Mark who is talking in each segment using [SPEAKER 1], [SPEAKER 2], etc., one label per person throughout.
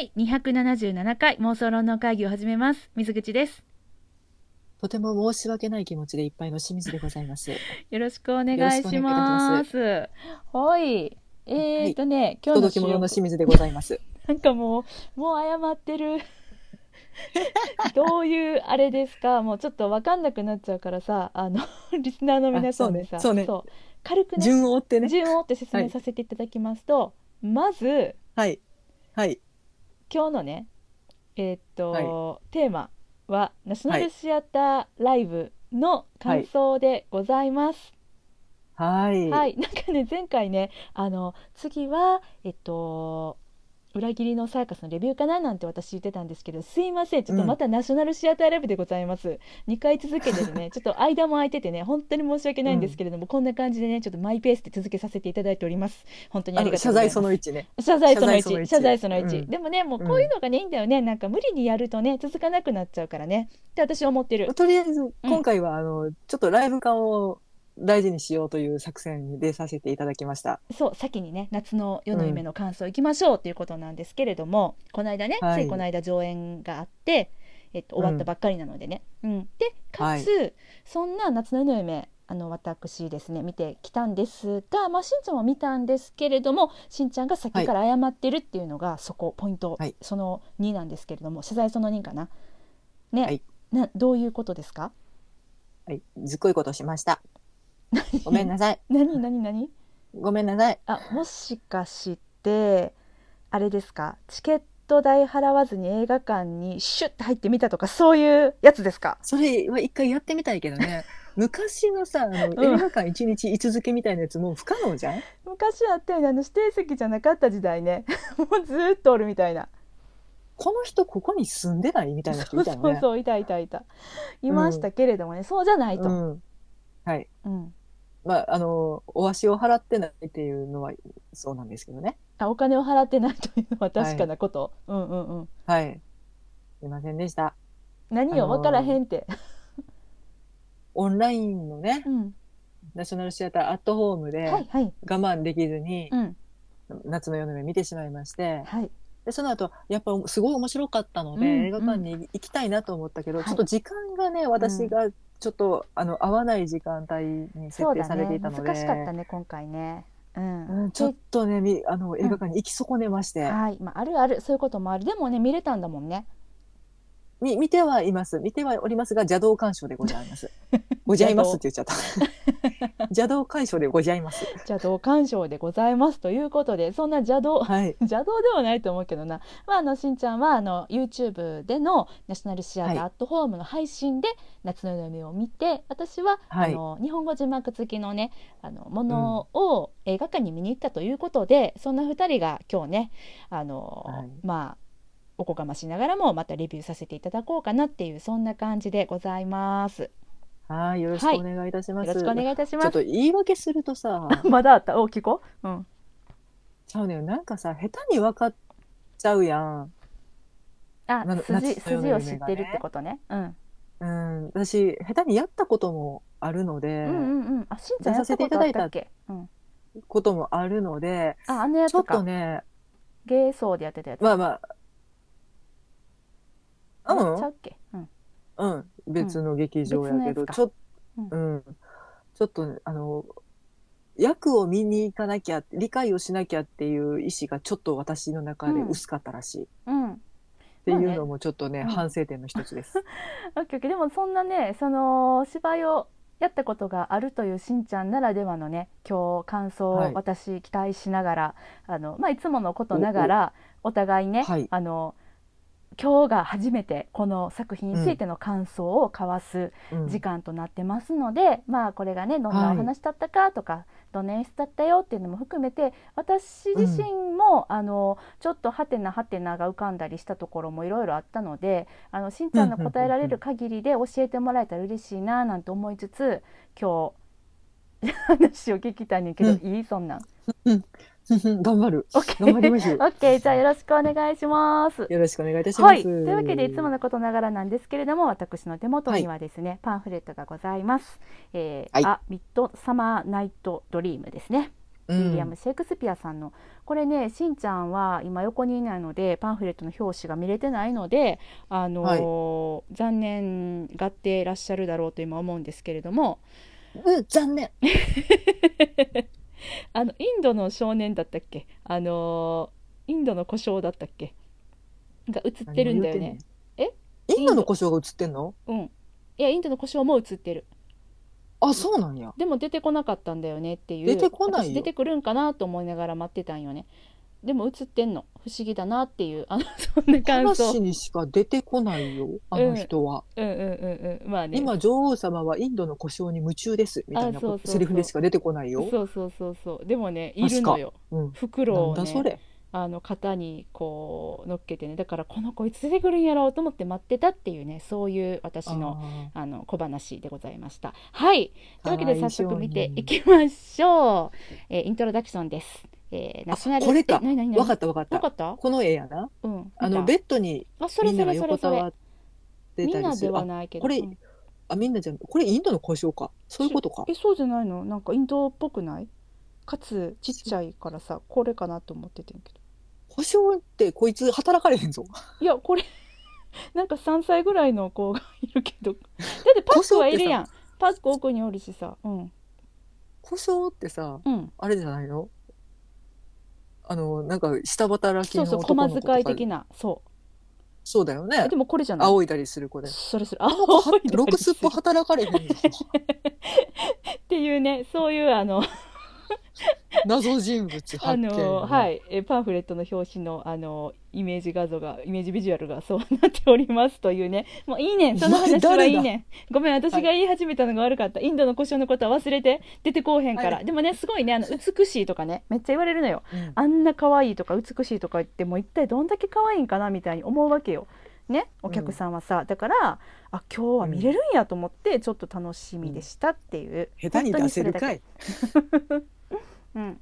[SPEAKER 1] 第277回妄想論の会議を始めます。水口です。
[SPEAKER 2] とても申し訳ない気持ちでいっぱいの清水でございます。
[SPEAKER 1] よろしくお願いしま。
[SPEAKER 2] す
[SPEAKER 1] はい。えーとね、今日の
[SPEAKER 2] 届き物の
[SPEAKER 1] 収
[SPEAKER 2] 清水でございます。
[SPEAKER 1] 録 なんかもう、もう謝ってる。どういうあれですか？もうちょっとわかんなくなっちゃうからさ、あの、リスナーの皆さんにさ、
[SPEAKER 2] あそうねそうね
[SPEAKER 1] 軽くね、
[SPEAKER 2] 順を追ってね。
[SPEAKER 1] 順を追って説明させていただきますと、まず、
[SPEAKER 2] はい。はい。
[SPEAKER 1] 今日のねえーっと、テーマはナショナルシアターライブの感想でございます。
[SPEAKER 2] はい。
[SPEAKER 1] はい、なんかね前回ねあの次はえっと裏切りのサーカスのレビューかななんて私言ってたんですけどすいません。ちょっとまたナショナルシアターライブでございます、2回続けてねちょっと間も空いててね本当に申し訳ないんですけれども、こんな感じでねちょっとマイペースで続けさせていただいております。本当にありがとうございます。
[SPEAKER 2] 罪その1ね。
[SPEAKER 1] 謝罪その1
[SPEAKER 2] 謝罪その一
[SPEAKER 1] 謝罪その1、
[SPEAKER 2] うん
[SPEAKER 1] でもねもうこういうのがね、いいんだよね。なんか無理にやるとね続かなくなっちゃうからね。って私は思ってる。
[SPEAKER 2] とりあえず、今回は、あの、ちょっとライブ感を大事にしようという作戦でさせていただきました。
[SPEAKER 1] そう先にね夏の夜の夢の感想いきましょうということなんですけれども、この間ね、
[SPEAKER 2] はい
[SPEAKER 1] つい。この間上演があって、えっと、終わったばっかりなのでね、うん。でかつ、そんな夏の夜の夢あの私ですね見てきたんですが、まあ、しんちゃんも見たんですけれどもしんちゃんが先から謝ってるっていうのが、そこポイント、
[SPEAKER 2] はい。
[SPEAKER 1] その2なんですけれども謝罪その2かな？ね、
[SPEAKER 2] はい。
[SPEAKER 1] などういうことですか？
[SPEAKER 2] はい。ずっこいことしました。ごめんなさい。
[SPEAKER 1] 何何何？
[SPEAKER 2] ごめんなさい。
[SPEAKER 1] あもしかしてあれですか？チケット代払わずに映画館にシュッて入ってみたとかそういうやつですか？
[SPEAKER 2] それは一回やってみたいけどね。昔のさ、あの、
[SPEAKER 1] うん
[SPEAKER 2] 映画館一日居続けみたいなやつもう不可能じゃん？
[SPEAKER 1] 昔あったよねあの指定席じゃなかった時代ね もうずーっとおるみたいな
[SPEAKER 2] この人ここに住んでないみたいな人
[SPEAKER 1] そう
[SPEAKER 2] いたよね。
[SPEAKER 1] そうそういたいたいたいましたけれどもね、そうじゃないと、
[SPEAKER 2] うん。はい。
[SPEAKER 1] うん
[SPEAKER 2] まあ、あの、お足を払ってないっていうのはそうなんですけどね。
[SPEAKER 1] あお金を払ってないというのは確かなこと、うんうんうん。
[SPEAKER 2] はい。すいませんでした。
[SPEAKER 1] 何よ
[SPEAKER 2] あのー
[SPEAKER 1] 分からへんって、
[SPEAKER 2] オンラインのね、
[SPEAKER 1] うん、
[SPEAKER 2] ナショナルシアターアットホームで我
[SPEAKER 1] はいはい。
[SPEAKER 2] 慢できずに、
[SPEAKER 1] うん。
[SPEAKER 2] 夏の夜の夢見てしまいまして、
[SPEAKER 1] はい
[SPEAKER 2] で、その後、やっぱすごい面白かったので、
[SPEAKER 1] うん
[SPEAKER 2] 映画館に行きたいなと思ったけど、
[SPEAKER 1] はい。
[SPEAKER 2] ちょっと時間がね、私がちょっと、あの、合わない時間帯に設定されていたので、
[SPEAKER 1] 難しかったね今回ね。うん、
[SPEAKER 2] うん、ちょっとね、みあの、映画館に行き損ねまして、
[SPEAKER 1] はい、まあ、あるあるそういうこともある。でもね見れたんだもんね。
[SPEAKER 2] み見てはいます。見てはおりますが、邪道鑑賞でございます。ございますって言っちゃった。邪道鑑賞でございます。
[SPEAKER 1] 邪道鑑賞でございますということでそんな邪道
[SPEAKER 2] はい。
[SPEAKER 1] 邪道ではないと思うけどな、まあ、あのしんちゃんはあの YouTube でのナショナルシアター
[SPEAKER 2] はい
[SPEAKER 1] アットホームの配信で夏の夢を見て私は、
[SPEAKER 2] はい
[SPEAKER 1] あの日本語字幕付きのねあのものを映画館に見に行ったということで、そんな2人が今日ねあの、
[SPEAKER 2] はい
[SPEAKER 1] まあおこがましながらもまたレビューさせていただこうかなっていうそんな感じでございます。
[SPEAKER 2] はい。よろしくお願いいたします。
[SPEAKER 1] よろしくお願いいたします。
[SPEAKER 2] ちょっと言い訳するとさ、
[SPEAKER 1] まだあった？お聞こう。うん。
[SPEAKER 2] ちゃうねん。なんかさ、下手に分かっちゃうやん。
[SPEAKER 1] あ
[SPEAKER 2] な、
[SPEAKER 1] 筋筋を知ってるってことね。うん。
[SPEAKER 2] うん。私、下手にやったこともあるので、
[SPEAKER 1] うんうんうん。あ、しんちゃんやったことあったっけ？うん。
[SPEAKER 2] こともあるので、
[SPEAKER 1] あ、あのや
[SPEAKER 2] ちょっ。とね、
[SPEAKER 1] 芸装でやってたやつ。
[SPEAKER 2] まあまあ、うん
[SPEAKER 1] ちゃうっけ？うん。
[SPEAKER 2] うん、別の劇場やけど、
[SPEAKER 1] 別のやつか。
[SPEAKER 2] ちょっ
[SPEAKER 1] うん。
[SPEAKER 2] うん、ちょっとねあの役を見に行かなきゃ理解をしなきゃっていう意志がちょっと私の中で薄かったらしい、っ
[SPEAKER 1] うん。
[SPEAKER 2] ていうのもちょっとね、
[SPEAKER 1] うん。
[SPEAKER 2] 反省点の一つです。
[SPEAKER 1] オッケーオッケー。でもそんなね、その芝居をやったことがあるというしんちゃんならではのね、今日感想を
[SPEAKER 2] はい。
[SPEAKER 1] 私期待しながら、あのまあいつものことながらお互いね、
[SPEAKER 2] はい。
[SPEAKER 1] あの今日が初めてこの作品についての感想を交わす
[SPEAKER 2] うん。
[SPEAKER 1] 時間となってますので、まあこれがねどんな
[SPEAKER 2] はい
[SPEAKER 1] お話だったかとか、どんな演出だったよっていうのも含めて私自身も、あのちょっとハテナハテナが浮かんだりしたところもいろいろあったのであのしんちゃんの答えられる限りで教えてもらえたら嬉しいななんて思いつつ今日 話を聞きたいねんけど、
[SPEAKER 2] うん。
[SPEAKER 1] いい？そんなん。
[SPEAKER 2] 頑張る。
[SPEAKER 1] オッケー
[SPEAKER 2] 頑張ります。
[SPEAKER 1] オッケーじゃあよろしくお願いします。
[SPEAKER 2] よろしくお願いいたします。
[SPEAKER 1] はい、というわけでいつものことながらなんですけれども私の手元にはですね、パンフレットがございます。えー
[SPEAKER 2] はい
[SPEAKER 1] あミッドサマーナイトドリームですね。ウィリアム・シェイクスピアさんのこれねしんちゃんは今横にいないのでパンフレットの表紙が見れてないので、あのー残念がってらっしゃるだろうと今思うんですけれども
[SPEAKER 2] うん、残念。
[SPEAKER 1] あのインドの少年だったっけ？あのーインドの故障だったっけ？が映ってるんだよね。え？
[SPEAKER 2] インドの故障が映ってんの？
[SPEAKER 1] うん。いやインドの故障も映ってる。
[SPEAKER 2] あ、そうなんや。
[SPEAKER 1] でも出てこなかったんだよねっていう
[SPEAKER 2] 出てこない
[SPEAKER 1] 出てくるんかなと思いながら待ってたんよねでも映ってんの不思議だなっていうあの そんな感想
[SPEAKER 2] 話にしか出てこないよ、あの人は。
[SPEAKER 1] うんうんうんうんまあね
[SPEAKER 2] 今、女王様はインドの故障に夢中です。みたいな
[SPEAKER 1] あそう
[SPEAKER 2] セリフでしか出てこないよ。
[SPEAKER 1] そうそうそうそうでもねいるのよ
[SPEAKER 2] うん。
[SPEAKER 1] 袋をね
[SPEAKER 2] だそれ。
[SPEAKER 1] あの肩にこう乗っけてねだからこの子いつ出てくるんやろうと思って待ってたっていうねそういう私の
[SPEAKER 2] あ
[SPEAKER 1] あの小話でございました。はい。というわけで
[SPEAKER 2] はい
[SPEAKER 1] 早速見ていきましょう。えーイントロダクションです。えーナショナル
[SPEAKER 2] これかわかったわかった。
[SPEAKER 1] わかった？
[SPEAKER 2] この絵やな。
[SPEAKER 1] うん。
[SPEAKER 2] あの、ベッドに
[SPEAKER 1] あそれ
[SPEAKER 2] みんなが
[SPEAKER 1] それそれそれ。
[SPEAKER 2] 横たわって
[SPEAKER 1] みんなで
[SPEAKER 2] たりする。あ、
[SPEAKER 1] はないけど。
[SPEAKER 2] これ
[SPEAKER 1] うん
[SPEAKER 2] あみんなじゃん。これインドの故障か。そういうことか。
[SPEAKER 1] えそうじゃないの？なんかインドっぽくない？かつちっちゃいからさこれかなと思っててんけど。
[SPEAKER 2] 故障ってこいつ働かれへんぞ。
[SPEAKER 1] いやこれ なんか3歳ぐらいの子がいるけど。だってパックはいるやん。パック奥におるしさ。うん
[SPEAKER 2] 故障ってさ、
[SPEAKER 1] うん。
[SPEAKER 2] あれじゃないの？あの、なんか下働きの
[SPEAKER 1] そうそう
[SPEAKER 2] 男の子とか
[SPEAKER 1] 小遣い的なそう。
[SPEAKER 2] そうだよね
[SPEAKER 1] えで。もこれじゃない？
[SPEAKER 2] 仰いだりする子で。
[SPEAKER 1] それそれ。仰いだり
[SPEAKER 2] ロクスっぽ
[SPEAKER 1] する
[SPEAKER 2] 働かれへんぞ。
[SPEAKER 1] っていうねそういうあの
[SPEAKER 2] 謎人物発
[SPEAKER 1] あ
[SPEAKER 2] 見。
[SPEAKER 1] のはい。えパンフレットの表紙のあのイメージ画像がイメージビジュアルがそうなっておりますというね。もういいね。んその話はいいね。んごめん私が言い始めたのが悪かった、インドの故障のことは忘れて出てこうへんから、
[SPEAKER 2] はい。
[SPEAKER 1] でもねすごいねあの美しいとかねめっちゃ言われるのよ。
[SPEAKER 2] うん。
[SPEAKER 1] あんな可愛いとか美しいとか言ってもう一体どんだけ可愛いんかなみたいに思うわけよ。ね、お客さんはさ、だからあ今日は見れるんやと思ってちょっと楽しみでしたっていう、
[SPEAKER 2] 下手に出せるかい。
[SPEAKER 1] うん、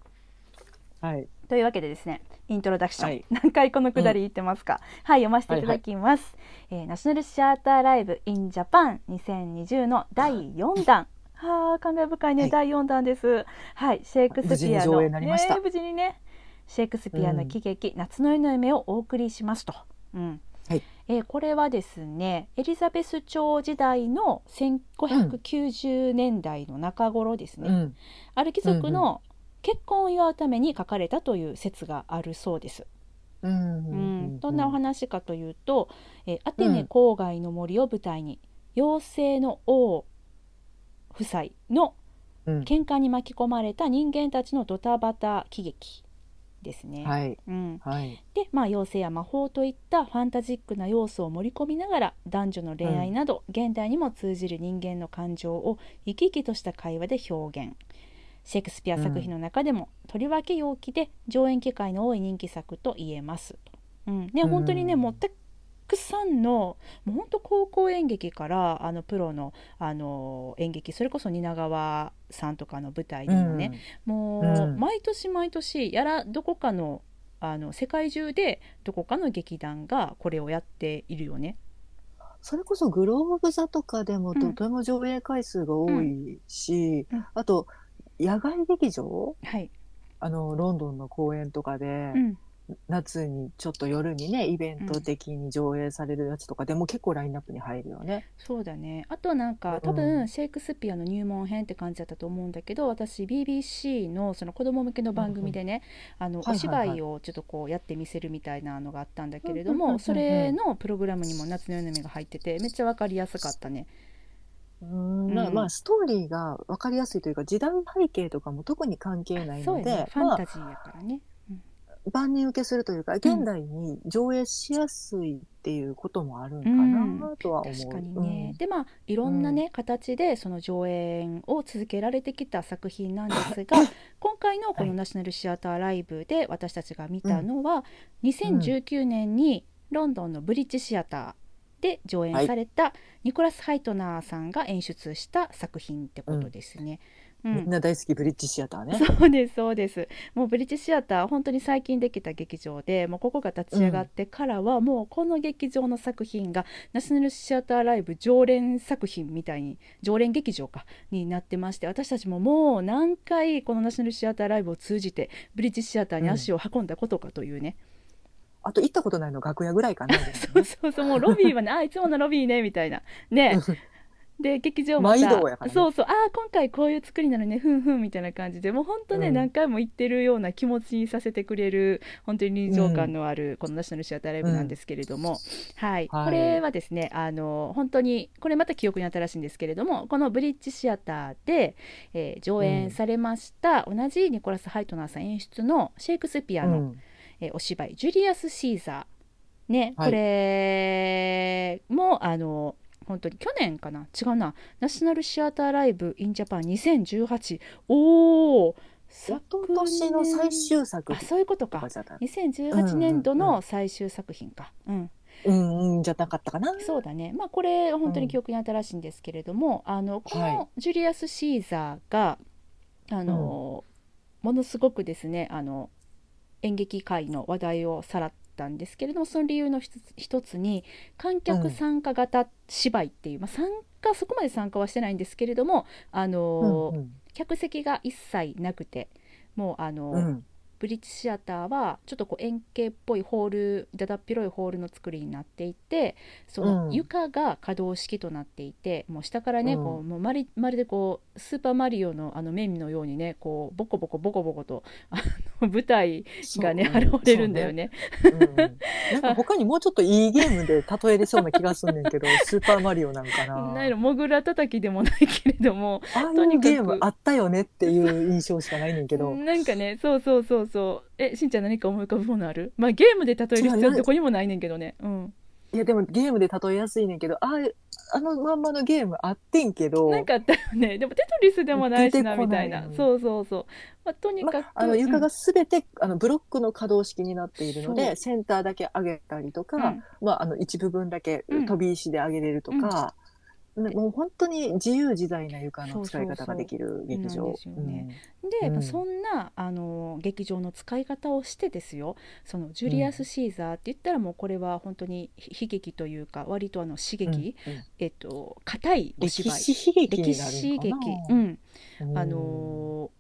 [SPEAKER 2] はい。
[SPEAKER 1] というわけでですねイントロダクション、
[SPEAKER 2] はい。
[SPEAKER 1] 何回このくだり言ってますか、はい読ませていただきます、えーナショナルシアターライブ in Japan 2020の第4弾。はあ感慨深いね、
[SPEAKER 2] はい。
[SPEAKER 1] 第4弾です。はい。シェイクスピアの
[SPEAKER 2] 無事に上映になりました。
[SPEAKER 1] ね無事にね。シェイクスピアの喜劇、夏の夜の夢をお送りしますと、うん。
[SPEAKER 2] はい。
[SPEAKER 1] えーこれはですねエリザベス朝時代の1590年代の中頃ですね、
[SPEAKER 2] うん。
[SPEAKER 1] ある貴族の結婚を祝うために書かれたという説があるそうです。
[SPEAKER 2] うん。
[SPEAKER 1] うん、どんなお話かというと、えーアテネ郊外の森を舞台に、妖精の王夫妻の
[SPEAKER 2] うん
[SPEAKER 1] 喧嘩に巻き込まれた人間たちのドタバタ喜劇ですね。
[SPEAKER 2] はい。
[SPEAKER 1] うん、
[SPEAKER 2] はい。
[SPEAKER 1] で、まあ、妖精や魔法といったファンタジックな要素を盛り込みながら男女の恋愛など、現代にも通じる人間の感情を生き生きとした会話で表現シェイクスピア作品の中でも、とりわけ陽気で上演機会の多い人気作と言えます。と。うん。ね、
[SPEAKER 2] うん。
[SPEAKER 1] 本当にねもうたくさんのもう本当高校演劇からあのプロのあの演劇それこそ蜷川さんとかの舞台でもね、もう、
[SPEAKER 2] うん。
[SPEAKER 1] 毎年毎年やらどこかのあの世界中でどこかの劇団がこれをやっているよね。
[SPEAKER 2] それこそグローブ座とかでも
[SPEAKER 1] うん。
[SPEAKER 2] とても上映回数が多いし、
[SPEAKER 1] うん。
[SPEAKER 2] あと野外劇場？
[SPEAKER 1] はい、
[SPEAKER 2] あのロンドンの公演とかで、
[SPEAKER 1] うん。
[SPEAKER 2] 夏にちょっと夜にねイベント的に上映されるやつとかでも結構ラインナップに入るよね。
[SPEAKER 1] そうだね。あとなんか多
[SPEAKER 2] う
[SPEAKER 1] 分
[SPEAKER 2] ん
[SPEAKER 1] シェイクスピアの入門編って感じだったと思うんだけど私 BBC のその子供向けの番組でね、あのお
[SPEAKER 2] はいはいはい。
[SPEAKER 1] 芝居をちょっとこうやってみせるみたいなのがあったんだけれど
[SPEAKER 2] うんうんうんうんうん。
[SPEAKER 1] もそれのプログラムにも夏の夜の夢が入っててめっちゃわかりやすかったね。
[SPEAKER 2] うん。まあ
[SPEAKER 1] うん。
[SPEAKER 2] まあストーリーが分かりやすいというか時代背景とかも特に関係ないので、
[SPEAKER 1] そうやね。ファ
[SPEAKER 2] まあ
[SPEAKER 1] ンタジーやからね。
[SPEAKER 2] 万人受けするというか現代に上映しやすいっていうこともあるんかなとは思う。
[SPEAKER 1] 確かにね、でまあいろんなね、形でその上演を続けられてきた作品なんですが 今回のこの
[SPEAKER 2] はい。
[SPEAKER 1] ナショナルシアターライブで私たちが見たのは、2019年にロンドンのブリッジシアターで上演されたニコラス・ハイトナーさんが演出した作品ってことですね。うん。
[SPEAKER 2] みんな大好きブリッジシアターね。
[SPEAKER 1] そうですそうです。もうブリッジシアター本当に最近できた劇場でもうここが立ち上がってからは、もうこの劇場の作品がナショナルシアターライブ常連作品みたいに常連劇場かになってまして私たちももう何回このナショナルシアターライブを通じてブリッジシアターに足を運んだことかというね、
[SPEAKER 2] あと行ったことないの楽屋ぐらいかな。
[SPEAKER 1] そうそうそうもうロビーはね あいつものロビーねみたいな。ね。で劇場もさ
[SPEAKER 2] ね。
[SPEAKER 1] そうそうああ今回こういう作りなのねふんふんみたいな感じでもう本当ね、
[SPEAKER 2] うん。
[SPEAKER 1] 何回も行ってるような気持ちにさせてくれる本当に臨場感のある、このナショナルシアターライブなんですけれども、はい、
[SPEAKER 2] はい。
[SPEAKER 1] これはですねあの本当にこれまた記憶に新しいんですけれどもこのブリッジシアターで、えー上演されました、同じニコラス・ハイトナーさん演出のシェイクスピアの、
[SPEAKER 2] うん
[SPEAKER 1] えーお芝居「ジュリアス・シーザー」ね、
[SPEAKER 2] はい。
[SPEAKER 1] これもあの本当に去年かな？違うな。ナショナルシアターライブ・イン・ジャパン2018おお
[SPEAKER 2] 今年の最終作。
[SPEAKER 1] あそういうことか。
[SPEAKER 2] とかじゃない
[SPEAKER 1] 2018年度の最終作品か、うん。
[SPEAKER 2] うんうんじゃなかったかな。
[SPEAKER 1] そうだね。まあこれ本当に記憶に新しいんですけれども、あのこ
[SPEAKER 2] はい。
[SPEAKER 1] のジュリアス・シーザーがあの、ものすごくですねあの演劇界の話題をさらったんですけれどもその理由の一つに観客参加型芝居っていう、まあ、参加そこまで参加はしてないんですけれどもあの、
[SPEAKER 2] うん
[SPEAKER 1] 客席が一切なくてもうあの、
[SPEAKER 2] うん
[SPEAKER 1] ブリッジシアターはちょっとこう円形っぽいホールだだっ広いホールの作りになっていてその
[SPEAKER 2] うん。
[SPEAKER 1] 床が可動式となっていて、もう下からね、
[SPEAKER 2] うん。
[SPEAKER 1] こうもうまりまるでこうスーパーマリオのあの面のようにねこうボコボコボコボコと あの舞台がね現れるんだよね。
[SPEAKER 2] ね。うん。なんか 他にもうちょっといいゲームで例えれそうな気がすんねんけど、スーパーマリオなんかな。
[SPEAKER 1] ないの。モグラ叩きでもないけれども
[SPEAKER 2] ああいうゲームあったよねっていう印象しかないねんけど。
[SPEAKER 1] なんかねそうそうそうそうえしんちゃん何か思い浮かぶものある？まあゲームで例える必要はどこにもないねんけどね。うん
[SPEAKER 2] いやでもゲームで例えやすいねんけど、あああのまんまのゲームあってんけど、
[SPEAKER 1] なんかあったよね。でもテトリスでもないしなみたいな。そうそうそう。まあ、とにかく、
[SPEAKER 2] まあの床がすべて、あのブロックの可動式になっているので、センターだけ上げたりとか、
[SPEAKER 1] うん
[SPEAKER 2] まあ、あの一部分だけ
[SPEAKER 1] うん
[SPEAKER 2] 飛び石で上げれるとか、ねもう本当に自由自在な床の使い方ができる劇場。
[SPEAKER 1] でそんなあの劇場の使い方をしてですよ。そのジュリアス・シーザーって言ったらもうこれは本当に悲劇というか割とあの刺
[SPEAKER 2] うん
[SPEAKER 1] 激、
[SPEAKER 2] うん。
[SPEAKER 1] えっと硬いお
[SPEAKER 2] 歴
[SPEAKER 1] 芝居。
[SPEAKER 2] 史悲劇
[SPEAKER 1] 歴史劇
[SPEAKER 2] んかな。
[SPEAKER 1] うん。
[SPEAKER 2] うん
[SPEAKER 1] あのー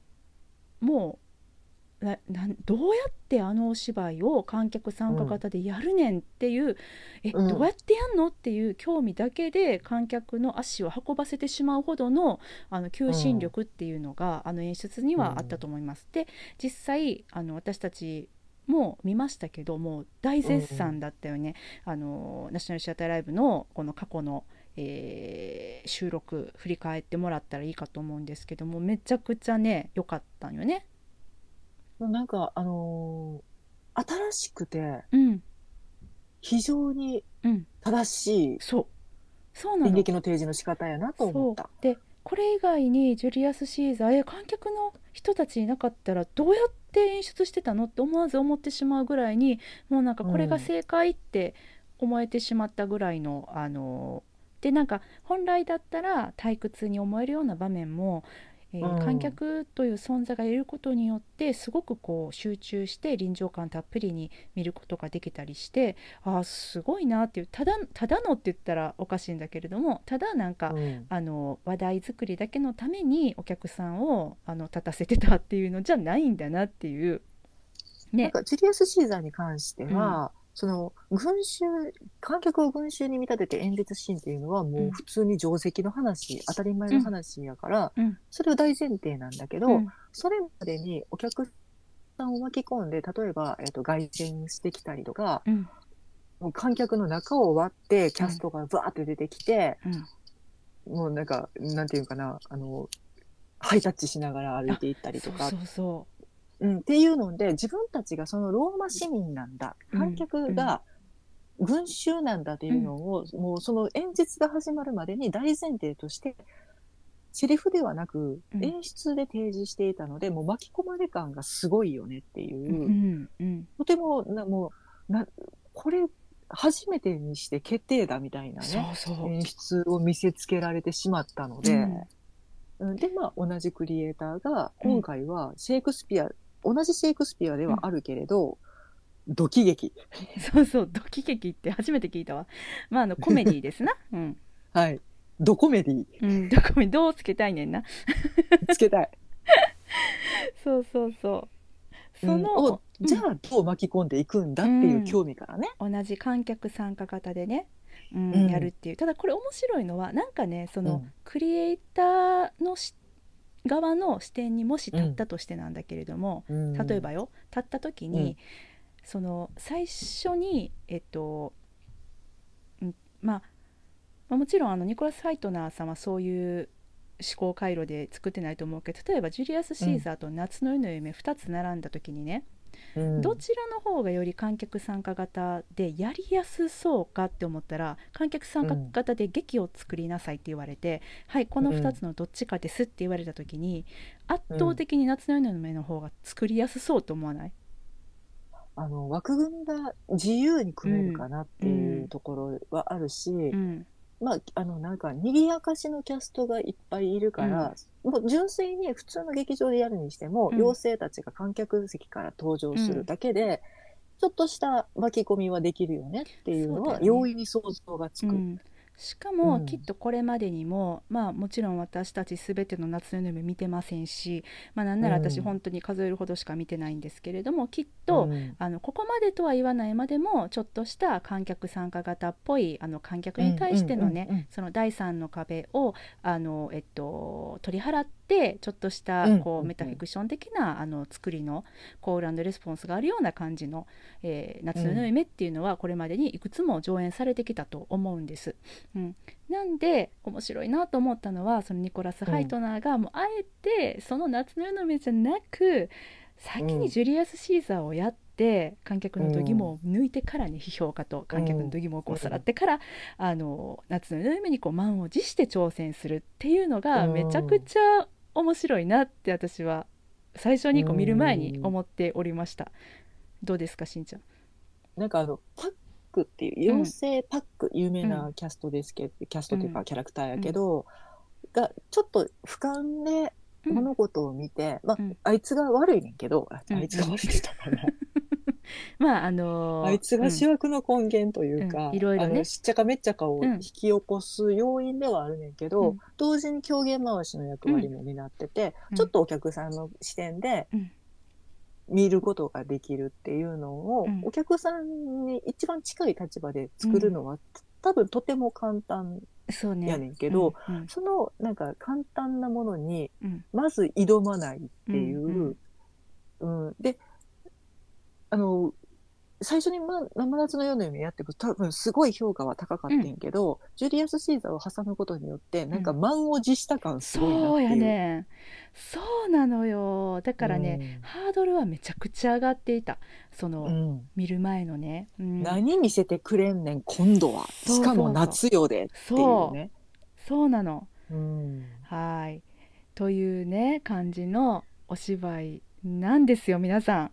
[SPEAKER 1] もうななんどうやってあのお芝居を観客参加型でやるねんっていう、え
[SPEAKER 2] うん
[SPEAKER 1] どうやってやんのっていう興味だけで観客の足を運ばせてしまうほどのあの求心力っていうのが、あの演出にはあったと思います。で実際あの私たちも見ましたけどもう大絶賛だったよね、あのナショナルシアターライブのこの過去の、えー収録振り返ってもらったらいいかと思うんですけどもめちゃくちゃね良かったんよね。
[SPEAKER 2] なんか、あのー新しくて、
[SPEAKER 1] うん、
[SPEAKER 2] 非常に
[SPEAKER 1] うん、
[SPEAKER 2] 正しい
[SPEAKER 1] そう。そうなの。
[SPEAKER 2] 演劇の提示の仕方やなと思った。
[SPEAKER 1] そう。でこれ以外にジュリアス・シーザーえ観客の人たちいなかったらどうやって演出してたのって思わず思ってしまうぐらいにもうなんかこれが正解って思えてしまったぐらいの、あのでなんか本来だったら退屈に思えるような場面も、えー
[SPEAKER 2] うん。
[SPEAKER 1] 観客という存在がいることによってすごくこう集中して臨場感たっぷりに見ることができたりしてあーすごいなっていうただただのって言ったらおかしいんだけれどもただなんか、
[SPEAKER 2] うん。
[SPEAKER 1] あの話題作りだけのためにお客さんをあの立たせてたっていうのじゃないんだなっていう。ね、
[SPEAKER 2] なんかジュリアス・シーザーに関しては、その群衆観客を群衆に見立てて演説シーンっていうのはもう普通に定石の話、当たり前の話やから、
[SPEAKER 1] うん。
[SPEAKER 2] それは大前提なんだけど、
[SPEAKER 1] うん。
[SPEAKER 2] それまでにお客さんを巻き込んで例えば、えっと外旋してきたりとか
[SPEAKER 1] うん。
[SPEAKER 2] もう観客の中を割ってキャストがバーって出てきて、
[SPEAKER 1] うん。
[SPEAKER 2] もうなんかなんていうかなあのハイタッチしながら歩いていったりとか。
[SPEAKER 1] そうそうそ
[SPEAKER 2] うん、っていうので自分たちがそのローマ市民なんだ。
[SPEAKER 1] うん
[SPEAKER 2] 観客が群衆なんだっていうのを、もうその演説が始まるまでに大前提としてセリフではなく
[SPEAKER 1] うん。
[SPEAKER 2] 演出で提示していたので、もう巻き込まれ感がすごいよねっていう。う、
[SPEAKER 1] うんうん。
[SPEAKER 2] とてもなもうなこれ初めてにして決定だみたいなね演出を見せつけられてしまったので、
[SPEAKER 1] うん。
[SPEAKER 2] うんでまあ同じクリエイターが今回はシェイクスピア、同じシェイクスピアではあるけれど、ドキ劇。
[SPEAKER 1] そうそうドキ劇って初めて聞いたわ。まああのコメディですな。うん、
[SPEAKER 2] はい。ドコメディ
[SPEAKER 1] うん、ドコメどうつけたいねんな。
[SPEAKER 2] つけたい。
[SPEAKER 1] そうそうそう。そ
[SPEAKER 2] うん。じゃあどう巻き込んでいくんだっていう興味からね、
[SPEAKER 1] 同じ観客参加型でね、うん
[SPEAKER 2] うん。
[SPEAKER 1] やるっていう。ただこれ面白いのはなんかねその、
[SPEAKER 2] うん。
[SPEAKER 1] クリエイターのし側の視点にもし立ったとしてなんだけれども、
[SPEAKER 2] うん。
[SPEAKER 1] 例えばよ立った時に、その最初にえっと、うんまあ、まあもちろんあのニコラス・ハイトナーさんはそういう思考回路で作ってないと思うけど例えばジュリアス・シーザーと夏の夜の夢2つ並んだ時にね、
[SPEAKER 2] うん。
[SPEAKER 1] どちらの方がより観客参加型でやりやすそうかって思ったら観客参加型で劇を作りなさいって言われて、はいこの2つのどっちかですって言われた時に、圧倒的に夏の夜の夢の方が作りやすそうと思わない、
[SPEAKER 2] あの枠組みが自由に組めるかなっていうところはあるし、
[SPEAKER 1] うん
[SPEAKER 2] まああのなんか賑やかしのキャストがいっぱいいるから、もう純粋に普通の劇場でやるにしても、
[SPEAKER 1] うん。
[SPEAKER 2] 妖精たちが観客席から登場するだけで、ちょっとした巻き込みはできるよねっていうのは
[SPEAKER 1] そうだよね。
[SPEAKER 2] 容易に想像がつく。
[SPEAKER 1] うんしかも、
[SPEAKER 2] うん。
[SPEAKER 1] きっとこれまでにもまあもちろん私たち全ての夏の夢見てませんし、まあ、なんなら私
[SPEAKER 2] うん。
[SPEAKER 1] 本当に数えるほどしか見てないんですけれどもきっと、
[SPEAKER 2] うん。
[SPEAKER 1] あのここまでとは言わないまでもちょっとした観客参加型っぽいあの観客に対してのね、
[SPEAKER 2] うんうんうんうん。
[SPEAKER 1] その第三の壁をあの、えっと、取り払ってちょっとした
[SPEAKER 2] うん。うん。うん。
[SPEAKER 1] こうメタフィクション的なあの作りのコールレスポンスがあるような感じの、えー夏の夢っていうのはこれまでにいくつも上演されてきたと思うんです。うん、なんで面白いなと思ったのはそのニコラス・ハイトナーがもうあえてその夏の夜の夢じゃなく先にジュリアス・シーザーをやって観客の度肝を抜いてからね批評家と観客の度肝をこうさらってから、あの夏の夢にこう満を持して挑戦するっていうのが
[SPEAKER 2] うん。
[SPEAKER 1] めちゃくちゃ面白いなって私は最初にこう見る前に思っておりました。どうですかしんちゃん？
[SPEAKER 2] なんかあのパックっていう妖精パック、有名なキャストですけど、キャストっていう
[SPEAKER 1] うん
[SPEAKER 2] かキャラクターやけど、がちょっと俯瞰で
[SPEAKER 1] うん
[SPEAKER 2] 物事を見て、まあ、
[SPEAKER 1] うん。
[SPEAKER 2] あいつが悪いねんけど、あいつが悪いって言ったかな、
[SPEAKER 1] まああのー
[SPEAKER 2] あいつが主役の根源というか、
[SPEAKER 1] うんいろいろね
[SPEAKER 2] しっちゃかめっちゃかを
[SPEAKER 1] うん。
[SPEAKER 2] 引き起こす要因ではあるねんけど、
[SPEAKER 1] うん。
[SPEAKER 2] 同時に狂言回しの役割も担ってて、
[SPEAKER 1] うん。
[SPEAKER 2] ちょっとお客さんの視点で
[SPEAKER 1] うん。
[SPEAKER 2] 見ることができるっていうのを、
[SPEAKER 1] うん。
[SPEAKER 2] お客さんに一番近い立場で作るのは、多分とても簡単
[SPEAKER 1] そうね
[SPEAKER 2] やねんけど、
[SPEAKER 1] うん。うん。
[SPEAKER 2] そのなんか簡単なものに
[SPEAKER 1] うん。
[SPEAKER 2] まず挑まないっていう、
[SPEAKER 1] うん。
[SPEAKER 2] うん。であの最初に、ま、生夏の夜の夢やって多分すごい評価は高かったんやけど、ジュリアス・シーザーを挟むことによってなんか満を持した感すごいなっていう。
[SPEAKER 1] そうやね。そうなのよ。だからね、ハードルはめちゃくちゃ上がっていた。その、
[SPEAKER 2] うん、うん
[SPEAKER 1] 見る前のね、うん。
[SPEAKER 2] 何見せてくれんねん今度は。しかも夏よでっていうね。
[SPEAKER 1] そうなの。
[SPEAKER 2] うん。
[SPEAKER 1] はい。というね感じのお芝居なんですよ皆さん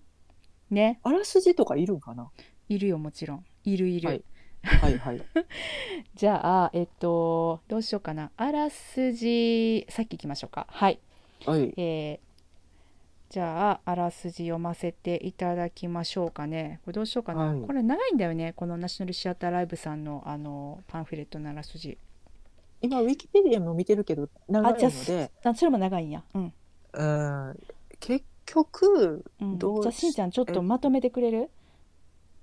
[SPEAKER 1] ね。
[SPEAKER 2] あらすじとかいるんかな？い
[SPEAKER 1] るよもちろん。いるいる、
[SPEAKER 2] はい。はいはい。
[SPEAKER 1] じゃあえっとどうしようかな。あらすじさっき行きましょうか。はい。
[SPEAKER 2] はい。
[SPEAKER 1] えーじゃああらすじ読ませていただきましょうかね。これどうしようかな、
[SPEAKER 2] はい。
[SPEAKER 1] これ長いんだよね。このナショナルシアターライブさんのあのパンフレットのあらすじ。
[SPEAKER 2] 今ウィキペディアも見てるけど長い
[SPEAKER 1] あじゃあ
[SPEAKER 2] ので、
[SPEAKER 1] あそれも長いんや。うん、
[SPEAKER 2] うん、結局
[SPEAKER 1] うん、
[SPEAKER 2] どう
[SPEAKER 1] じゃあしんちゃんちょっとまとめてくれる？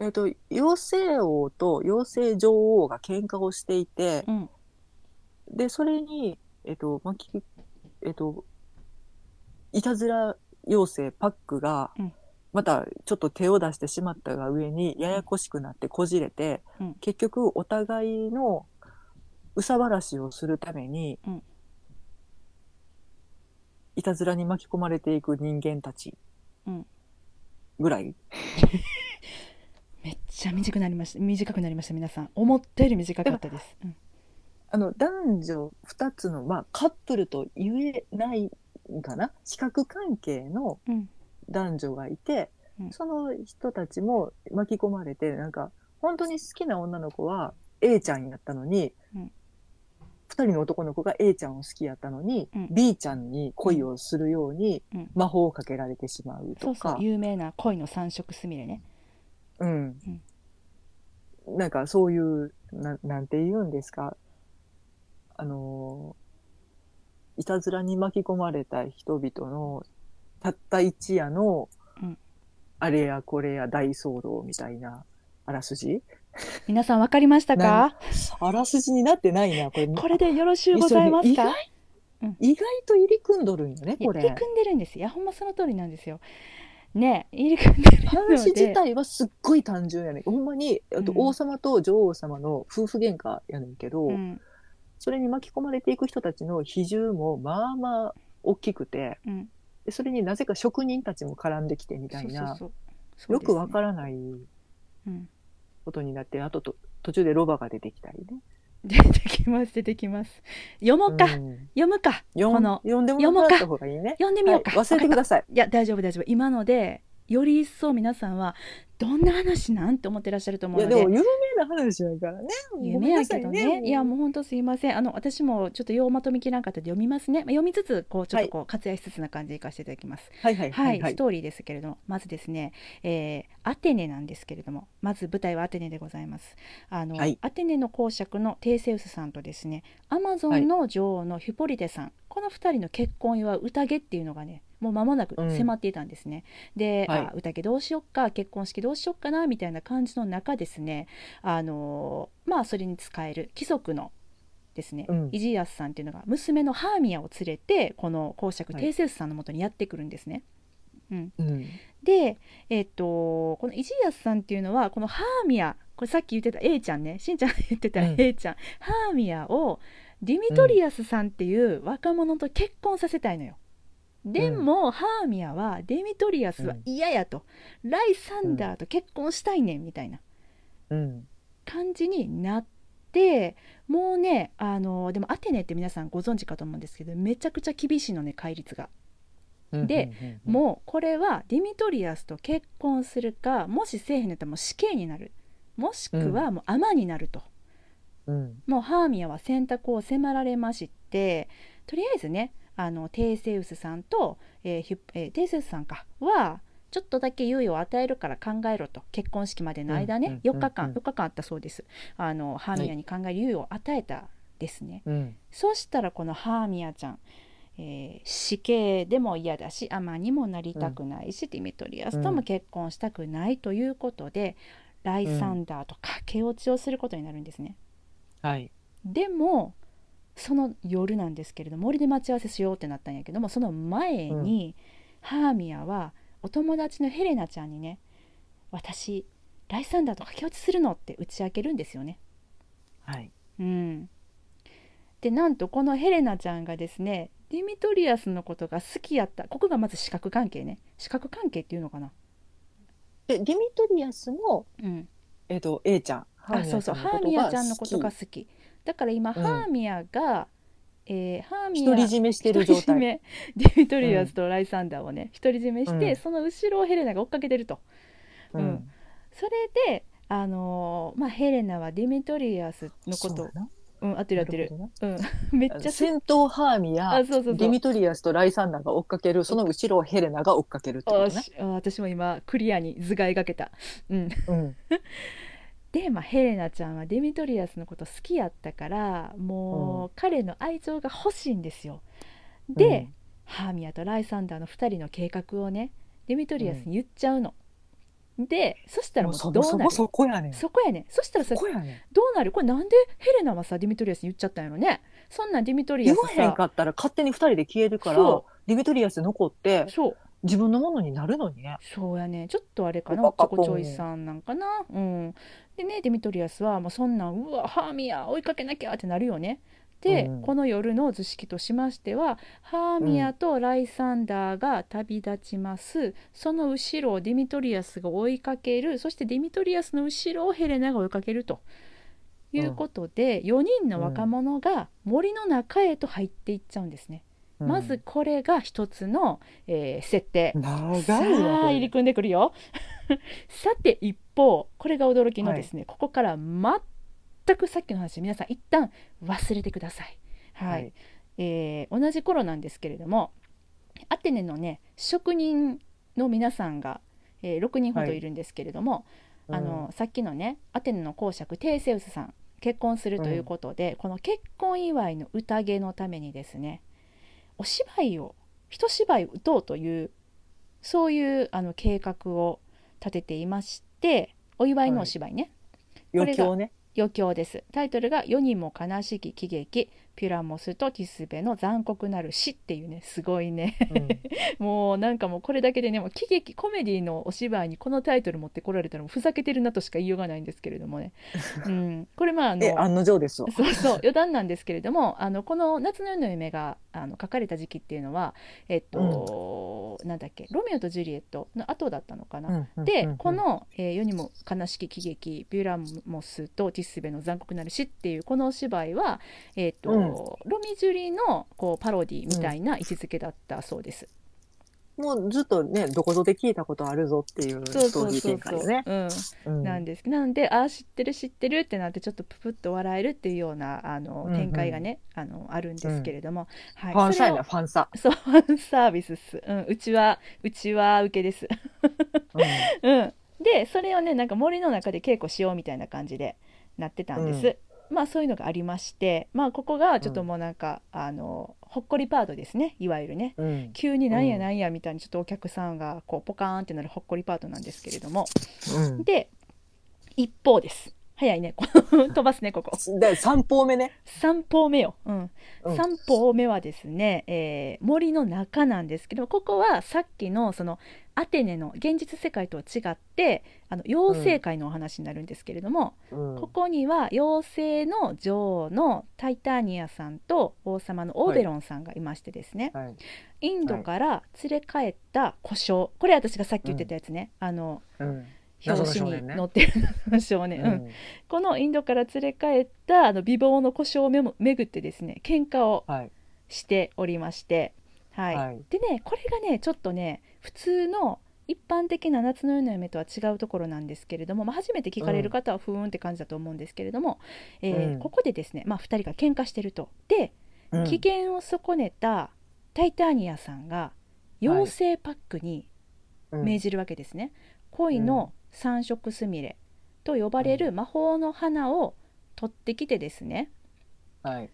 [SPEAKER 2] えっと、妖精王と妖精女王が喧嘩をしていて、
[SPEAKER 1] うん。
[SPEAKER 2] で、それに、えっと、まき、えっと、いたずら妖精パックが
[SPEAKER 1] うん、
[SPEAKER 2] またちょっと手を出してしまったが上に、ややこしくなってこじれて、
[SPEAKER 1] うん。
[SPEAKER 2] 結局お互いの憂さ晴らしをするために、
[SPEAKER 1] うん
[SPEAKER 2] いたずらに巻き込まれていく人間たち
[SPEAKER 1] うん。
[SPEAKER 2] ぐらい、
[SPEAKER 1] めっちゃ短くなりました。短くなりました皆さん。思ったより短かったです、うん。
[SPEAKER 2] あの男女2つの、まあ、カップルと言えないんかな？視覚関係の
[SPEAKER 1] うん。
[SPEAKER 2] 男女がいて、
[SPEAKER 1] うん。
[SPEAKER 2] その人たちも巻き込まれてなんか本当に好きな女の子は A ちゃんやったのに、
[SPEAKER 1] うん
[SPEAKER 2] 二人の男の子が A ちゃんを好きやったのに、
[SPEAKER 1] うん。
[SPEAKER 2] B ちゃんに恋をするように
[SPEAKER 1] うん。
[SPEAKER 2] 魔法をかけられてしまう
[SPEAKER 1] そ
[SPEAKER 2] とか。
[SPEAKER 1] うそう有名な恋の三色すみれね。
[SPEAKER 2] うん、なんかそういうななんて言うんですか？あのいたずらに巻き込まれた人々のたった一夜の、
[SPEAKER 1] うん。
[SPEAKER 2] あれやこれや大騒動みたいなあらすじ？
[SPEAKER 1] 皆さん分かりましたか？
[SPEAKER 2] あらすじになってないなこれ。
[SPEAKER 1] これでよろしゅうございますか？
[SPEAKER 2] 意外？と入り組んどるんよねこれ。
[SPEAKER 1] 入り組んでるんですいやほんまその通りなんですよ。ね入り組んでるので。
[SPEAKER 2] 話自体はすっごい単純やねん。ほんまに、あと
[SPEAKER 1] うん。
[SPEAKER 2] 王様と女王様の夫婦喧嘩やねんけど、
[SPEAKER 1] うん。
[SPEAKER 2] それに巻き込まれていく人たちの比重もまあまあ大きくて
[SPEAKER 1] うん。
[SPEAKER 2] でそれになぜか職人たちも絡んできてみたいな。よくわ
[SPEAKER 1] る、
[SPEAKER 2] からない。
[SPEAKER 1] うん、
[SPEAKER 2] ことになってあとと途中でロバが出てきたりね。
[SPEAKER 1] 出てきます出てきます。読もうか、
[SPEAKER 2] うん。
[SPEAKER 1] 読むか。この。
[SPEAKER 2] 読んでもらった方がいいね。
[SPEAKER 1] 読んでみようか、
[SPEAKER 2] はい。忘れてください。
[SPEAKER 1] いや大丈夫大丈夫。今のでより一層皆さんはどんな話なんて思ってらっしゃると思
[SPEAKER 2] いうや
[SPEAKER 1] ので。
[SPEAKER 2] でも有名な話やからね。
[SPEAKER 1] 夢やけどね。
[SPEAKER 2] ごめん。なさ
[SPEAKER 1] いやもう本当すいません。あの私もちょっとようまとめきらんかったんで読みますね、まあ、読みつつこうちょっとこう割愛しつつな感じでいかせていただきます。
[SPEAKER 2] はいはい
[SPEAKER 1] は、
[SPEAKER 2] はい。いはい
[SPEAKER 1] ス。トーリーですけれども。まずですね、えーアテネなんですけれども。まず舞台はアテネでございます。あの、
[SPEAKER 2] はい。
[SPEAKER 1] アテネの公爵のテーセウスさんとですねアマゾンの女王のヒュポリテさん、この2人の結婚を祝う宴っていうのがねもう間もなく迫っていたんですね、で、
[SPEAKER 2] はい。
[SPEAKER 1] あ宴どうしよっか結婚式どうしよっかなみたいな感じの中ですねあのまあそれに使える貴族のですね、
[SPEAKER 2] うん。
[SPEAKER 1] イジアスさんっていうのが娘のハーミアを連れてこの公爵
[SPEAKER 2] はい。
[SPEAKER 1] テーセウスさんのもとにやってくるんですね。うん、
[SPEAKER 2] うん。
[SPEAKER 1] で、えっとこのイジアスさんっていうのはこのハーミアこれさっき言ってた A ちゃんねしんちゃんが言ってた
[SPEAKER 2] うん。
[SPEAKER 1] A ちゃん、ハーミアをディミトリアスさんっていう若者と結婚させたいのよ。でも、ハーミアはデミトリアスは嫌やと、ライサンダーと結婚したいねんみたいな
[SPEAKER 2] うん。
[SPEAKER 1] 感じになってもうねあのでもアテネって皆さんご存知かと思うんですけどめちゃくちゃ厳しいのね戒律が。
[SPEAKER 2] うん
[SPEAKER 1] で、もうこれはディミトリアスと結婚するかもしせえへんのやったらもう死刑になる。もしくはもう尼になると、
[SPEAKER 2] うん。
[SPEAKER 1] もうハーミアは選択を迫られましてとりあえずねあのテーセウスさんと、えーえーテーセウスさんかはちょっとだけ猶予を与えるから考えろと結婚式までの間ね、
[SPEAKER 2] うん
[SPEAKER 1] 4日間
[SPEAKER 2] うん
[SPEAKER 1] 4日間あったそうです。あのハーミアに考える猶予を与えたですね、
[SPEAKER 2] うん。
[SPEAKER 1] そしたらこのハーミアちゃん、えー死刑でも嫌だし尼にもなりたくないし、ディミトリアスとも結婚したくないということで、ライサンダーと駆け落ちをすることになるんですね。
[SPEAKER 2] はい。
[SPEAKER 1] でもその夜なんですけれども森で待ち合わせしようってなったんやけどもその前に、ハーミアはお友達のヘレナちゃんにね「私ライサンダーと駆け落ちするの?」って打ち明けるんですよね。
[SPEAKER 2] はい。
[SPEAKER 1] うん、でなんとこのヘレナちゃんがですねディミトリアスのことが好きやった。ここがまず四角関係ね。四角関係っていうのかな、
[SPEAKER 2] でディミトリアスも
[SPEAKER 1] うん、
[SPEAKER 2] えっと A ちゃん。
[SPEAKER 1] あそうそう。ハーミアちゃんのことが好きだから今、
[SPEAKER 2] うん。
[SPEAKER 1] ハーミアが、えーハーミア
[SPEAKER 2] 独り占めしてる状態。
[SPEAKER 1] 独り占めディミトリアスとライサンダーをね独り占めして、
[SPEAKER 2] うん。
[SPEAKER 1] その後ろをヘレナが追っかけてると。
[SPEAKER 2] うん。
[SPEAKER 1] うん。それであのーまあヘレナはディミトリアスのこと。
[SPEAKER 2] そう
[SPEAKER 1] ん合ってる合ってる。うん。めっちゃ
[SPEAKER 2] 先頭ハーミア、
[SPEAKER 1] あそうそう
[SPEAKER 2] ディミトリアスとライサンダーが追っかけるその後ろをヘレナが追っかけるってことね。
[SPEAKER 1] あ私も今クリアに図が描けた、うん、
[SPEAKER 2] うん
[SPEAKER 1] で、まあ、ヘレナちゃんはデミトリアスのこと好きやったからもう、彼の愛情が欲しいんですよ。で、ハーミアとライサンダーの2人の計画をねデミトリアスに言っちゃうの、でそしたらも
[SPEAKER 2] もう
[SPEAKER 1] どうなる？
[SPEAKER 2] もそこやねん。
[SPEAKER 1] そこやねん。そしたらさ
[SPEAKER 2] そこやねん。
[SPEAKER 1] どうなる？これなんでヘレナはさディミトリアスに言っちゃったんやろね。そんなんディミトリアス
[SPEAKER 2] 言わへんかったら勝手に二人で消えるから
[SPEAKER 1] そ
[SPEAKER 2] ディミトリアス残って
[SPEAKER 1] そう
[SPEAKER 2] 自分のものになるのにね。
[SPEAKER 1] そうやね。ちょっとあれかな。おっちょいさんなんかな。うん。でねデミトリアスはもうそんなんうわハーミア追いかけなきゃってなるよね。で、
[SPEAKER 2] うん。
[SPEAKER 1] この夜の図式としましてはハーミアとライサンダーが旅立ちます、その後ろをディミトリアスが追いかける。そしてディミトリアスの後ろをヘレナが追いかけると。いうことで、4人の若者が森の中へと入っていっちゃうんですね、
[SPEAKER 2] うん。
[SPEAKER 1] まずこれが一つの、えー設定。
[SPEAKER 2] 長い
[SPEAKER 1] さあ入り組んでくるよ。さて一方これが驚きのですね、ここから全くさっきの話皆さん一旦忘れてください。はい。えー同じ頃なんですけれどもアテネのね職人の皆さんが、えー6人ほどいるんですけれども、あのさっきのねアテネの公爵テーセウスさん結婚するということで、この結婚祝いの宴のためにですねお芝居を一芝居打とうというそういうあの計画を立てていましてお祝いのお芝居ね、
[SPEAKER 2] 余興ね。
[SPEAKER 1] 余興です。タイトルが「世にも悲しき喜劇ピュラモスとティスベの残酷なる死」っていうねすごいね。
[SPEAKER 2] うん。
[SPEAKER 1] もうなんかもうこれだけでねもう喜劇コメディのお芝居にこのタイトル持ってこられたらもうふざけてるなとしか言いようがないんですけれどもね、うん、これまああの
[SPEAKER 2] の定ですわ。
[SPEAKER 1] そうそう。余談なんですけれどもあのこの「夏の夜の夢が」あの書かれた時期っていうのはえっと、なんだっけ「ロミオとジュリエット」の後だったのかな。
[SPEAKER 2] うんうん
[SPEAKER 1] で、
[SPEAKER 2] うんうん。
[SPEAKER 1] この、えー世にも悲しき喜劇「ビュラモスとティスベの残酷なる死」っていうこのお芝居は、えっと
[SPEAKER 2] うん
[SPEAKER 1] ロミジュリのこうパロディみたいな位置づけだったそうです。
[SPEAKER 2] もうずっとね、どこぞで聞いたことあるぞっていうストーリー
[SPEAKER 1] そうそう
[SPEAKER 2] 展開よね。
[SPEAKER 1] うなん。ですなん。でああ知ってる知ってるってなってちょっとププッと笑えるっていうようなあの
[SPEAKER 2] うん。うん。
[SPEAKER 1] 展開がね、あのあるん。ですけれども、はい
[SPEAKER 2] ファンサイな、
[SPEAKER 1] それを
[SPEAKER 2] ファンサ。
[SPEAKER 1] そうファンサービスっす、うん、うちはうちは受けです、
[SPEAKER 2] うん。
[SPEAKER 1] うん、でそれをねなん。か森の中で稽古しようみたいな感じでなってたん。です、まあそういうのがありましてまあここがちょっともうなんか、あのほっこりパートですね。いわゆるね。
[SPEAKER 2] うん。
[SPEAKER 1] 急になんや
[SPEAKER 2] うん。
[SPEAKER 1] なんやみたいにちょっとお客さんがこうポカーンってなるほっこりパートなんですけれども。
[SPEAKER 2] うん。
[SPEAKER 1] で一方です早いね。飛ばすねここ。
[SPEAKER 2] で3方目ね。
[SPEAKER 1] 3方目よ、うん、
[SPEAKER 2] うん。
[SPEAKER 1] 3方目はですね、えー森の中なんですけどここはさっきのそのアテネの現実世界とは違ってあの妖精界のお話になるんですけれども、
[SPEAKER 2] うん。
[SPEAKER 1] ここには妖精の女王のタイターニアさんと王様のオーベロンさんがいましてですね、
[SPEAKER 2] はい。
[SPEAKER 1] インドから連れ帰った故障これ私がさっき言ってたやつね、あの
[SPEAKER 2] うん
[SPEAKER 1] 表紙に載ってる少年、うん。
[SPEAKER 2] うん
[SPEAKER 1] このインドから連れ帰ったあの美貌の故障をめも巡ってですね喧嘩を
[SPEAKER 2] はい。
[SPEAKER 1] しておりまして、はい。
[SPEAKER 2] はい。
[SPEAKER 1] でねこれがねちょっとね普通の一般的な夏の夜の夢とは違うところなんですけれども、まあ、初めて聞かれる方はふーんって感じだと思うんですけれども、えー
[SPEAKER 2] うん。
[SPEAKER 1] ここでですね、まあ、2人が喧嘩してると。で
[SPEAKER 2] うん。
[SPEAKER 1] 機嫌を損ねたタイターニアさんが妖精パックに
[SPEAKER 2] うん。
[SPEAKER 1] 命じるわけですね、恋の三色すみれと呼ばれる魔法の花を取ってきてですね、
[SPEAKER 2] はい。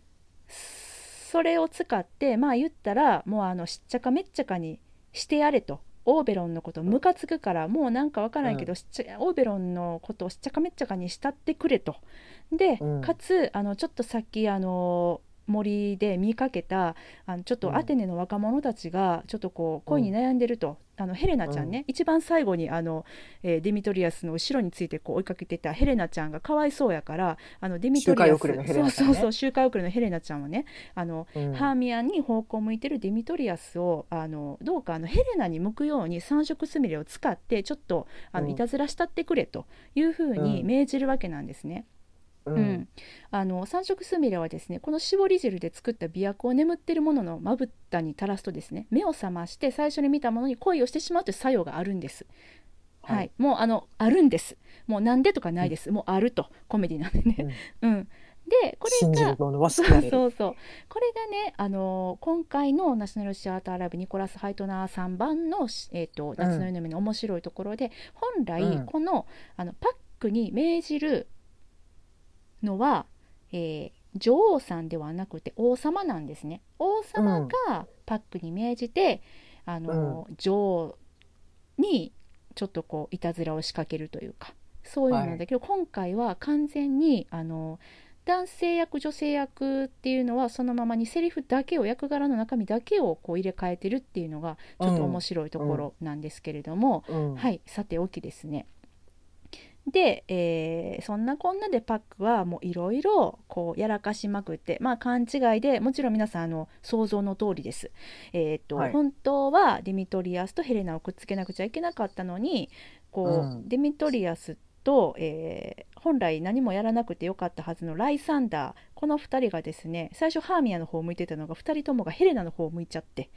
[SPEAKER 1] それを使ってまあ言ったらもうあのしっちゃかめっちゃかにしてやれと。オーベロンのことムカつくからもうなんかわからんけど、
[SPEAKER 2] うん。
[SPEAKER 1] しっちゃオーベロンのことをしっちゃかめっちゃかにしたってくれと。で、
[SPEAKER 2] うん。
[SPEAKER 1] かつあのちょっとさっきあの森で見かけたあのちょっとアテネの若者たちがちょっとこう恋に悩んでると、あのヘレナちゃんね、一番最後にあの、えーデミトリアスの後ろについてこう追いかけてたヘレナちゃんがかわいそうやからあのデミトリアス
[SPEAKER 2] 周回遅れのヘレナちゃんね。
[SPEAKER 1] そうそうそう周回遅れのヘレナちゃんはねあの、
[SPEAKER 2] うん。
[SPEAKER 1] ハーミアに方向を向いてるデミトリアスをあのどうかあのヘレナに向くように三色すみれを使ってちょっとあの
[SPEAKER 2] うん。
[SPEAKER 1] いたずらしたってくれというふうに
[SPEAKER 2] うん。
[SPEAKER 1] 命じるわけなんですね。
[SPEAKER 2] う
[SPEAKER 1] うん。ん、あの三色すみれはですねこの絞り汁で作った媚薬を眠っているもののまぶたに垂らすとですね目を覚まして最初に見たものに恋をしてしまうという作用があるんです。はい、
[SPEAKER 2] はい。
[SPEAKER 1] もうあのあるんです。もうなんでとかないです。もうあると。コメディなんでね。うん、でこれが そうそうこれがね、あのー今回のナショナルシアターライブニコラス・ハイトナーさん版の、しえーと夏の夢の面白いところで、本来
[SPEAKER 2] うん。
[SPEAKER 1] この,、あのパックに命じるのは、えー女王さんではなくて王様なんですね。王様がパックに命じて、あのー女王にちょっとこういたずらを仕掛けるというかそういうのなんだけど、今回は完全にあの男性役女性役っていうのはそのままにセリフだけを役柄の中身だけをこう入れ替えてるっていうのがちょっと面白いところなんですけれども、
[SPEAKER 2] うん。
[SPEAKER 1] はい。さておきですねで、えーそんなこんなでパックはもういろいろこうやらかしまくってまあ勘違いでもちろん皆さんあの想像の通りです。えーと
[SPEAKER 2] はい。
[SPEAKER 1] 本当はデミトリアスとヘレナをくっつけなくちゃいけなかったのにこう、
[SPEAKER 2] うん。
[SPEAKER 1] デミトリアスと、えー本来何もやらなくてよかったはずのライサンダーこの2人がですね最初ハーミアの方を向いてたのが2人ともがヘレナの方を向いちゃって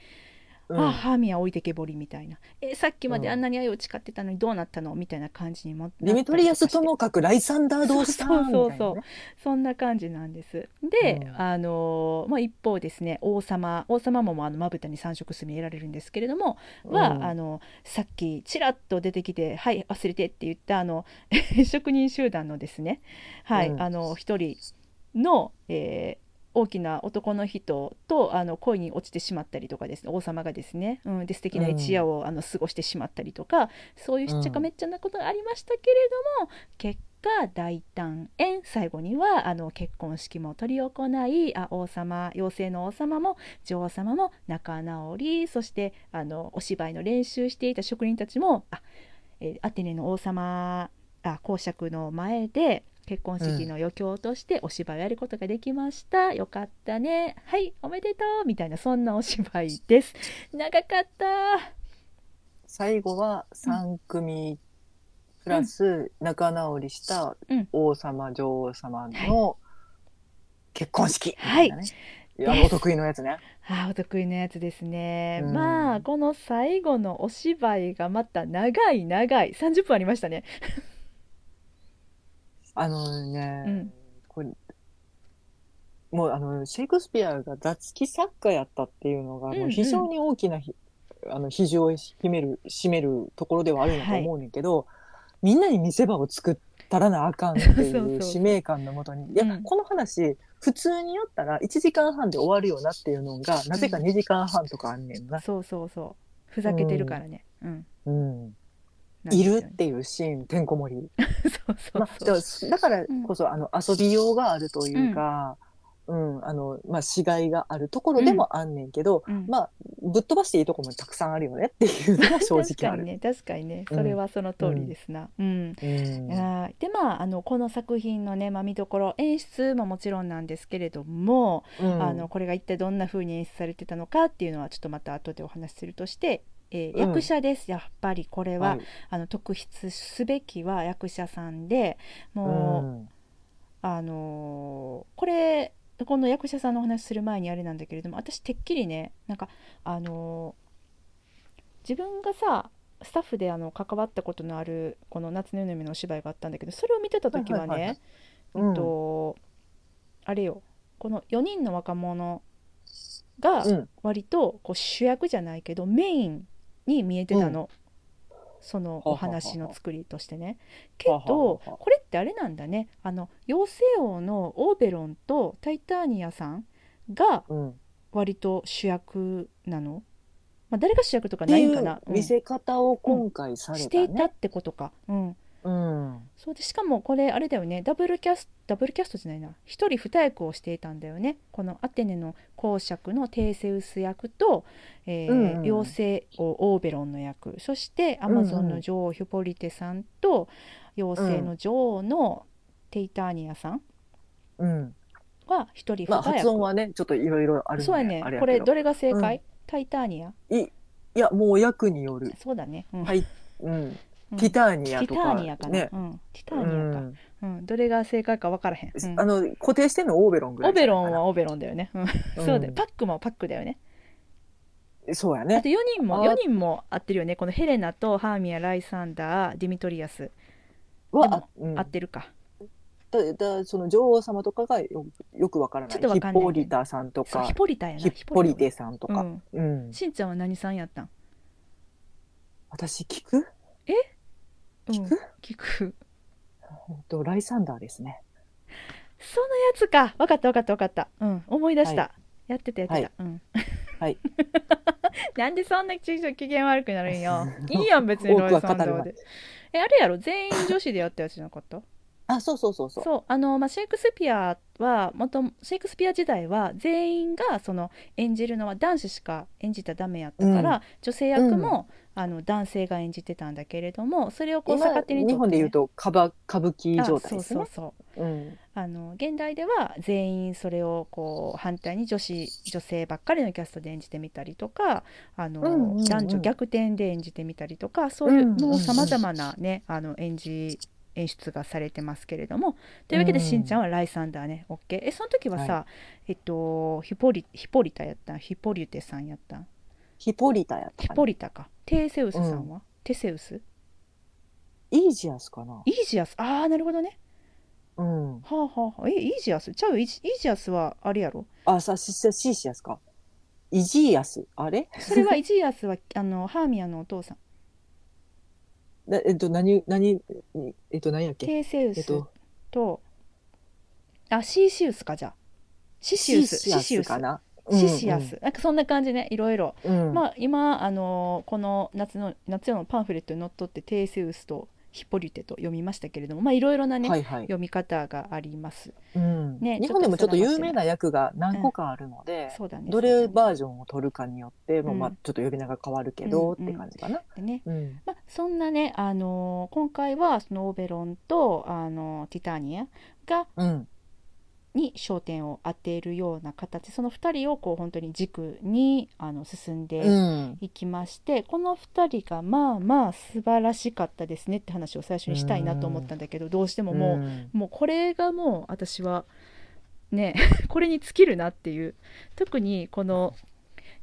[SPEAKER 2] うん。
[SPEAKER 1] あハーミア置いてけぼりみたいな。えさっきまであんなに愛を誓ってたのにどうなったのみたいな感じにも
[SPEAKER 2] ディミトリアスと
[SPEAKER 1] も
[SPEAKER 2] もかくライサンダーどうした
[SPEAKER 1] そうそうそうそんな感じなんです。で、
[SPEAKER 2] うん。
[SPEAKER 1] あのまあ、一方ですね王様王様もまああのまぶたに三色墨得られるんですけれども、は
[SPEAKER 2] うん。
[SPEAKER 1] あのさっきちらっと出てきて「はい忘れて」って言ったあの 職人集団のですね、はい
[SPEAKER 2] うん。
[SPEAKER 1] あの一人の、えー大きな男の人とあの恋に落ちてしまったりとかですね。王様がですね、うん、で素敵な一夜を、あの過ごしてしまったりとかそういうしっちゃかめっちゃなことがありましたけれども、結果大胆円。最後にはあの結婚式も執り行いあ王様妖精の王様も女王様も仲直りそしてあのお芝居の練習していた職人たちもあ、えーアテネの王様あ公爵の前で結婚式の余興としてお芝居をやることができました、よかったね。はいおめでとうみたいなそんなお芝居です。長かった。
[SPEAKER 2] 最後は3組プラス仲直りした
[SPEAKER 1] うん。
[SPEAKER 2] 王様女王様の結婚式、
[SPEAKER 1] はい。
[SPEAKER 2] いやお得意のやつね。
[SPEAKER 1] あーお得意のやつですね、
[SPEAKER 2] うん。
[SPEAKER 1] まあこの最後のお芝居がまた長い長い。30分ありましたね
[SPEAKER 2] あのね、
[SPEAKER 1] うん。
[SPEAKER 2] これもうあのシェイクスピアが雑記作家やったっていうのが
[SPEAKER 1] うん
[SPEAKER 2] もう非常に大きなひ、あの比重を秘める占めるところではあるんだと思うねんけど、みんなに見せ場を作ったらなあかんって
[SPEAKER 1] そう
[SPEAKER 2] い
[SPEAKER 1] そう
[SPEAKER 2] う使命感のもとにいや、
[SPEAKER 1] うん
[SPEAKER 2] この話普通にやったら1時間半で終わるよなっていうのがなぜか2時間半とかあんねんな。
[SPEAKER 1] そうそうそう。ふざけてるからね。うん、
[SPEAKER 2] うん
[SPEAKER 1] なん
[SPEAKER 2] いるっていうシーンてんこ盛り。
[SPEAKER 1] そうそう
[SPEAKER 2] まあ、
[SPEAKER 1] そう、
[SPEAKER 2] だからだからこそ、あの遊びようがあるというか、うん。あのまあ、しがいがあるところでもあんねんけど、
[SPEAKER 1] うん。
[SPEAKER 2] まあ、ぶっ飛ばしていいとこもたくさんあるよねっていうのが正直ある。
[SPEAKER 1] 確かにね確かにね。それはその通りですな。うん、
[SPEAKER 2] うん。
[SPEAKER 1] はいでまああのこの作品のね、まあ、見どころ演出ももちろんなんですけれども、
[SPEAKER 2] うん。
[SPEAKER 1] あのこれが一体どんな風に演出されてたのかっていうのはちょっとまた後でお話しするとして、えー
[SPEAKER 2] うん。
[SPEAKER 1] 役者ですやっぱりこれは、
[SPEAKER 2] はい。
[SPEAKER 1] あの特筆すべきは役者さんで
[SPEAKER 2] う
[SPEAKER 1] もう、
[SPEAKER 2] ん。
[SPEAKER 1] あのーこれこの役者さんのお話する前にあれなんだけれども私てっきりねなんかあのー自分がさスタッフであの関わったことのあるこの「夏の夜の夢」のお芝居があったんだけどそれを見てた時はね、
[SPEAKER 2] はいはいはい。
[SPEAKER 1] えっとあれよこの4人の若者が
[SPEAKER 2] うん。
[SPEAKER 1] 割とこう主役じゃないけどメインに見えてたの、そのお話の作りとしてね。けど
[SPEAKER 2] は
[SPEAKER 1] これってあれなんだね。あの妖精王のオーベロンとタイターニアさんが
[SPEAKER 2] うん。
[SPEAKER 1] 割と主役なの、まあ、誰が主役とかないんかな、うん。
[SPEAKER 2] 見せ方を今回され
[SPEAKER 1] したていたっ
[SPEAKER 2] ね。
[SPEAKER 1] てことか。うん
[SPEAKER 2] うん。
[SPEAKER 1] そうでしかもこれあれだよね。ダブルキャストダブルキャストじゃないな。一人二役をしていたんだよね。このアテネの公爵のテーセウス役と、えー
[SPEAKER 2] うんうん
[SPEAKER 1] 妖精王オーベロンの役。そしてアマゾンの女王ヒュポリテさんと妖精の女王のテイターニアさん
[SPEAKER 2] うん。
[SPEAKER 1] は一人二
[SPEAKER 2] まあ、
[SPEAKER 1] 役、
[SPEAKER 2] 発音はねちょっといろいろある
[SPEAKER 1] そうやね。これどれが正解、
[SPEAKER 2] うん。
[SPEAKER 1] タイターニア？
[SPEAKER 2] いいやもう役による、
[SPEAKER 1] そうだね、うん。
[SPEAKER 2] はい。うん、
[SPEAKER 1] うん
[SPEAKER 2] ティターニア
[SPEAKER 1] ティタ
[SPEAKER 2] とか
[SPEAKER 1] ーニアかな、
[SPEAKER 2] ね
[SPEAKER 1] うん、ティタ
[SPEAKER 2] う
[SPEAKER 1] ーニアか、
[SPEAKER 2] ん。
[SPEAKER 1] うん。どれが正解か分からへん、うん。
[SPEAKER 2] あの固定してんのオーベロンぐらい
[SPEAKER 1] オベ
[SPEAKER 2] じゃないかな
[SPEAKER 1] ロンはオベロンだよね、うん。
[SPEAKER 2] うん。
[SPEAKER 1] そうだよ。パックもパックだよね。
[SPEAKER 2] そうやね。
[SPEAKER 1] あと4人も
[SPEAKER 2] あ
[SPEAKER 1] 4人も合ってるよね。このヘレナとハーミアライサンダーディミトリアス。
[SPEAKER 2] は
[SPEAKER 1] 合ってるか、
[SPEAKER 2] だだその女王様とかがよよくわからない。
[SPEAKER 1] ちょっとわかんない
[SPEAKER 2] ヒッポリタさんとか。
[SPEAKER 1] ヒポリタやな。
[SPEAKER 2] ヒッポリテさんとか、
[SPEAKER 1] うん。
[SPEAKER 2] うん。
[SPEAKER 1] しんちゃんは何さんやったん、
[SPEAKER 2] 私聞く、
[SPEAKER 1] うん、
[SPEAKER 2] 聞く？
[SPEAKER 1] 聞く。
[SPEAKER 2] えっとライサンダーですね。
[SPEAKER 1] そのやつか。分かった分かった分かった。うん。思い出した、
[SPEAKER 2] は
[SPEAKER 1] やってたやってた、
[SPEAKER 2] はい。
[SPEAKER 1] うん。
[SPEAKER 2] はい。
[SPEAKER 1] なんでそんなちょ機嫌悪くなるんよ。いいやん別にロイ
[SPEAKER 2] 多くは語るわ。
[SPEAKER 1] サンダーで。えあれやろ。全員女子でやったやつじゃなかった？
[SPEAKER 2] あそうそうそうそう。
[SPEAKER 1] そうあの、まあ、シェイクスピアは元シェイクスピア時代は全員がその演じるのは男子しか演じたらダメやったから、
[SPEAKER 2] うん。
[SPEAKER 1] 女性役も、あの男性が演じてたんだけれどもそれをこう
[SPEAKER 2] 今
[SPEAKER 1] 逆手に取って、ね、
[SPEAKER 2] 日本で言うと歌ば歌舞伎状態ですね。
[SPEAKER 1] あそうそうそう。
[SPEAKER 2] うん。
[SPEAKER 1] あの現代では全員それをこう反対に女子女性ばっかりのキャストで演じてみたりとかあの、
[SPEAKER 2] うんうんうん。
[SPEAKER 1] 男女逆転で演じてみたりとかそういう
[SPEAKER 2] うんうんうん
[SPEAKER 1] もうさまざまなねあの演じ演出がされてますけれども。というわけで
[SPEAKER 2] うん。
[SPEAKER 1] しんちゃんはライサンダーね。OK えその時はさ、
[SPEAKER 2] は
[SPEAKER 1] えっとヒポリヒポリタやった？んヒポリュテさんやった？ん
[SPEAKER 2] ヒポリタやった
[SPEAKER 1] ヒポリタか。テーセウスさんは、テセウス？
[SPEAKER 2] イージアスかな。
[SPEAKER 1] イージアス？ああなるほどね。
[SPEAKER 2] うん。
[SPEAKER 1] はあはあはあ。えイージアス？ちゃう？よイージアスはあれやろ？
[SPEAKER 2] あさシシシーシアスか。イジーアス？あれ？
[SPEAKER 1] それはイジアスはあのハーミアのお父さん
[SPEAKER 2] なえっと何何えっと何やっけ？
[SPEAKER 1] テーセウス
[SPEAKER 2] えっと。
[SPEAKER 1] と、あシーシウスかじゃあ。シシウス
[SPEAKER 2] シシアスかな？
[SPEAKER 1] シシアス、なんかそんな感じねいろいろ、
[SPEAKER 2] うん。うん
[SPEAKER 1] まあ今あのこの夏の夏夜のパンフレットにのっとってテーセウスとヒポリテと読みましたけれどもまあいろいろなね、
[SPEAKER 2] はいはい。
[SPEAKER 1] 読み方があります。
[SPEAKER 2] うん。
[SPEAKER 1] ね
[SPEAKER 2] 日本でもちょっと有名な役が何個かあるので、
[SPEAKER 1] そうだね。
[SPEAKER 2] どれバージョンを取るかによっても、
[SPEAKER 1] うん。
[SPEAKER 2] まあ、ちょっと呼び名が変わるけど、
[SPEAKER 1] うん
[SPEAKER 2] って感じかな。
[SPEAKER 1] でね。
[SPEAKER 2] うん。
[SPEAKER 1] まあ、そんなね、あの今回はそのオーベロンと、あのティタニアが
[SPEAKER 2] うん
[SPEAKER 1] に焦点を当てるような形。その2人をこう本当に軸にあの進んで
[SPEAKER 2] うん。
[SPEAKER 1] いきまして、この2人がまあまあ素晴らしかったですねって話を最初にしたいなと思ったんだけど、どうしてももう、
[SPEAKER 2] ん。
[SPEAKER 1] もうこれがもう私はね これに尽きるなっていう。特にこの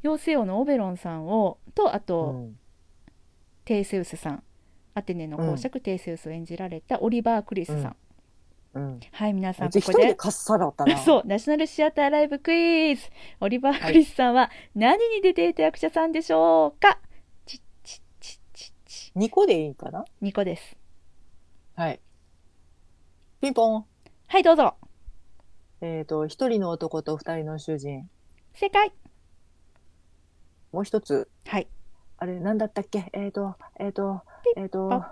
[SPEAKER 1] 妖精王のオベロンさんをとあと、
[SPEAKER 2] うん。
[SPEAKER 1] テーセウスさん。アテネの公爵、テーセウスを演じられたオリバー・クリスさん、はい皆さん
[SPEAKER 2] 一
[SPEAKER 1] ここで。
[SPEAKER 2] かっさだったな。
[SPEAKER 1] そうナショナルシアターライブクイズ。オリバー・クリスさんは何に出ていた役者さんでしょうか？チッチッチッチッチ
[SPEAKER 2] 2個でいいかな
[SPEAKER 1] ？2個です。
[SPEAKER 2] はい。ピンポン。
[SPEAKER 1] はいどうぞ。
[SPEAKER 2] えっ、と、一人の男と二人の主人。
[SPEAKER 1] 正解。
[SPEAKER 2] もう一つ。
[SPEAKER 1] はい。
[SPEAKER 2] あれ、なんだったっけ？えっ、と、えっ、と、えっ、と、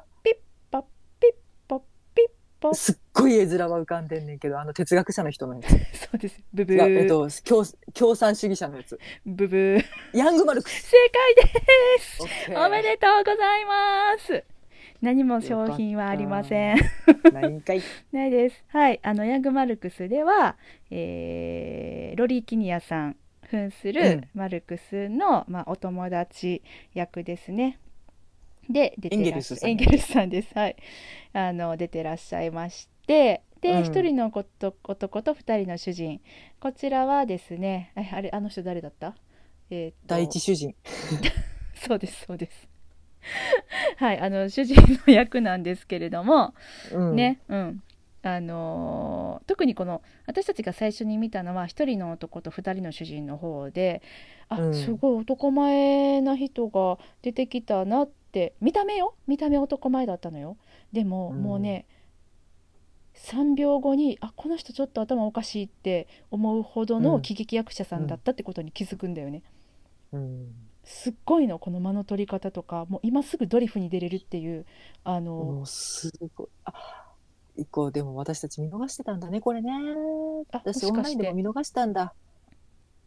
[SPEAKER 1] ポッ
[SPEAKER 2] すっごい絵面は浮かんでんねんけど、あの哲学者の人のやつ。
[SPEAKER 1] そうですブブ
[SPEAKER 2] 違うえっ、
[SPEAKER 1] ー、
[SPEAKER 2] と共、共産主義者のやつ。
[SPEAKER 1] ブブー
[SPEAKER 2] ヤングマルクス。
[SPEAKER 1] 正解です
[SPEAKER 2] オッケー
[SPEAKER 1] おめでとうございます何も商品はありません
[SPEAKER 2] ないんかい。
[SPEAKER 1] ないです。はい、あのヤングマルクスでは、えーロリー・キニアさん扮す
[SPEAKER 2] う
[SPEAKER 1] る
[SPEAKER 2] ん
[SPEAKER 1] マルクスの、まあ、お友達役ですね。で出てらっしゃ
[SPEAKER 2] エンゲルスさん
[SPEAKER 1] エンゲルスさんです。はい、あの出てらっしゃいまして。で、
[SPEAKER 2] うん
[SPEAKER 1] 一人のこと男と二人の主人こちらはですねえあれあの人誰だった？えーと
[SPEAKER 2] 第一主人。
[SPEAKER 1] そうですそうですはいあの主人の役なんですけれども、
[SPEAKER 2] うん。
[SPEAKER 1] ね、うん。あのー特にこの私たちが最初に見たのは一人の男と二人の主人の方であ、
[SPEAKER 2] うん。
[SPEAKER 1] すごい男前な人が出てきたなって見た目よ？見た目男前だったのよ。でも、
[SPEAKER 2] うん。
[SPEAKER 1] もうね3秒後にあこの人ちょっと頭おかしいって思うほど
[SPEAKER 2] うん。
[SPEAKER 1] の喜劇役者さんだったってことに気づくんだよね、
[SPEAKER 2] うん。
[SPEAKER 1] すっごいのこの間の取り方とかもう今すぐドリフに出れるっていうあの、
[SPEAKER 2] もうすごい。あ、一個でも私たち見逃してたんだね、これね。
[SPEAKER 1] あ
[SPEAKER 2] 私オンラインでも見逃したんだ。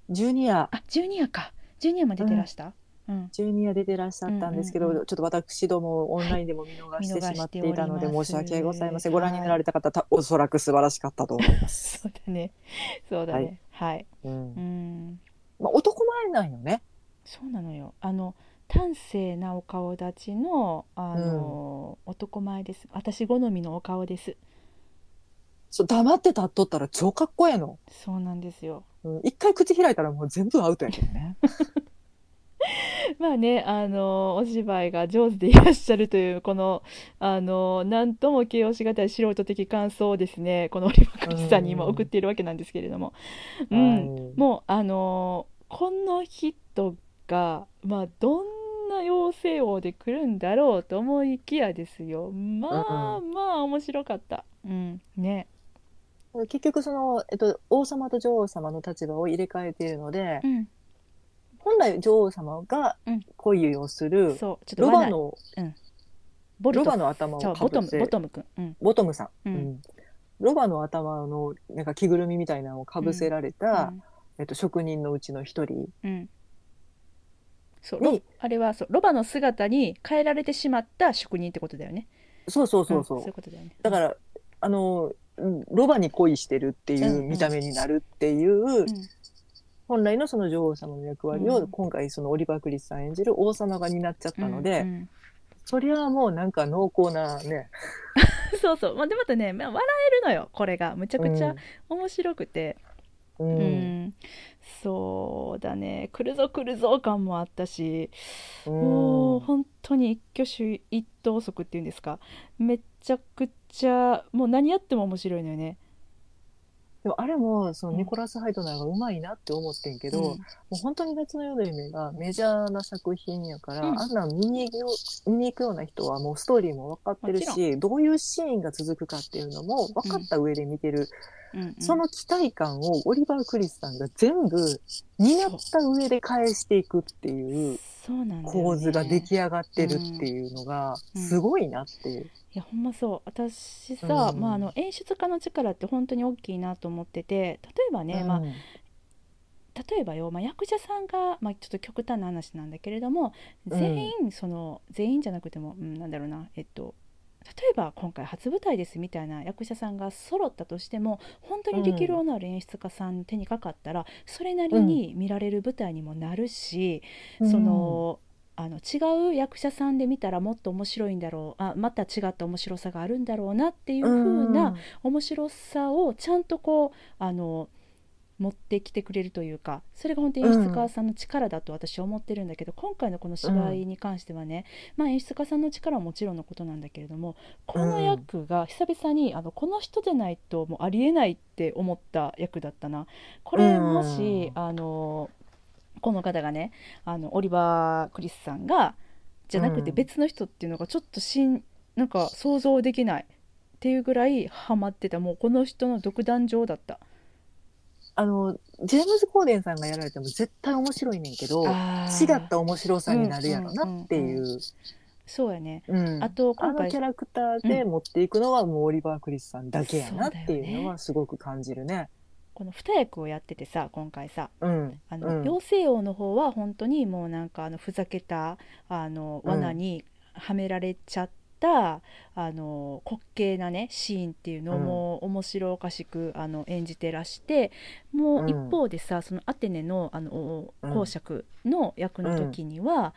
[SPEAKER 2] ジュニア、
[SPEAKER 1] あジュニアかジュニアも出てらした、うん
[SPEAKER 2] ジュニア出てらっしゃったんですけど、
[SPEAKER 1] うんうんう
[SPEAKER 2] ちょっと私どもオンラインでも見逃してしまっていたので申し訳ございません。
[SPEAKER 1] はい
[SPEAKER 2] ご覧になられた方、たおそらく素晴らしかったと思います。
[SPEAKER 1] そうだね。そうだね。はい。
[SPEAKER 2] うん
[SPEAKER 1] うん。
[SPEAKER 2] まあ、男前なんよね。
[SPEAKER 1] そうなのよ。あの端正なお顔立ちのあの、男前です。私好みのお顔です。
[SPEAKER 2] そう黙って立っとったら超かっこええの。
[SPEAKER 1] そうなんですよ。
[SPEAKER 2] うん一回口開いたらもう全部アウトやけどね。
[SPEAKER 1] まあね、あのお芝居が上手でいらっしゃるというこのあのなんとも形容しがたい素人的感想をですね、このオリバークリスさんに今送っているわけなんですけれども、うん。
[SPEAKER 2] はい
[SPEAKER 1] もうあのこの人がまあどんな妖精王で来るんだろうと思いきやですよ。まあ、まあ面白かった。うん。ね。
[SPEAKER 2] 結局その、えっと、王様と女王様の立場を入れ替えているので、
[SPEAKER 1] うん。
[SPEAKER 2] 本来女王様が
[SPEAKER 1] うん。
[SPEAKER 2] 恋をする、
[SPEAKER 1] そう。ちょっと罠。
[SPEAKER 2] ロバの、
[SPEAKER 1] ボルト。
[SPEAKER 2] ロバの頭をかぶせ
[SPEAKER 1] ボトムボトムくんうん。
[SPEAKER 2] ボトムさん、
[SPEAKER 1] うん。
[SPEAKER 2] うん。ロバの頭のなんか着ぐるみみたいなのをかぶせられた、えっと、職人のうちの一人。
[SPEAKER 1] うんうんそうあれはそうロバの姿に変えられてしまった職人ってことだよね。
[SPEAKER 2] そうそうそうそう、
[SPEAKER 1] んそういうことだよね。
[SPEAKER 2] だからあのうんロバに恋してるっていう見た目になるっていう、
[SPEAKER 1] うん。
[SPEAKER 2] 本来のその女王様の役割を、
[SPEAKER 1] うん。
[SPEAKER 2] 今回そのオリバー・クリスさん演じる王様が担っちゃったので、
[SPEAKER 1] うんうん
[SPEAKER 2] そりゃもうなんか濃厚なね。
[SPEAKER 1] そうそう、まあ、でまたね、まあ、笑えるのよ。これが。むちゃくちゃ面白くて、
[SPEAKER 2] うん、
[SPEAKER 1] うんそうだね。来るぞ来るぞ感もあったし
[SPEAKER 2] う
[SPEAKER 1] もうん本当に一挙手一投足っていうんですか。めちゃくちゃもう何やっても面白いのよね。
[SPEAKER 2] でもあれもその
[SPEAKER 1] うん。
[SPEAKER 2] ニコラス・ハイドナーがうまいなって思ってんけど、
[SPEAKER 1] うん。
[SPEAKER 2] もう本当に夏の夜の夢がメジャーな作品やから、
[SPEAKER 1] うん。
[SPEAKER 2] あんなん見に行く見に行くような人はもうストーリーも分かってる
[SPEAKER 1] も
[SPEAKER 2] し、どういうシーンが続くかっていうのも分かった上で見てる、
[SPEAKER 1] うんうん。
[SPEAKER 2] その期待感をオリバー・クリスさんが全部担った上で返していくっていう構図が出来上がってるっていうのが
[SPEAKER 1] うん。
[SPEAKER 2] すごいなっていう。
[SPEAKER 1] いやほんまそう。私さ、
[SPEAKER 2] うん。
[SPEAKER 1] まあ、あの演出家の力って本当に大きいなと思ってて例えばね、まあ、
[SPEAKER 2] うん
[SPEAKER 1] 例えばよ、まあ、役者さんが、まあ、ちょっと極端な話なんだけれども
[SPEAKER 2] うん。
[SPEAKER 1] 全員その、全員じゃなくても、うん、なんだろうなえっと例えば今回初舞台ですみたいな役者さんが揃ったとしても本当に力量のある演出家さん手にかかったら、それなりに見られる舞台にもなるし、そのあの違う役者さんで見たらもっと面白いんだろうあまた違った面白さがあるんだろうなっていう風な面白さをちゃんとこうあの持ってきてくれるというかそれが本当に演出家さんの力だと私は思ってるんだけど、今回のこの芝居に関してはね、まあ、演出家さんの力はもちろんのことなんだけれどもこの役が久々にあのこの人でないともうありえないって思った役だったな。これもし、あのこの方がねあのオリバー・クリスさんがじゃなくて
[SPEAKER 2] うん。
[SPEAKER 1] 別の人っていうのがちょっとしんなんか想像できないっていうぐらいハマってたもうこの人の独壇場だった
[SPEAKER 2] あのジェームズ・コーデンさんがやられても絶対面白いねんけど違った面白さになるやろなっていう。
[SPEAKER 1] そうやね。
[SPEAKER 2] うん。
[SPEAKER 1] あと
[SPEAKER 2] あ
[SPEAKER 1] 今回
[SPEAKER 2] のキャラクターで持っていくのはもうオリバー・クリスさんだけやなっていうのはすごく感じるね。
[SPEAKER 1] この二役をやっててさ今回さ。
[SPEAKER 2] うん。
[SPEAKER 1] あの、
[SPEAKER 2] うん。
[SPEAKER 1] 妖精王の方は本当にもうなんかあのふざけたあの
[SPEAKER 2] うん
[SPEAKER 1] 罠にはめられちゃった、あの滑稽なねシーンっていうの
[SPEAKER 2] うん。
[SPEAKER 1] も面白おかしくあの演じてらしてもう一方でさ、そのアテネのあの
[SPEAKER 2] うん。
[SPEAKER 1] 公爵の役の時には、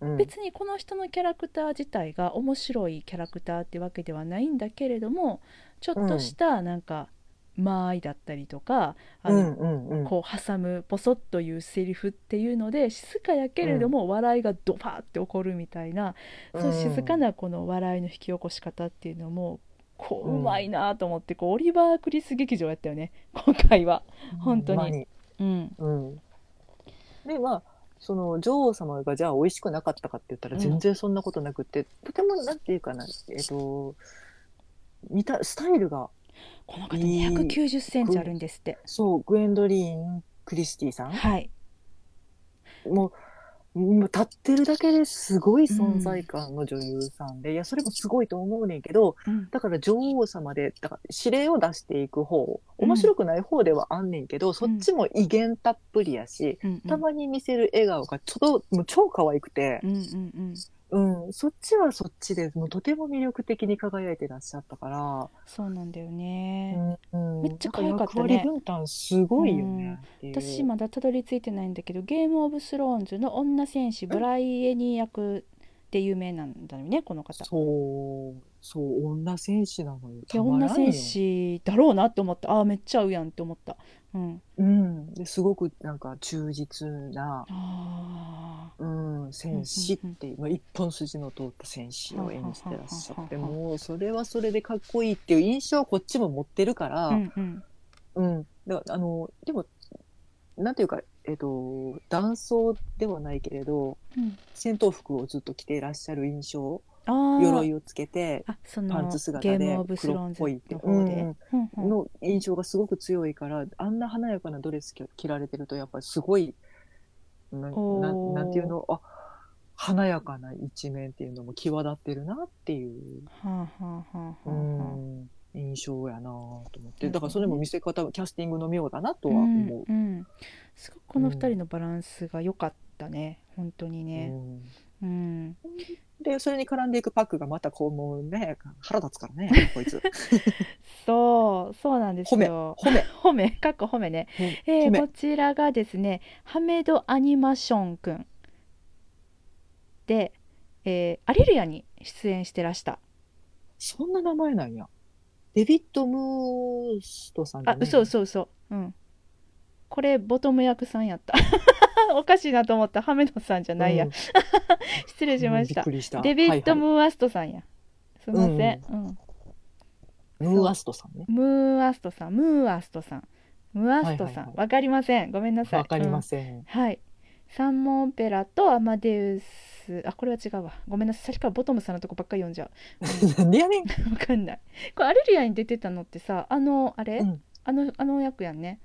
[SPEAKER 2] うん。
[SPEAKER 1] 別にこの人のキャラクター自体が面白いキャラクターってわけではないんだけれどもちょっとしたなんか間合いだったりとか、あの
[SPEAKER 2] うんうんうん。
[SPEAKER 1] こう挟むポソッというセリフっていうので静かやけれども笑いがドパーって起こるみたいな、そう静かなこの笑いの引き起こし方っていうのもこう
[SPEAKER 2] うん
[SPEAKER 1] うまいなと思ってこうオリバー・クリス劇場やったよね今回は。本当に。うん、
[SPEAKER 2] うん。で、まあ、その女王様がじゃあ美味しくなかったかって言ったら
[SPEAKER 1] うん。
[SPEAKER 2] 全然そんなことなくて、とてもなんていうかな、えっ、と、見た、スタイルが、
[SPEAKER 1] この方2 9 0センチあるんですって。
[SPEAKER 2] そう、グエンドリーン・クリスティさん。
[SPEAKER 1] はい、
[SPEAKER 2] もう、もう立ってるだけですごい存在感の女優さんで、いや、それもすごいと思うねんけど、
[SPEAKER 1] うん。
[SPEAKER 2] だから女王様で、だから指令を出していく方、面白くない方ではあんねんけど、そっちも威厳たっぷりやし、
[SPEAKER 1] うんうん。
[SPEAKER 2] たまに見せる笑顔がちょっと、もう超可愛くて
[SPEAKER 1] う、んうんうん、
[SPEAKER 2] うん、そっちはそっちで、もうとても魅力的に輝いてらっしゃったから、
[SPEAKER 1] そうなんだよね。
[SPEAKER 2] うん、
[SPEAKER 1] めっちゃ可愛かったね。
[SPEAKER 2] 分担すごいよねう。
[SPEAKER 1] 私まだたどり着いてないんだけどゲームオブスローンズの女戦士ブライエニー役で有名なんだよねこの方。
[SPEAKER 2] そう、そう、女戦士なのよ。
[SPEAKER 1] い女戦士だろうなって思ったあーめっちゃ合うやんって思った。うん、
[SPEAKER 2] うん。ですごくなんか忠実な、
[SPEAKER 1] あ
[SPEAKER 2] うん、戦士っていう、まあ、一本筋の通った戦士を演じてらっしゃって、もうそれはそれでかっこいいっていう印象はこっちも持ってるから、
[SPEAKER 1] ーうんうん
[SPEAKER 2] うん。だからあの、でも、なんていうか、えっと、男装ではないけれど、
[SPEAKER 1] うん、
[SPEAKER 2] 戦闘服をずっと着ていらっしゃる印象、
[SPEAKER 1] あー。
[SPEAKER 2] 鎧をつけて、
[SPEAKER 1] あその
[SPEAKER 2] パンツ姿で
[SPEAKER 1] ゲームオブスローンズ。
[SPEAKER 2] 黒っぽいって。
[SPEAKER 1] の方で。
[SPEAKER 2] うん
[SPEAKER 1] うんうん。
[SPEAKER 2] の印象がすごく強いから、あんな華やかなドレス着着られてると、やっぱりすごい、な
[SPEAKER 1] お
[SPEAKER 2] な
[SPEAKER 1] ー。
[SPEAKER 2] なんていうの、あ、華やかな一面っていうのも際立ってるなっていう、
[SPEAKER 1] はあはあはあ
[SPEAKER 2] う
[SPEAKER 1] はあはあ。
[SPEAKER 2] ん、印象やなと思って、だからそれも見せ方、キャスティングの妙だなとは
[SPEAKER 1] うん
[SPEAKER 2] 思う。
[SPEAKER 1] うん、すごくこの二人のバランスが良かったね、本当にね。
[SPEAKER 2] うん
[SPEAKER 1] うん、
[SPEAKER 2] で、それに絡んでいくパックがまたこう、もうね、腹立つからね、こいつ。
[SPEAKER 1] そう、そうなんですよ。
[SPEAKER 2] 褒め、
[SPEAKER 1] 褒め、かっこ褒めね。えー
[SPEAKER 2] 褒め
[SPEAKER 1] こちらがですね、ハメドアニマションくんで、えーアリルヤに出演してらした。
[SPEAKER 2] そんな名前なんや。デビッド・ムーストさんじゃ
[SPEAKER 1] あ、嘘嘘嘘。うん。これボトム役さんやった。おかしいなと思った。ハメノさんじゃないや、
[SPEAKER 2] うん。
[SPEAKER 1] 失礼しました。
[SPEAKER 2] びっくりした。
[SPEAKER 1] デビッド・
[SPEAKER 2] はいはい
[SPEAKER 1] ムーアストさんや、すいません、うん。
[SPEAKER 2] ムーアストさんね。
[SPEAKER 1] ムーアストさん。ムーアストさん。ムーアストさん。わ、
[SPEAKER 2] はいはいはい。
[SPEAKER 1] かりません。ごめんなさい。
[SPEAKER 2] わかりま
[SPEAKER 1] うん
[SPEAKER 2] せん、
[SPEAKER 1] はい。三門オペラとアマデウスあこれは違うわ。ごめんなさい。さっきからボトムさんのとこばっかり読んじゃ
[SPEAKER 2] なんでやねん、
[SPEAKER 1] う わかんない。これアレルヤに出てたのってさあのあれ、
[SPEAKER 2] うん。
[SPEAKER 1] あのあの役やんね。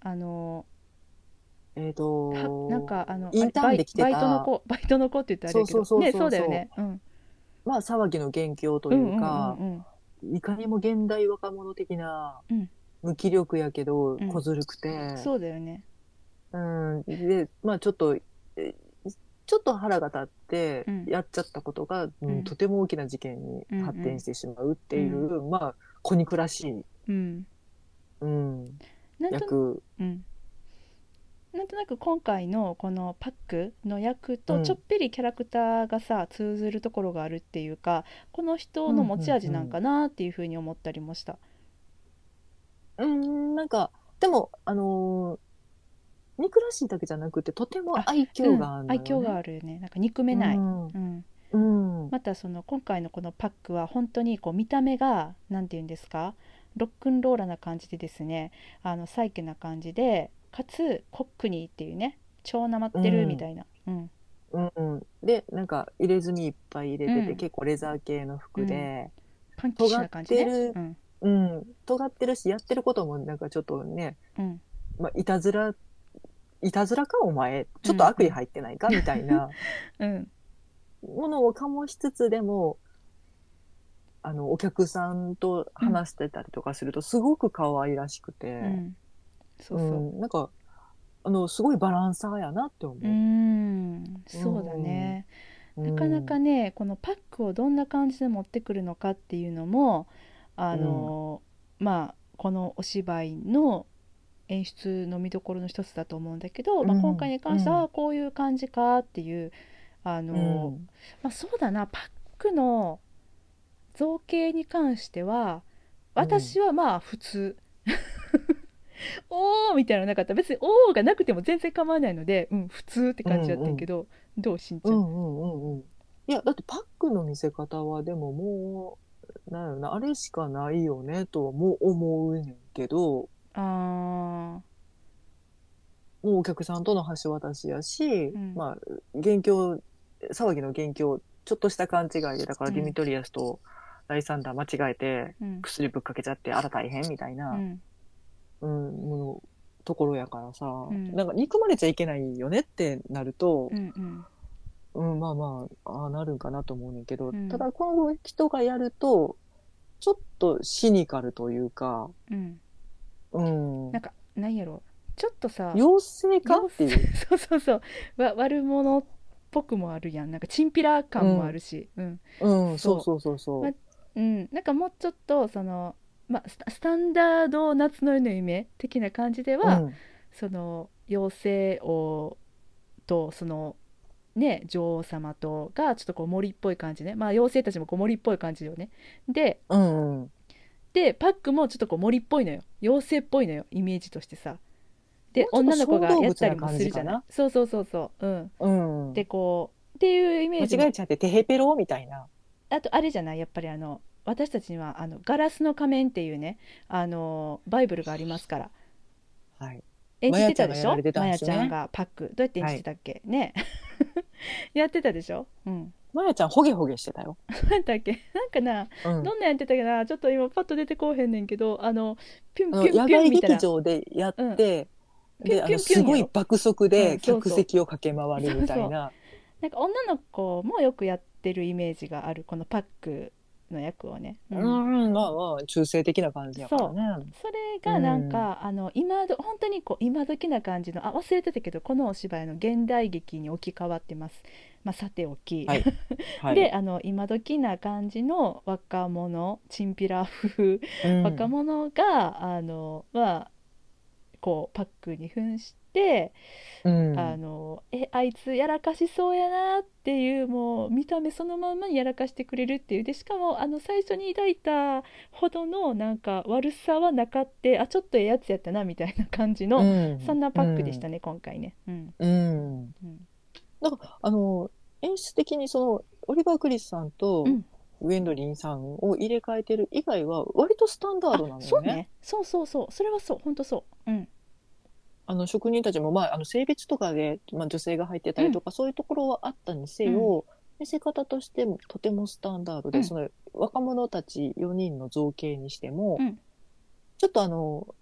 [SPEAKER 1] あの
[SPEAKER 2] えっ、と
[SPEAKER 1] はなんかあの
[SPEAKER 2] インターンで来てた。
[SPEAKER 1] バイトの子バイトの子って言ったらあれやけど。
[SPEAKER 2] そうそうそうそう。
[SPEAKER 1] ねそうだよね。うん。
[SPEAKER 2] まあ騒ぎの元凶と
[SPEAKER 1] うん
[SPEAKER 2] いうか、
[SPEAKER 1] うんうんうん。
[SPEAKER 2] いかにも現代若者的な
[SPEAKER 1] うん。
[SPEAKER 2] 無気力やけど
[SPEAKER 1] うん。
[SPEAKER 2] 小ずるくて、
[SPEAKER 1] そうだよね。
[SPEAKER 2] うん、でまあちょっとえちょっと腹が立って
[SPEAKER 1] うん。
[SPEAKER 2] やっちゃったことが、うん
[SPEAKER 1] うん。
[SPEAKER 2] とても大きな事件に発展してしまうっていう、まあ子憎らしい、
[SPEAKER 1] うん。
[SPEAKER 2] うん、
[SPEAKER 1] なんと
[SPEAKER 2] 役、
[SPEAKER 1] うん。なんとなく今回のこのパックの役
[SPEAKER 2] うん。
[SPEAKER 1] とちょっぴりキャラクターがさ通ずるところがあるっていうかこの人の持ち味なんかなっていうふうに思ったりもした。
[SPEAKER 2] うん、なんかでもあのー憎らしいだけじゃなくてとても愛嬌があるのよ、ね。
[SPEAKER 1] 愛嬌があるよね。なんか憎めない、
[SPEAKER 2] うん。
[SPEAKER 1] うん。
[SPEAKER 2] うん。
[SPEAKER 1] またその今回のこのパックは本当にこう見た目が何て言うんですか？ロックンローラな感じでですね。あのサイケな感じでかつコックニーっていうね。超なまってるみたいな、うん。
[SPEAKER 2] うんうん、でなんか入れ墨いっぱい入れてて、
[SPEAKER 1] うん。
[SPEAKER 2] 結構レザー系の服で、
[SPEAKER 1] パンキな感じね。
[SPEAKER 2] 尖って
[SPEAKER 1] うん。
[SPEAKER 2] うん。尖ってるしやってることもなんかちょっとね、
[SPEAKER 1] うん。
[SPEAKER 2] まあ、いたずらいたずらかお前。ちょっと悪意入ってないか、みたいな
[SPEAKER 1] うん。
[SPEAKER 2] ものを醸しつつでもあのお客さんと話してたりとかするとすごく可愛らしくて、
[SPEAKER 1] うん。そうそう。
[SPEAKER 2] ん。なんかあのすごいバランサーやなって思
[SPEAKER 1] う。ーん。そうだね、
[SPEAKER 2] う。
[SPEAKER 1] なかなかねこのパックをどんな感じで持ってくるのかっていうのもあの、まあこのお芝居の演出の見どころの一つだと思うんだけど、まあ、
[SPEAKER 2] うん
[SPEAKER 1] 今回に関しては
[SPEAKER 2] うん。
[SPEAKER 1] あこういう感じかっていうあの、
[SPEAKER 2] うん。
[SPEAKER 1] まあ、そうだなパックの造形に関しては私はまあ普通、おーみたいなのなかった。別におーがなくても全然構わないので、うん、普通って感じだったけど、どうしんちゃ、
[SPEAKER 2] うんんうんうんうん。いや、だってパックの見せ方はでももう、なんやろな、あれしかないよねとも思うねんけど、
[SPEAKER 1] あ
[SPEAKER 2] お客さんとの橋渡しやし、
[SPEAKER 1] ん。
[SPEAKER 2] まあ、元凶、騒ぎの元凶、ちょっとした勘違いで、だから
[SPEAKER 1] うん。
[SPEAKER 2] ディミトリアスとライサンダー間違えて、薬ぶっかけちゃって、あら大変みたいな、
[SPEAKER 1] うん。
[SPEAKER 2] うん、もの、ところやからさ、
[SPEAKER 1] ん。
[SPEAKER 2] なんか憎まれちゃいけないよねってなると
[SPEAKER 1] う、んうん。
[SPEAKER 2] うん、まあまあ、ああなるんかなと思うねんけど、
[SPEAKER 1] うん。
[SPEAKER 2] ただこの人がやると、ちょっとシニカルというか、
[SPEAKER 1] うん。
[SPEAKER 2] うん。
[SPEAKER 1] なん、かなんやろちょっとさ
[SPEAKER 2] 妖精かっていう。
[SPEAKER 1] そうそうそう。わ悪者っぽくもあるやん。なんかチンピラ感もあるし、うん。
[SPEAKER 2] うん、
[SPEAKER 1] そ
[SPEAKER 2] そううそうそうそう。
[SPEAKER 1] まうん、なんかもうちょっとその、まあ、スタスタンダード夏の夜の夢的な感じでは、
[SPEAKER 2] うん。
[SPEAKER 1] その妖精王とそのね女王様とがちょっとこう森っぽい感じね。まあ妖精たちもこう森っぽい感じよね。で
[SPEAKER 2] うんうん。
[SPEAKER 1] でパックもちょっとこう森っぽいのよ。妖精っぽいのよ。イメージとしてさで女の子がやったりもするじゃ
[SPEAKER 2] な
[SPEAKER 1] い？そうそうそうそう。うん。
[SPEAKER 2] うん。
[SPEAKER 1] でこうっていうイメージ。も
[SPEAKER 2] 間違えちゃって、テヘペロみたいな。
[SPEAKER 1] あとあれじゃない？やっぱりあの私たちにはあのガラスの仮面っていうねあのバイブルがありますから。
[SPEAKER 2] はい。
[SPEAKER 1] 演じてたでしょ？
[SPEAKER 2] まやね。
[SPEAKER 1] やちゃんがパック。どうやって演じてたっけ、ね。やってたでしょ？うん。
[SPEAKER 2] まやちゃん、ホゲホゲしてたよ。
[SPEAKER 1] なんだっけ？なんかな
[SPEAKER 2] うん。
[SPEAKER 1] どんなやってたかな？ちょっと今パッと出てこうへんねんけどあのピュンピュンピュンみたいな。
[SPEAKER 2] 劇場でやって、
[SPEAKER 1] うん
[SPEAKER 2] すごい爆速
[SPEAKER 1] うん
[SPEAKER 2] で客席を駆け回るみたいな。
[SPEAKER 1] なんか女の子もよくやってるイメージがあるこのパックの役をね、
[SPEAKER 2] う
[SPEAKER 1] うん
[SPEAKER 2] ん、まあまあ、中性的な感じやからね。
[SPEAKER 1] それがなんか、あの今ど本当にこう今時な感じのあ忘れてたけどこのお芝居の現代劇に置き換わってます。まあ、さておき、
[SPEAKER 2] はい。はい。
[SPEAKER 1] であの今時な感じの若者チンピラ風
[SPEAKER 2] うん。
[SPEAKER 1] 若者が、あのまあこうパックに扮しって、
[SPEAKER 2] うん。
[SPEAKER 1] あのえあいつやらかしそうやなっていうもう見た目そのまんまにやらかしてくれるっていうでしかもあの最初に抱いたほどのなんか悪さはなかってあちょっとええやつやったなみたいな感じの、
[SPEAKER 2] うん。
[SPEAKER 1] そんなパックでしたね、今回ね。うん。
[SPEAKER 2] うん。
[SPEAKER 1] うん。
[SPEAKER 2] だから、あの、演出的にその、オリバー・クリスさんと
[SPEAKER 1] うん
[SPEAKER 2] ウェンドリンさんを入れ替えてる以外は、割とスタンダードな
[SPEAKER 1] あ
[SPEAKER 2] のよね。
[SPEAKER 1] そうね。そうそうそう。それはそう。本当そう。うん。
[SPEAKER 2] あの、職人たちも、まあ、あの、性別とかで、まあ、女性が入ってたりとか、そういうところはあったにせよ、見せ方としてもとてもスタンダードで、
[SPEAKER 1] うん。
[SPEAKER 2] その、若者たち4人の造形にしても、
[SPEAKER 1] うん。
[SPEAKER 2] ちょっとあの、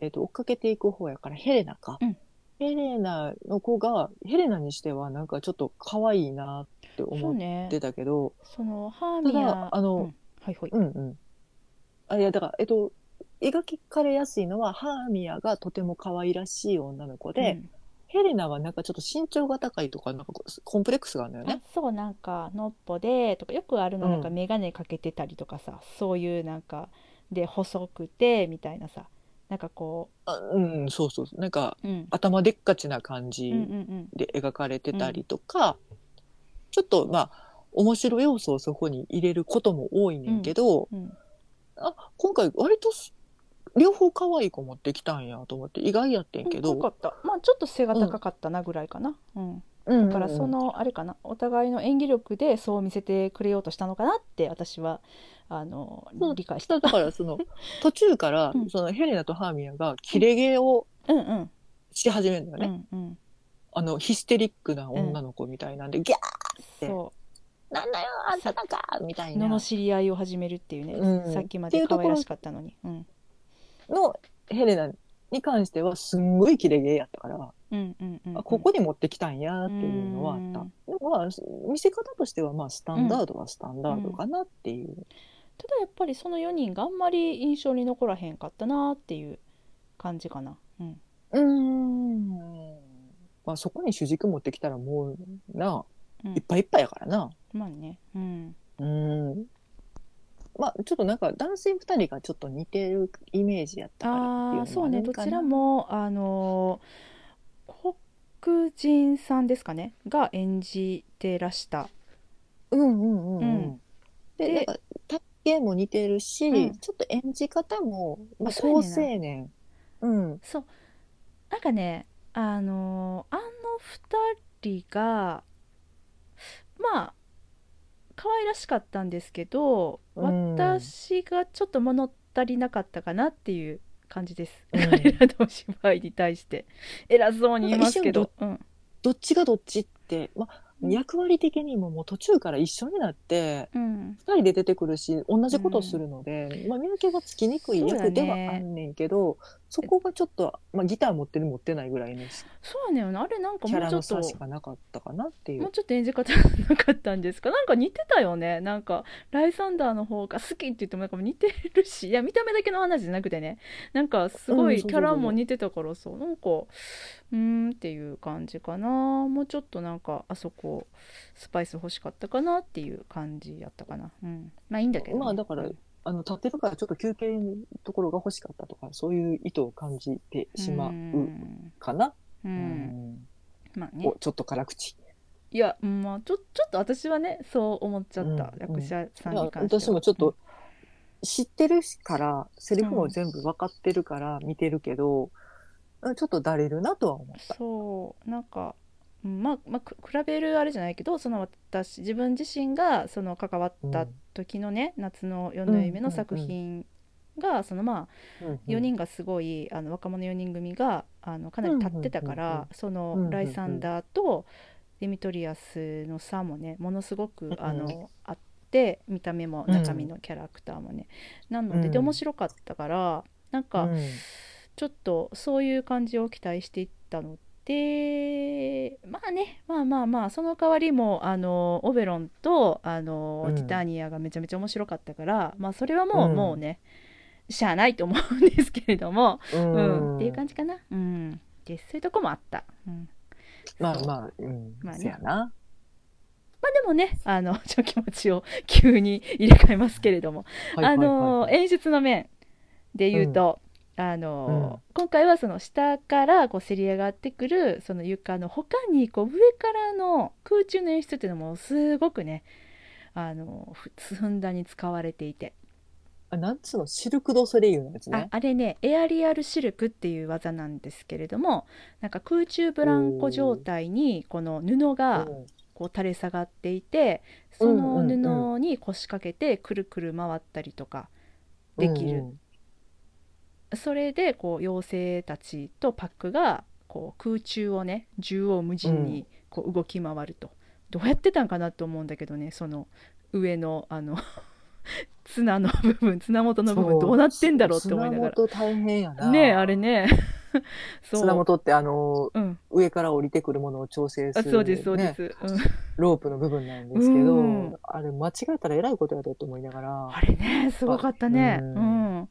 [SPEAKER 2] えっ、と、追っかけていく方やから、ヘレナか。
[SPEAKER 1] うん。
[SPEAKER 2] ヘレナの子が、ヘレナにしてはなんかちょっと可愛いなって思っ
[SPEAKER 1] ね。
[SPEAKER 2] てたけど、
[SPEAKER 1] そのハーミヤ
[SPEAKER 2] ただあの
[SPEAKER 1] うん。はいはい。
[SPEAKER 2] うんうん。あ、いや、だから、えっと、描かれやすいのは、ハーミヤがとても可愛らしい女の子で、
[SPEAKER 1] うん。
[SPEAKER 2] ヘレナはなんかちょっと身長が高いとか、なんかコンプレックスがあるのよ
[SPEAKER 1] あ
[SPEAKER 2] ね。
[SPEAKER 1] そうなんかのっぽでとかよくあるの
[SPEAKER 2] うん
[SPEAKER 1] なん。か眼鏡かけてたりとかさ、そういうなんかで細くてみたいなさ。なんかこ
[SPEAKER 2] あうん、そうそう。なんか、
[SPEAKER 1] う、うん、
[SPEAKER 2] 頭でっかちな感
[SPEAKER 1] うんうん
[SPEAKER 2] じ
[SPEAKER 1] うん。
[SPEAKER 2] で描かれてたりとか、ちょっとまあ、面白い要素をそこに入れることも多いねんけど、
[SPEAKER 1] うん
[SPEAKER 2] あ、今回割とす両方可愛い子持ってきたんやと思って意外やってんけど、
[SPEAKER 1] よかった。まあちょっと背が高かったなぐらいかな、うん。
[SPEAKER 2] うん。
[SPEAKER 1] だからそのあれかなお互いの演技力でそう見せてくれようとしたのかなって私はあの理解した。
[SPEAKER 2] だからその 途中から
[SPEAKER 1] うん。
[SPEAKER 2] そのヘレナとハーミヤがキレゲーを
[SPEAKER 1] うんうん。
[SPEAKER 2] し始めるんだよ
[SPEAKER 1] う
[SPEAKER 2] ね、
[SPEAKER 1] んうん
[SPEAKER 2] あのヒステリックな女の子みたいなんで、ギャー
[SPEAKER 1] そ
[SPEAKER 2] なんだよあんたなんかみたいうな
[SPEAKER 1] 罵り合いを始めるっていうね、
[SPEAKER 2] うん。
[SPEAKER 1] さっきまで可愛らしかったのに。うん。
[SPEAKER 2] のヘレナに関してはすんごいキレゲーやったから、
[SPEAKER 1] うんうんうんうん。
[SPEAKER 2] あここに持ってきたんやっていうのはあった。
[SPEAKER 1] うん。
[SPEAKER 2] でもまあ見せ方としてはまあスタンダードはスタンダードかなっていう。
[SPEAKER 1] ただやっぱりその4人があんまり印象に残らへんかったなっていう感じかな。うん、
[SPEAKER 2] うーん。まあそこに主軸持ってきたらもうな、
[SPEAKER 1] うん
[SPEAKER 2] いっぱいいっぱいやからな。
[SPEAKER 1] まあね、うん、
[SPEAKER 2] うん。まあちょっとなんか男性二人がちょっと似てるイメージやったから
[SPEAKER 1] ああそうねどちらもあのー黒人さんですかねが演じてらした。
[SPEAKER 2] うんうんうんう
[SPEAKER 1] うんん。
[SPEAKER 2] で、
[SPEAKER 1] で
[SPEAKER 2] なんか体型も似てるし、
[SPEAKER 1] うん
[SPEAKER 2] ちょっと演じ方も、まあ、高青年。うん。
[SPEAKER 1] そうなんかねあのーあの2人がまあ可愛らしかったんですけど、
[SPEAKER 2] うん
[SPEAKER 1] 私がちょっと物足りなかったかなっていう感じです、
[SPEAKER 2] うん。
[SPEAKER 1] 彼らのお芝居に対して。偉そうに言いますけど、うん、
[SPEAKER 2] どっちがどっちって、ま役割的にももう途中から一緒になって、
[SPEAKER 1] うん、
[SPEAKER 2] 二人で出てくるし、同じことをするので、まあ見分けがつきにくい役ではあんねんけど、そこがちょっと、まあギター持ってる持ってないぐらいの
[SPEAKER 1] そうやね。あれなんかもうちょっと
[SPEAKER 2] 差しかなかったかなっていう。
[SPEAKER 1] もうちょっと演じ方なかったんですか？なんか似てたよね。なんかライサンダーの方が好きって言ってもなんか似てるし。いや見た目だけの話じゃなくてね。なんかすご
[SPEAKER 2] うんそうそうそう
[SPEAKER 1] いキャラも似てたからさなんかうーんっていう感じかな。もうちょっとなんかあそこスパイス欲しかったかなっていう感じやったかな。うん。まあいいんだけどね、
[SPEAKER 2] まあだからあの、立ってるからちょっと休憩のところが欲しかったとか、そういう意図を感じてしま
[SPEAKER 1] う
[SPEAKER 2] うんかな？
[SPEAKER 1] う
[SPEAKER 2] うんん。
[SPEAKER 1] まあね
[SPEAKER 2] お、ちょっと辛口。
[SPEAKER 1] いやまあちょちょっと私はねそう思っちゃった、
[SPEAKER 2] うん
[SPEAKER 1] 役者さんに関しては
[SPEAKER 2] 私もちょっと知ってるから、セリフも全部分かってるから見てるけど、ちょっとだれるなとは思った。
[SPEAKER 1] そうなんかうんまあ、まあ、く比べるあれじゃないけどその私自分自身がその関わった時のね、夏の夜の夢の作品が、そのまあ4人がすごいあの若者4人組があのかなり立ってたから、
[SPEAKER 2] うんうんうんうん。
[SPEAKER 1] その、
[SPEAKER 2] うんうんうん。
[SPEAKER 1] ライサンダーとデミトリアスの差もねものすごく、
[SPEAKER 2] ん
[SPEAKER 1] あのあって見た目も中身のキャラクターもね、なので,、
[SPEAKER 2] うん。
[SPEAKER 1] で面白かったからなんか、
[SPEAKER 2] うん。
[SPEAKER 1] ちょっとそういう感じを期待していったのでまあねまあまあまあその代わりもあのオベロンとあの、
[SPEAKER 2] うん。
[SPEAKER 1] ティターニアがめちゃめちゃ面白かったからまあそれはもう、
[SPEAKER 2] うん。
[SPEAKER 1] もうねしゃあないと思うんですけれども、
[SPEAKER 2] う
[SPEAKER 1] うん
[SPEAKER 2] ん
[SPEAKER 1] っていう感じかな。うん。でそういうとこもあった、うん、
[SPEAKER 2] まあまあ、うん。
[SPEAKER 1] まあね。まあでもねあの ちょ気持ちを急に入れ替えますけれども、
[SPEAKER 2] はいはいはい。
[SPEAKER 1] あの演出の面で言うと、あの、今回はその下からこうせり上がってくるその床の他にこう上からの空中の演出っていうのもすごくねあのふふんだんに使われていて。
[SPEAKER 2] あなんつうのシルク・ド・ソレイユのやつね。
[SPEAKER 1] ああれねエアリアルシルクっていう技なんですけれどもなんか空中ブランコ状態にこの布が
[SPEAKER 2] うん。
[SPEAKER 1] こう垂れ下がっていてその布に腰掛けてくるくる回ったりとかできる、
[SPEAKER 2] うん
[SPEAKER 1] それでこう妖精たちとパックがこう空中をね縦横無尽にこう動き回ると、どうやってたんかなと思うんだけどねその上のあの 綱の部分綱元の部分どうなってんだろうって思いなが
[SPEAKER 2] 綱元大変やな。
[SPEAKER 1] らねえあれね。そう。
[SPEAKER 2] 綱元ってあの
[SPEAKER 1] うん、
[SPEAKER 2] 上から降りてくるものを調整する、
[SPEAKER 1] あそうですそうで
[SPEAKER 2] ね
[SPEAKER 1] す、うん、
[SPEAKER 2] ロープの部分なんですけど、
[SPEAKER 1] うん。
[SPEAKER 2] あれ間違えたらえらいことやでと思いながら。
[SPEAKER 1] あれねすごかったね。
[SPEAKER 2] う
[SPEAKER 1] うんん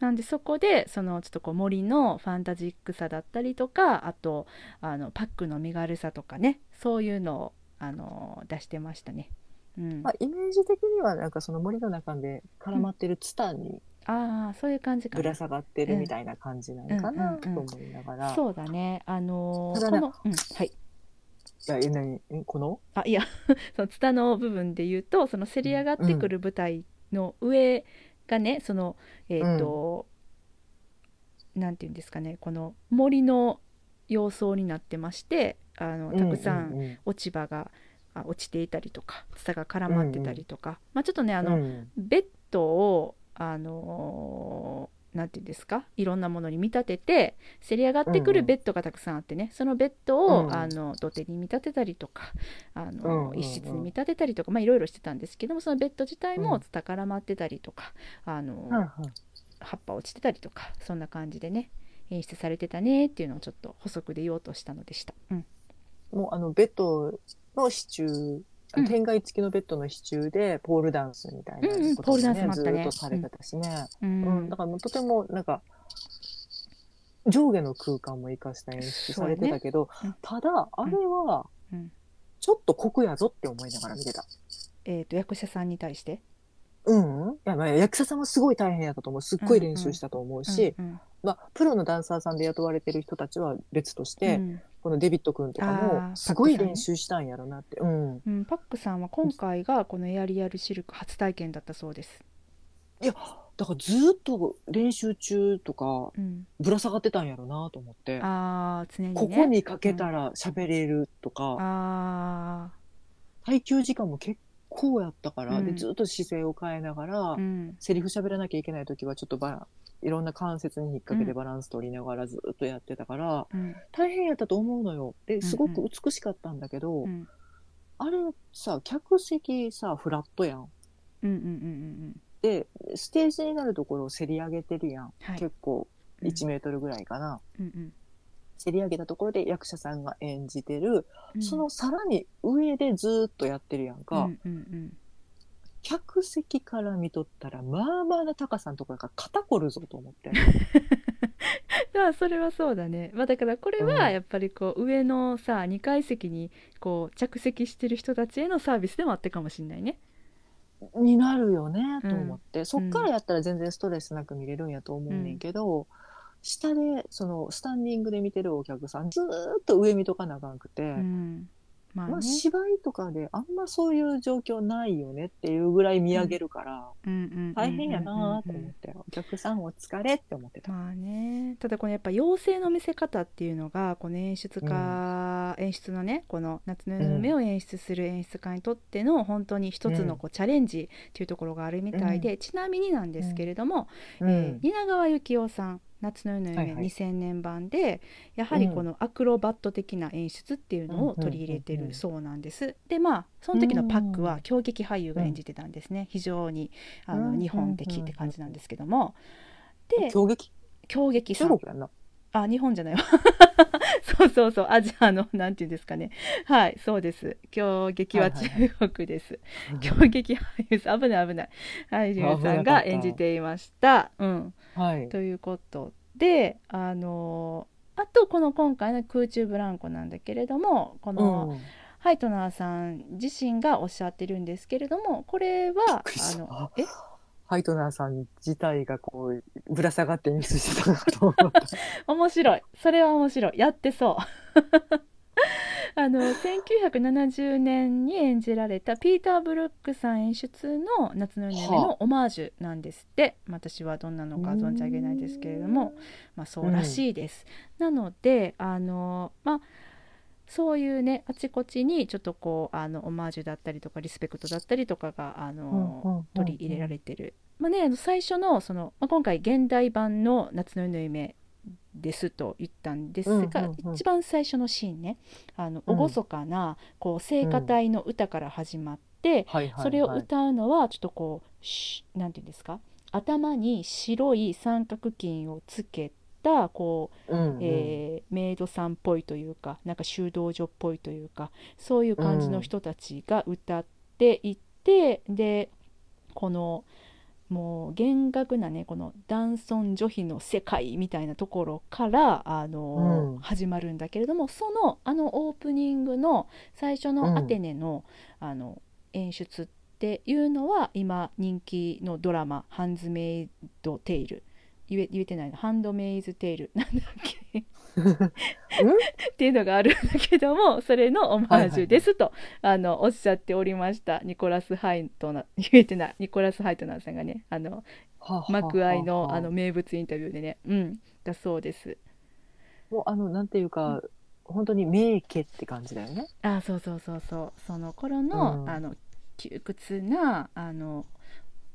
[SPEAKER 1] なんでそこでそのちょっとこう森のファンタジックさだったりとかあとあのパックの身軽さとかねそういうのをあの出してましたね。うん、
[SPEAKER 2] まあ、イメージ的にはなんかその森の中で絡まってるツタンに
[SPEAKER 1] ああそういう感じかな。
[SPEAKER 2] ぶら。下がってるみたいな感じなのかなと思いながら。
[SPEAKER 1] そうだね。あのー
[SPEAKER 2] ただね
[SPEAKER 1] この、うん、はい。
[SPEAKER 2] いや、え、何？えこの？
[SPEAKER 1] あいや そのツタの部分で言うとそのせり上がってくる舞台の上がね、そのえっ、と、なんていうんですかねこの森の様相になってましてあのたくさん
[SPEAKER 2] うう
[SPEAKER 1] 落ち葉があ落ちていたりとかツタが絡まってたりとか、まあ、ちょっとねあの、
[SPEAKER 2] うん。
[SPEAKER 1] ベッドをあのーなんていうんですか？いろんなものに見立ててせり上がってくるベッドがたくさんあってね、そのベッドを、
[SPEAKER 2] うん
[SPEAKER 1] あの土手に見立てたりとかあの、
[SPEAKER 2] うんうんうん。
[SPEAKER 1] 一室に見立てたりとかまあいろいろしてたんですけどもそのベッド自体
[SPEAKER 2] うん。
[SPEAKER 1] もツタ絡まってたりとか、あの
[SPEAKER 2] はいはい
[SPEAKER 1] 葉っぱ落ちてたりとかそんな感じでね演出されてたねっていうのをちょっと補足で言おうとしたのでした。うん。
[SPEAKER 2] もうあのベッドの支柱、
[SPEAKER 1] うん。
[SPEAKER 2] 天蓋付きのベッドの支柱でポールダンスみたいな
[SPEAKER 1] うんうん
[SPEAKER 2] ことも
[SPEAKER 1] ポールダンス
[SPEAKER 2] ね、
[SPEAKER 1] もあったね。
[SPEAKER 2] ずっとされてたしね、
[SPEAKER 1] う
[SPEAKER 2] うん。
[SPEAKER 1] ん
[SPEAKER 2] だからもうとてもなんか上下の空間も生かした演出されてたけど、
[SPEAKER 1] ね。うん。
[SPEAKER 2] ただあれは
[SPEAKER 1] うん。
[SPEAKER 2] ちょっと酷やぞって思いながら見てた。
[SPEAKER 1] えー、と役者さんに対して？
[SPEAKER 2] うん、いやまあ役者さんはすごい大変やったと思う。すっごい練習したと思うし、
[SPEAKER 1] うん。
[SPEAKER 2] まあ、プロのダンサーさんで雇われてる人たちは別として、
[SPEAKER 1] うん
[SPEAKER 2] このデビッド君とか
[SPEAKER 1] あ
[SPEAKER 2] も
[SPEAKER 1] ー
[SPEAKER 2] すごい練習したんやろなって。うん、
[SPEAKER 1] うん、パックさんは今回がこのエアリアルシルク初体験だったそうです。
[SPEAKER 2] いやだからずっと練習中とか
[SPEAKER 1] うん、
[SPEAKER 2] ぶら下がってたんやろなと思って、
[SPEAKER 1] ああ常にね。
[SPEAKER 2] ここにかけたら喋れるとか、
[SPEAKER 1] あ
[SPEAKER 2] 耐久時間も結構やったから、
[SPEAKER 1] うん。
[SPEAKER 2] でずっと姿勢を変えながら、
[SPEAKER 1] あ、うん、
[SPEAKER 2] セリフ喋らなきゃいけない時はちょっとばいろんな関節に引っ掛けて
[SPEAKER 1] うん。
[SPEAKER 2] バランス取りながらずっとやってたから、
[SPEAKER 1] うん、
[SPEAKER 2] 大変やったと思うのよ。ですご
[SPEAKER 1] うん。
[SPEAKER 2] く美しかったんだけど、
[SPEAKER 1] うん、
[SPEAKER 2] あれさ客席さフラットやん。
[SPEAKER 1] うん、うん、うん、うん、
[SPEAKER 2] でステージになるところをせり上げてるやん、
[SPEAKER 1] はい。
[SPEAKER 2] 結構
[SPEAKER 1] うん。
[SPEAKER 2] 1メートルぐらいかな、
[SPEAKER 1] うん、
[SPEAKER 2] せり上げたところで役者さんが演じてる、
[SPEAKER 1] うん、
[SPEAKER 2] そのさらに上でずっとやってるやんか、
[SPEAKER 1] うん、うん、うん、
[SPEAKER 2] 客席から見とったらまあまあな高さのところから肩こるぞと思って。
[SPEAKER 1] まあそれはそうだね。まあだからこれはやっぱりこう上のさ2階席にこう着席してる人たちへのサービスでもあったかもしれないね。
[SPEAKER 2] になるよね
[SPEAKER 1] うん
[SPEAKER 2] と思って、そっからやったら全然ストレスなく見れるんやと思うねんけど、下でそのスタンディングで見てるお客さんずーっと上見とかなあかんくて、
[SPEAKER 1] うん、まあね。
[SPEAKER 2] まあ、芝居とかであんまそういう状況ないよねっていうぐらい見上げるから、
[SPEAKER 1] うんうんうんうんうん
[SPEAKER 2] 大変やなと思って、お客さんお疲れって思ってた。
[SPEAKER 1] まあね。ただこのやっぱ妖精の見せ方っていうのがこの演出家、演出のねこの夏の夢を演出する演出家にとっての本当に一つのこうチャレンジっていうところがあるみたいで、ちなみになんですけれども、
[SPEAKER 2] うん。
[SPEAKER 1] えー蜷川幸雄さん夏の夜の夢
[SPEAKER 2] はいはい
[SPEAKER 1] 2000年版でやはりこのアクロバット的な演出っていうのを取り入れてるそうなんです。でまあその時のパックは狂劇俳優が演じてたんですね。非常にあの
[SPEAKER 2] うん
[SPEAKER 1] 日本的って感じなんですけども。でさん
[SPEAKER 2] 中国やんな。
[SPEAKER 1] あ日本じゃないわ。そうそうそう。アジアのなんていうんですかね。はいそうです。狂劇は中国です、狂劇俳優さん。危ない危ない。俳優さんが演じていました。うん。
[SPEAKER 2] はい。
[SPEAKER 1] ということであのあとこの今回の空中ブランコなんだけれどもこの、
[SPEAKER 2] うん。
[SPEAKER 1] ハイトナーさん自身がおっしゃってるんですけれどもこれはあのえ？
[SPEAKER 2] ハイトナーさん自体がこうぶら下がって演出してたなと思った。
[SPEAKER 1] 面白い。それは面白い。やってそう。あの1970年に演じられたピーター・ブルックさん演出の「夏の夜の夢」のオマージュなんですって、私はどんなのか存じ上げないですけれども、まあ、そうらしいです。なのであのまあそういうねあちこちにちょっとこうあのオマージュだったりとかリスペクトだったりとかがあの、取り入れられてる、まあね、あの最初のその、まあ、今回現代版の「夏の夜の夢」ですと言ったんですが、一番最初のシーンねあの
[SPEAKER 2] うん。
[SPEAKER 1] 厳かなこう聖歌隊の歌から始まって、それを歌うのはちょっとこうしなんていうんですか？頭に白い三角巾をつけたこう
[SPEAKER 2] うんうん。
[SPEAKER 1] えーメイドさんっぽいというかなんか修道女っぽいというかそういう感じの人たちが歌っていて、でこのもう厳格なねこの男尊女卑の世界みたいなところからあの、
[SPEAKER 2] うん。
[SPEAKER 1] 始まるんだけれどもそのあのオープニングの最初
[SPEAKER 2] うん。
[SPEAKER 1] のアテネの,、あの演出っていうのは今人気のドラマ「ハンズメイド・テイル」言え言えてないの。ハンドメイズ・テイル。なんだっけ。っていうのがあるんだけどもそれのオマージュですと、あのおっしゃっておりましたニコラス・ハイトナー言えてない。ニコラス・ハイトナーさんがねあの
[SPEAKER 2] はは
[SPEAKER 1] 幕愛の
[SPEAKER 2] はは
[SPEAKER 1] あ。の名物インタビューでね。うん。だそうです。
[SPEAKER 2] もうあのなんていうか、本当に名家って感じだよね。
[SPEAKER 1] あそうそうそうそう。その頃の、
[SPEAKER 2] うん。
[SPEAKER 1] あの窮屈なあの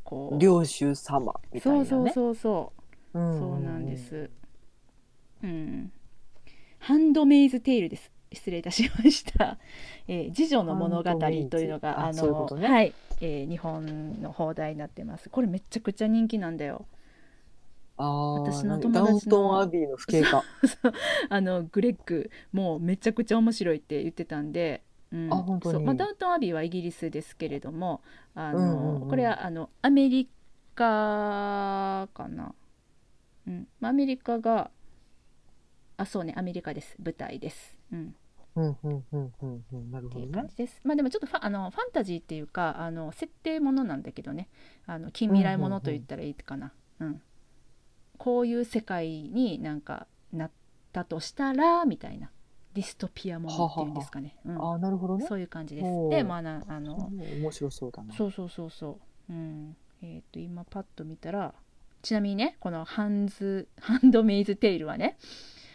[SPEAKER 1] こう
[SPEAKER 2] 領主様みたいなね。
[SPEAKER 1] そうそうそうそう。
[SPEAKER 2] うん
[SPEAKER 1] そうなんで。す。うん。ハンドメイズテイルです。失礼いたしました。えー、次女の物語というのが
[SPEAKER 2] ハ
[SPEAKER 1] あの
[SPEAKER 2] ね
[SPEAKER 1] はい、えー日本の放題になってます。これめちゃくちゃ人気なんだよ。
[SPEAKER 2] ああ、
[SPEAKER 1] 私の友達の
[SPEAKER 2] ダウントンアビーの不景化。
[SPEAKER 1] あのグレッグもうめちゃくちゃ面白いって言ってたんで。うん、
[SPEAKER 2] あ本当に
[SPEAKER 1] そうまあ、ダウントンアビーはイギリスですけれどもあの、
[SPEAKER 2] うんうんうん
[SPEAKER 1] これはあのアメリカかな、うん。まあ、アメリカがあそうねアメリカです。舞台です、うん、
[SPEAKER 2] うんうんうんうんうん。なるほどね。
[SPEAKER 1] です、まあでもちょっとファあのファンタジーっていうかあの設定ものなんだけどね。あの近未来ものと言ったらいいかな、うん。こういう世界になんかなったとしたらみたいな。ディストピアものっていうんですかね、うん。
[SPEAKER 2] ああ、なるほどね。
[SPEAKER 1] そういう感じです。でまあなあの
[SPEAKER 2] うん面白そうだな。
[SPEAKER 1] そうそうそうそう。うん。えっ、と今パッと見たらちなみにねこのハンズハンドメイズテイルはね、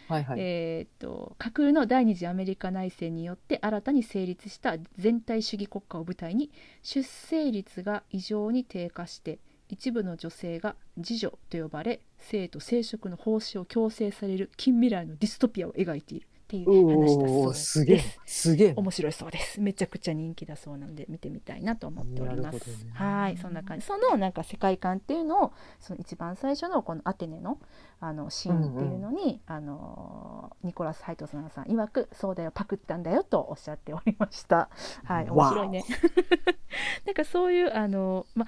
[SPEAKER 2] はいはい。
[SPEAKER 1] えっ、と架空の第二次アメリカ内戦によって新たに成立した全体主義国家を舞台に出生率が異常に低下して一部の女性が次女と呼ばれ性と生殖の奉仕を強制される近未来のディストピアを描いているっていう話だそうです。
[SPEAKER 2] すげえ。すげえ。
[SPEAKER 1] 面白いそうです。めちゃくちゃ人気だそうなので見てみたいなと思っております、
[SPEAKER 2] ね。
[SPEAKER 1] はいそんな感じ。そのなんか世界観っていうのをその一番最初のこのアテネのあのシーンっていうのに、あのニコラス・ハイトソナさん曰くそうだよパクったんだよとおっしゃっておりました。はい面白いね。なんかそういうあのま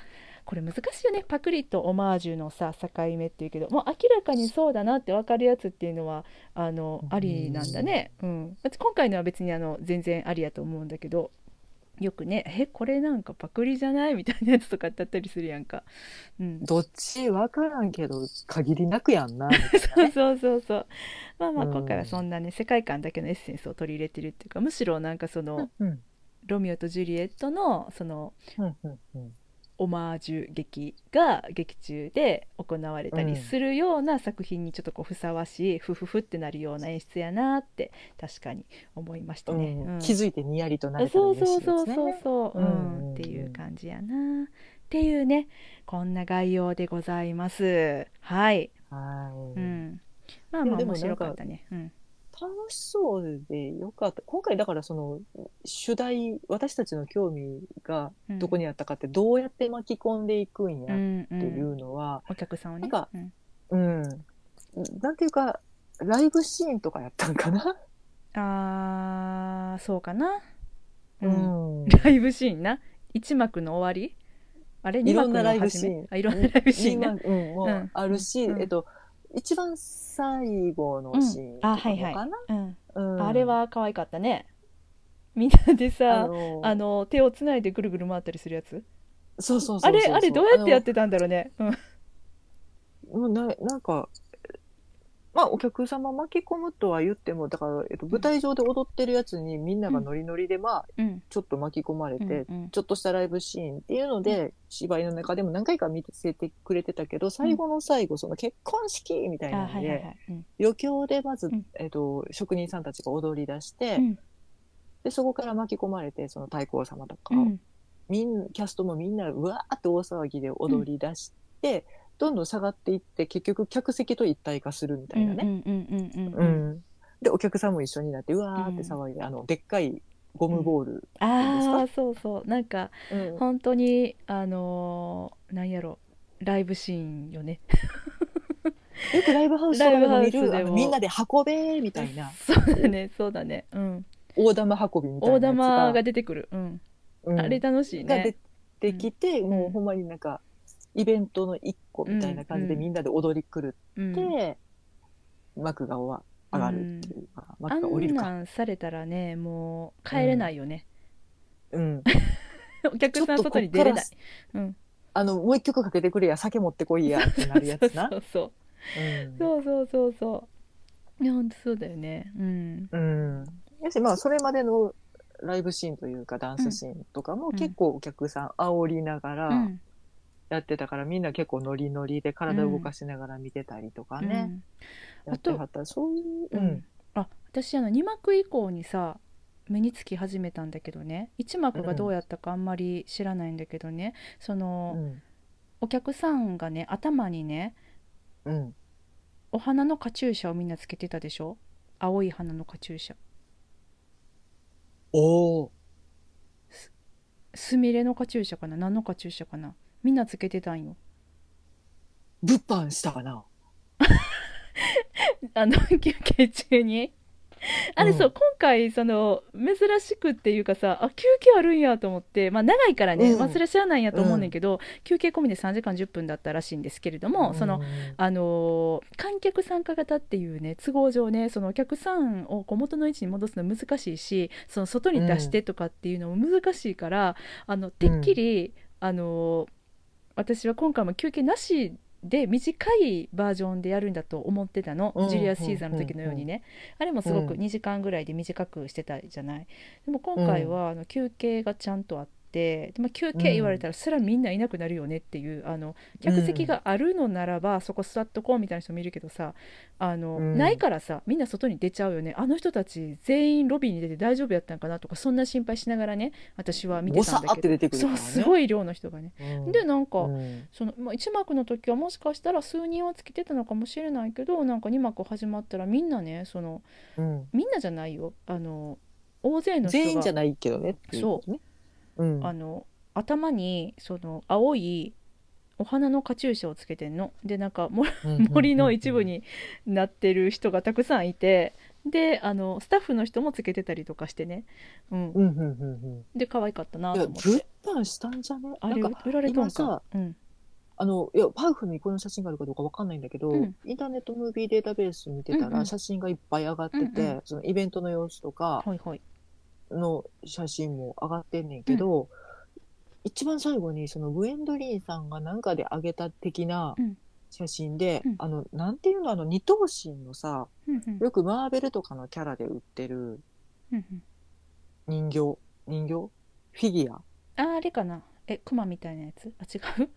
[SPEAKER 1] これ難しいよねパクリとオマージュのさ境目っていうけどもう明らかにそうだなって分かるやつっていうのはあの
[SPEAKER 2] うん
[SPEAKER 1] ありなんだね、うん、だって今回のは別にあの全然ありやと思うんだけどよくね「えこれなんかパクリじゃない?」みたいなやつとかだったりするやんか。うん、
[SPEAKER 2] どっちわからんけど、限りなくやんな。
[SPEAKER 1] そうそうそうそうまあまあ
[SPEAKER 2] うん
[SPEAKER 1] 今回はそんなね世界観だけのエッセンスを取り入れてるっていうかむしろなんかその
[SPEAKER 2] うん。
[SPEAKER 1] ロミオとジュリエットのその
[SPEAKER 2] うんうんうん。
[SPEAKER 1] オマージュ劇が劇中で行われたりするような作品にちょっとこうふさわしいフフフってなるような演出やなって確かに思いましたね。
[SPEAKER 2] うん
[SPEAKER 1] うん。
[SPEAKER 2] 気づいてにやりとなれたら
[SPEAKER 1] そうそ
[SPEAKER 2] いう。
[SPEAKER 1] そうそうそう、う
[SPEAKER 2] うんう。んうん。
[SPEAKER 1] ん、っていう感じやな。っていうねこんな概要でございます。はい、
[SPEAKER 2] はい。
[SPEAKER 1] うん、まあまあ面白かったね。うん
[SPEAKER 2] 楽しそうでよかった。今回だからその主題、私たちの興味がどこにあったかってどうやって巻き込んでいくんや
[SPEAKER 1] うん
[SPEAKER 2] っていうのは、
[SPEAKER 1] お客さんをね。
[SPEAKER 2] なんか
[SPEAKER 1] うん。
[SPEAKER 2] うん、なんていうか、ライブシーンとかやったんかな？
[SPEAKER 1] あーそうかな、
[SPEAKER 2] う
[SPEAKER 1] うん。
[SPEAKER 2] ん。
[SPEAKER 1] ライブシーンな？1幕の終わり？あれ？2
[SPEAKER 2] いろんなライブシーン。
[SPEAKER 1] あいろんなライブシーン
[SPEAKER 2] うん、も
[SPEAKER 1] うん。
[SPEAKER 2] うあるし、
[SPEAKER 1] うん。
[SPEAKER 2] えっと、一番最後のシーンか
[SPEAKER 1] はいはい。
[SPEAKER 2] もかな、
[SPEAKER 1] うん。
[SPEAKER 2] うん。
[SPEAKER 1] あれは可愛かったね。みんなで
[SPEAKER 2] あ
[SPEAKER 1] さ
[SPEAKER 2] の
[SPEAKER 1] あの手をつないでぐるぐる回ったりするやつ？
[SPEAKER 2] そうそうそうそう。
[SPEAKER 1] あれあれどうやってやってたんだろうね。うん。
[SPEAKER 2] もうななんかまあお客様巻き込むとは言ってもだから、えっと、舞台上で踊ってるやつにみんながノリノリでまあ
[SPEAKER 1] うん。
[SPEAKER 2] ちょっと巻き込まれて、
[SPEAKER 1] うんうん。
[SPEAKER 2] ちょっとしたライブシーンっていうので、芝居の中でも何回か見せてくれてたけど最後の最後その結婚式みたい
[SPEAKER 1] あ
[SPEAKER 2] なので、余興でまず、
[SPEAKER 1] うん。
[SPEAKER 2] えっと、職人さんたちが踊り出して、
[SPEAKER 1] うん。
[SPEAKER 2] でそこから巻き込まれてその太閤様とか、
[SPEAKER 1] うん。
[SPEAKER 2] みんキャストもみんなうわーって大騒ぎで踊り出して、どんどん下がっていって結局客席と一体化するみたいなね。
[SPEAKER 1] うんうんうんうん
[SPEAKER 2] う
[SPEAKER 1] うん
[SPEAKER 2] ん。でお客さんも一緒になってうわーって騒いで、あのでっかいゴムボール、
[SPEAKER 1] ああそうそう。なんか
[SPEAKER 2] うん。
[SPEAKER 1] 本当にあのーなんやろ。ライブシーンよね。
[SPEAKER 2] よくライブハウスとかでも見るあのみんなで運べーみたいな。
[SPEAKER 1] そうだねそうだね。うん。
[SPEAKER 2] 大玉運びみたいな
[SPEAKER 1] 大
[SPEAKER 2] やつが。
[SPEAKER 1] 玉が出てくる。うん。
[SPEAKER 2] うん。
[SPEAKER 1] あれ楽しい
[SPEAKER 2] が
[SPEAKER 1] ね
[SPEAKER 2] 出てきて、
[SPEAKER 1] ん。
[SPEAKER 2] もうほんまになんかイベントの一個みたいな感じで
[SPEAKER 1] うん
[SPEAKER 2] みんなで踊り狂っ
[SPEAKER 1] うん。
[SPEAKER 2] て、幕が終わ上がるっていうか、
[SPEAKER 1] あ
[SPEAKER 2] 幕が降りるか。
[SPEAKER 1] んなんされたらねもう帰れないよね。
[SPEAKER 2] うん、
[SPEAKER 1] お客さん外に出れない。
[SPEAKER 2] ち
[SPEAKER 1] うん。
[SPEAKER 2] あのもう一曲かけてくれや酒持ってこいやってなるやつな。
[SPEAKER 1] そ。うそう
[SPEAKER 2] うん。
[SPEAKER 1] そうそうそうそう。いや本当そうだよね。うん。
[SPEAKER 2] うん。やしまあそれまでのライブシーンというかダンスシーンとかも
[SPEAKER 1] ん。
[SPEAKER 2] 結構お客さん煽りなが
[SPEAKER 1] う
[SPEAKER 2] ら
[SPEAKER 1] ん
[SPEAKER 2] やってたから、みんな結構ノリノリで体動かしながら見てたりとかね、やってはった。そういう、
[SPEAKER 1] うん。うん。あ私あの2幕以降にさ目につき始めたんだけどね。1幕がどうやったかあんまり知らないんだけどね。その、
[SPEAKER 2] うん。
[SPEAKER 1] お客さんがね頭にね
[SPEAKER 2] うん。
[SPEAKER 1] お花のカチューシャをみんなつけてたでしょ？青い花のカチューシャ。
[SPEAKER 2] おお
[SPEAKER 1] スミレのカチューシャかな？何のカチューシャかな？みんなつけてたんよ。
[SPEAKER 2] 物販したかな？
[SPEAKER 1] あの 休憩中に？あれそう、
[SPEAKER 2] うん。
[SPEAKER 1] 今回その珍しくっていうかさあ休憩あるんやと思ってまあ長いからね、
[SPEAKER 2] うん。
[SPEAKER 1] まあそれは知らないんやと思うねんけど、休憩込みで3時間10分だったらしいんですけれども、そのあのー観客参加型っていうね都合上ねそのお客さんをこう元の位置に戻すの難しいしその外に出してとかっていうのも難しいから、あのてっきり、あのー私は今回も休憩なしで短いバージョンでやるんだと思ってたの、
[SPEAKER 2] うん
[SPEAKER 1] ジュリアス・シーザーの時のようにね、あれもすごく
[SPEAKER 2] うん。
[SPEAKER 1] 2時間ぐらいで短くしてたじゃない。でも今回はあの休憩がちゃんとあっまあ、休憩言われたらそれはみんないなくなるよねっていうあの客席があるのならばそこ座っとこうみたいな人もいるけどさあの、
[SPEAKER 2] うん。
[SPEAKER 1] ないからさみんな外に出ちゃうよね。あの人たち全員ロビーに出て大丈夫やったんかなとかそんな心配しながらね私は見てたんだけど。そうすごい量の人がね。
[SPEAKER 2] うん。
[SPEAKER 1] でなんか、
[SPEAKER 2] うん。
[SPEAKER 1] そのまあ、1幕の時はもしかしたら数人はつけてたのかもしれないけどなんか2幕始まったらみんなねその
[SPEAKER 2] うん。
[SPEAKER 1] みんなじゃないよ。あの大勢の人が。
[SPEAKER 2] 全員じゃないけどねっていううん。
[SPEAKER 1] あの頭にその青いお花のカチューシャをつけてんの。でなんかも森の一部になってる人がたくさんいて。であのスタッフの人もつけてたりとかしてね、うん、
[SPEAKER 2] うんうんうんうん。
[SPEAKER 1] で可愛かったなと思って。
[SPEAKER 2] 物販したんじゃね？
[SPEAKER 1] あれ売られとんか、うん、
[SPEAKER 2] あのいやパウフにこの写真があるかどうかわかんないんだけど、
[SPEAKER 1] うん。
[SPEAKER 2] インターネットムービーデータベース見てたら写真がいっぱい上がってて、
[SPEAKER 1] うんうん。
[SPEAKER 2] そのイベントの様子とか
[SPEAKER 1] はいはい
[SPEAKER 2] の写真も上がってんねんけど、一番最後にそのグエンドリーンさんがなんかで上げた的な
[SPEAKER 1] うん。
[SPEAKER 2] 写真で、
[SPEAKER 1] うん。
[SPEAKER 2] あのなんていうのあの二頭身のさ
[SPEAKER 1] うんうん。
[SPEAKER 2] よくマーベルとかのキャラで売ってる
[SPEAKER 1] うんうん。
[SPEAKER 2] 人形人形？フィギュア？
[SPEAKER 1] ああれかな。えクマみたいなやつ？あ違う？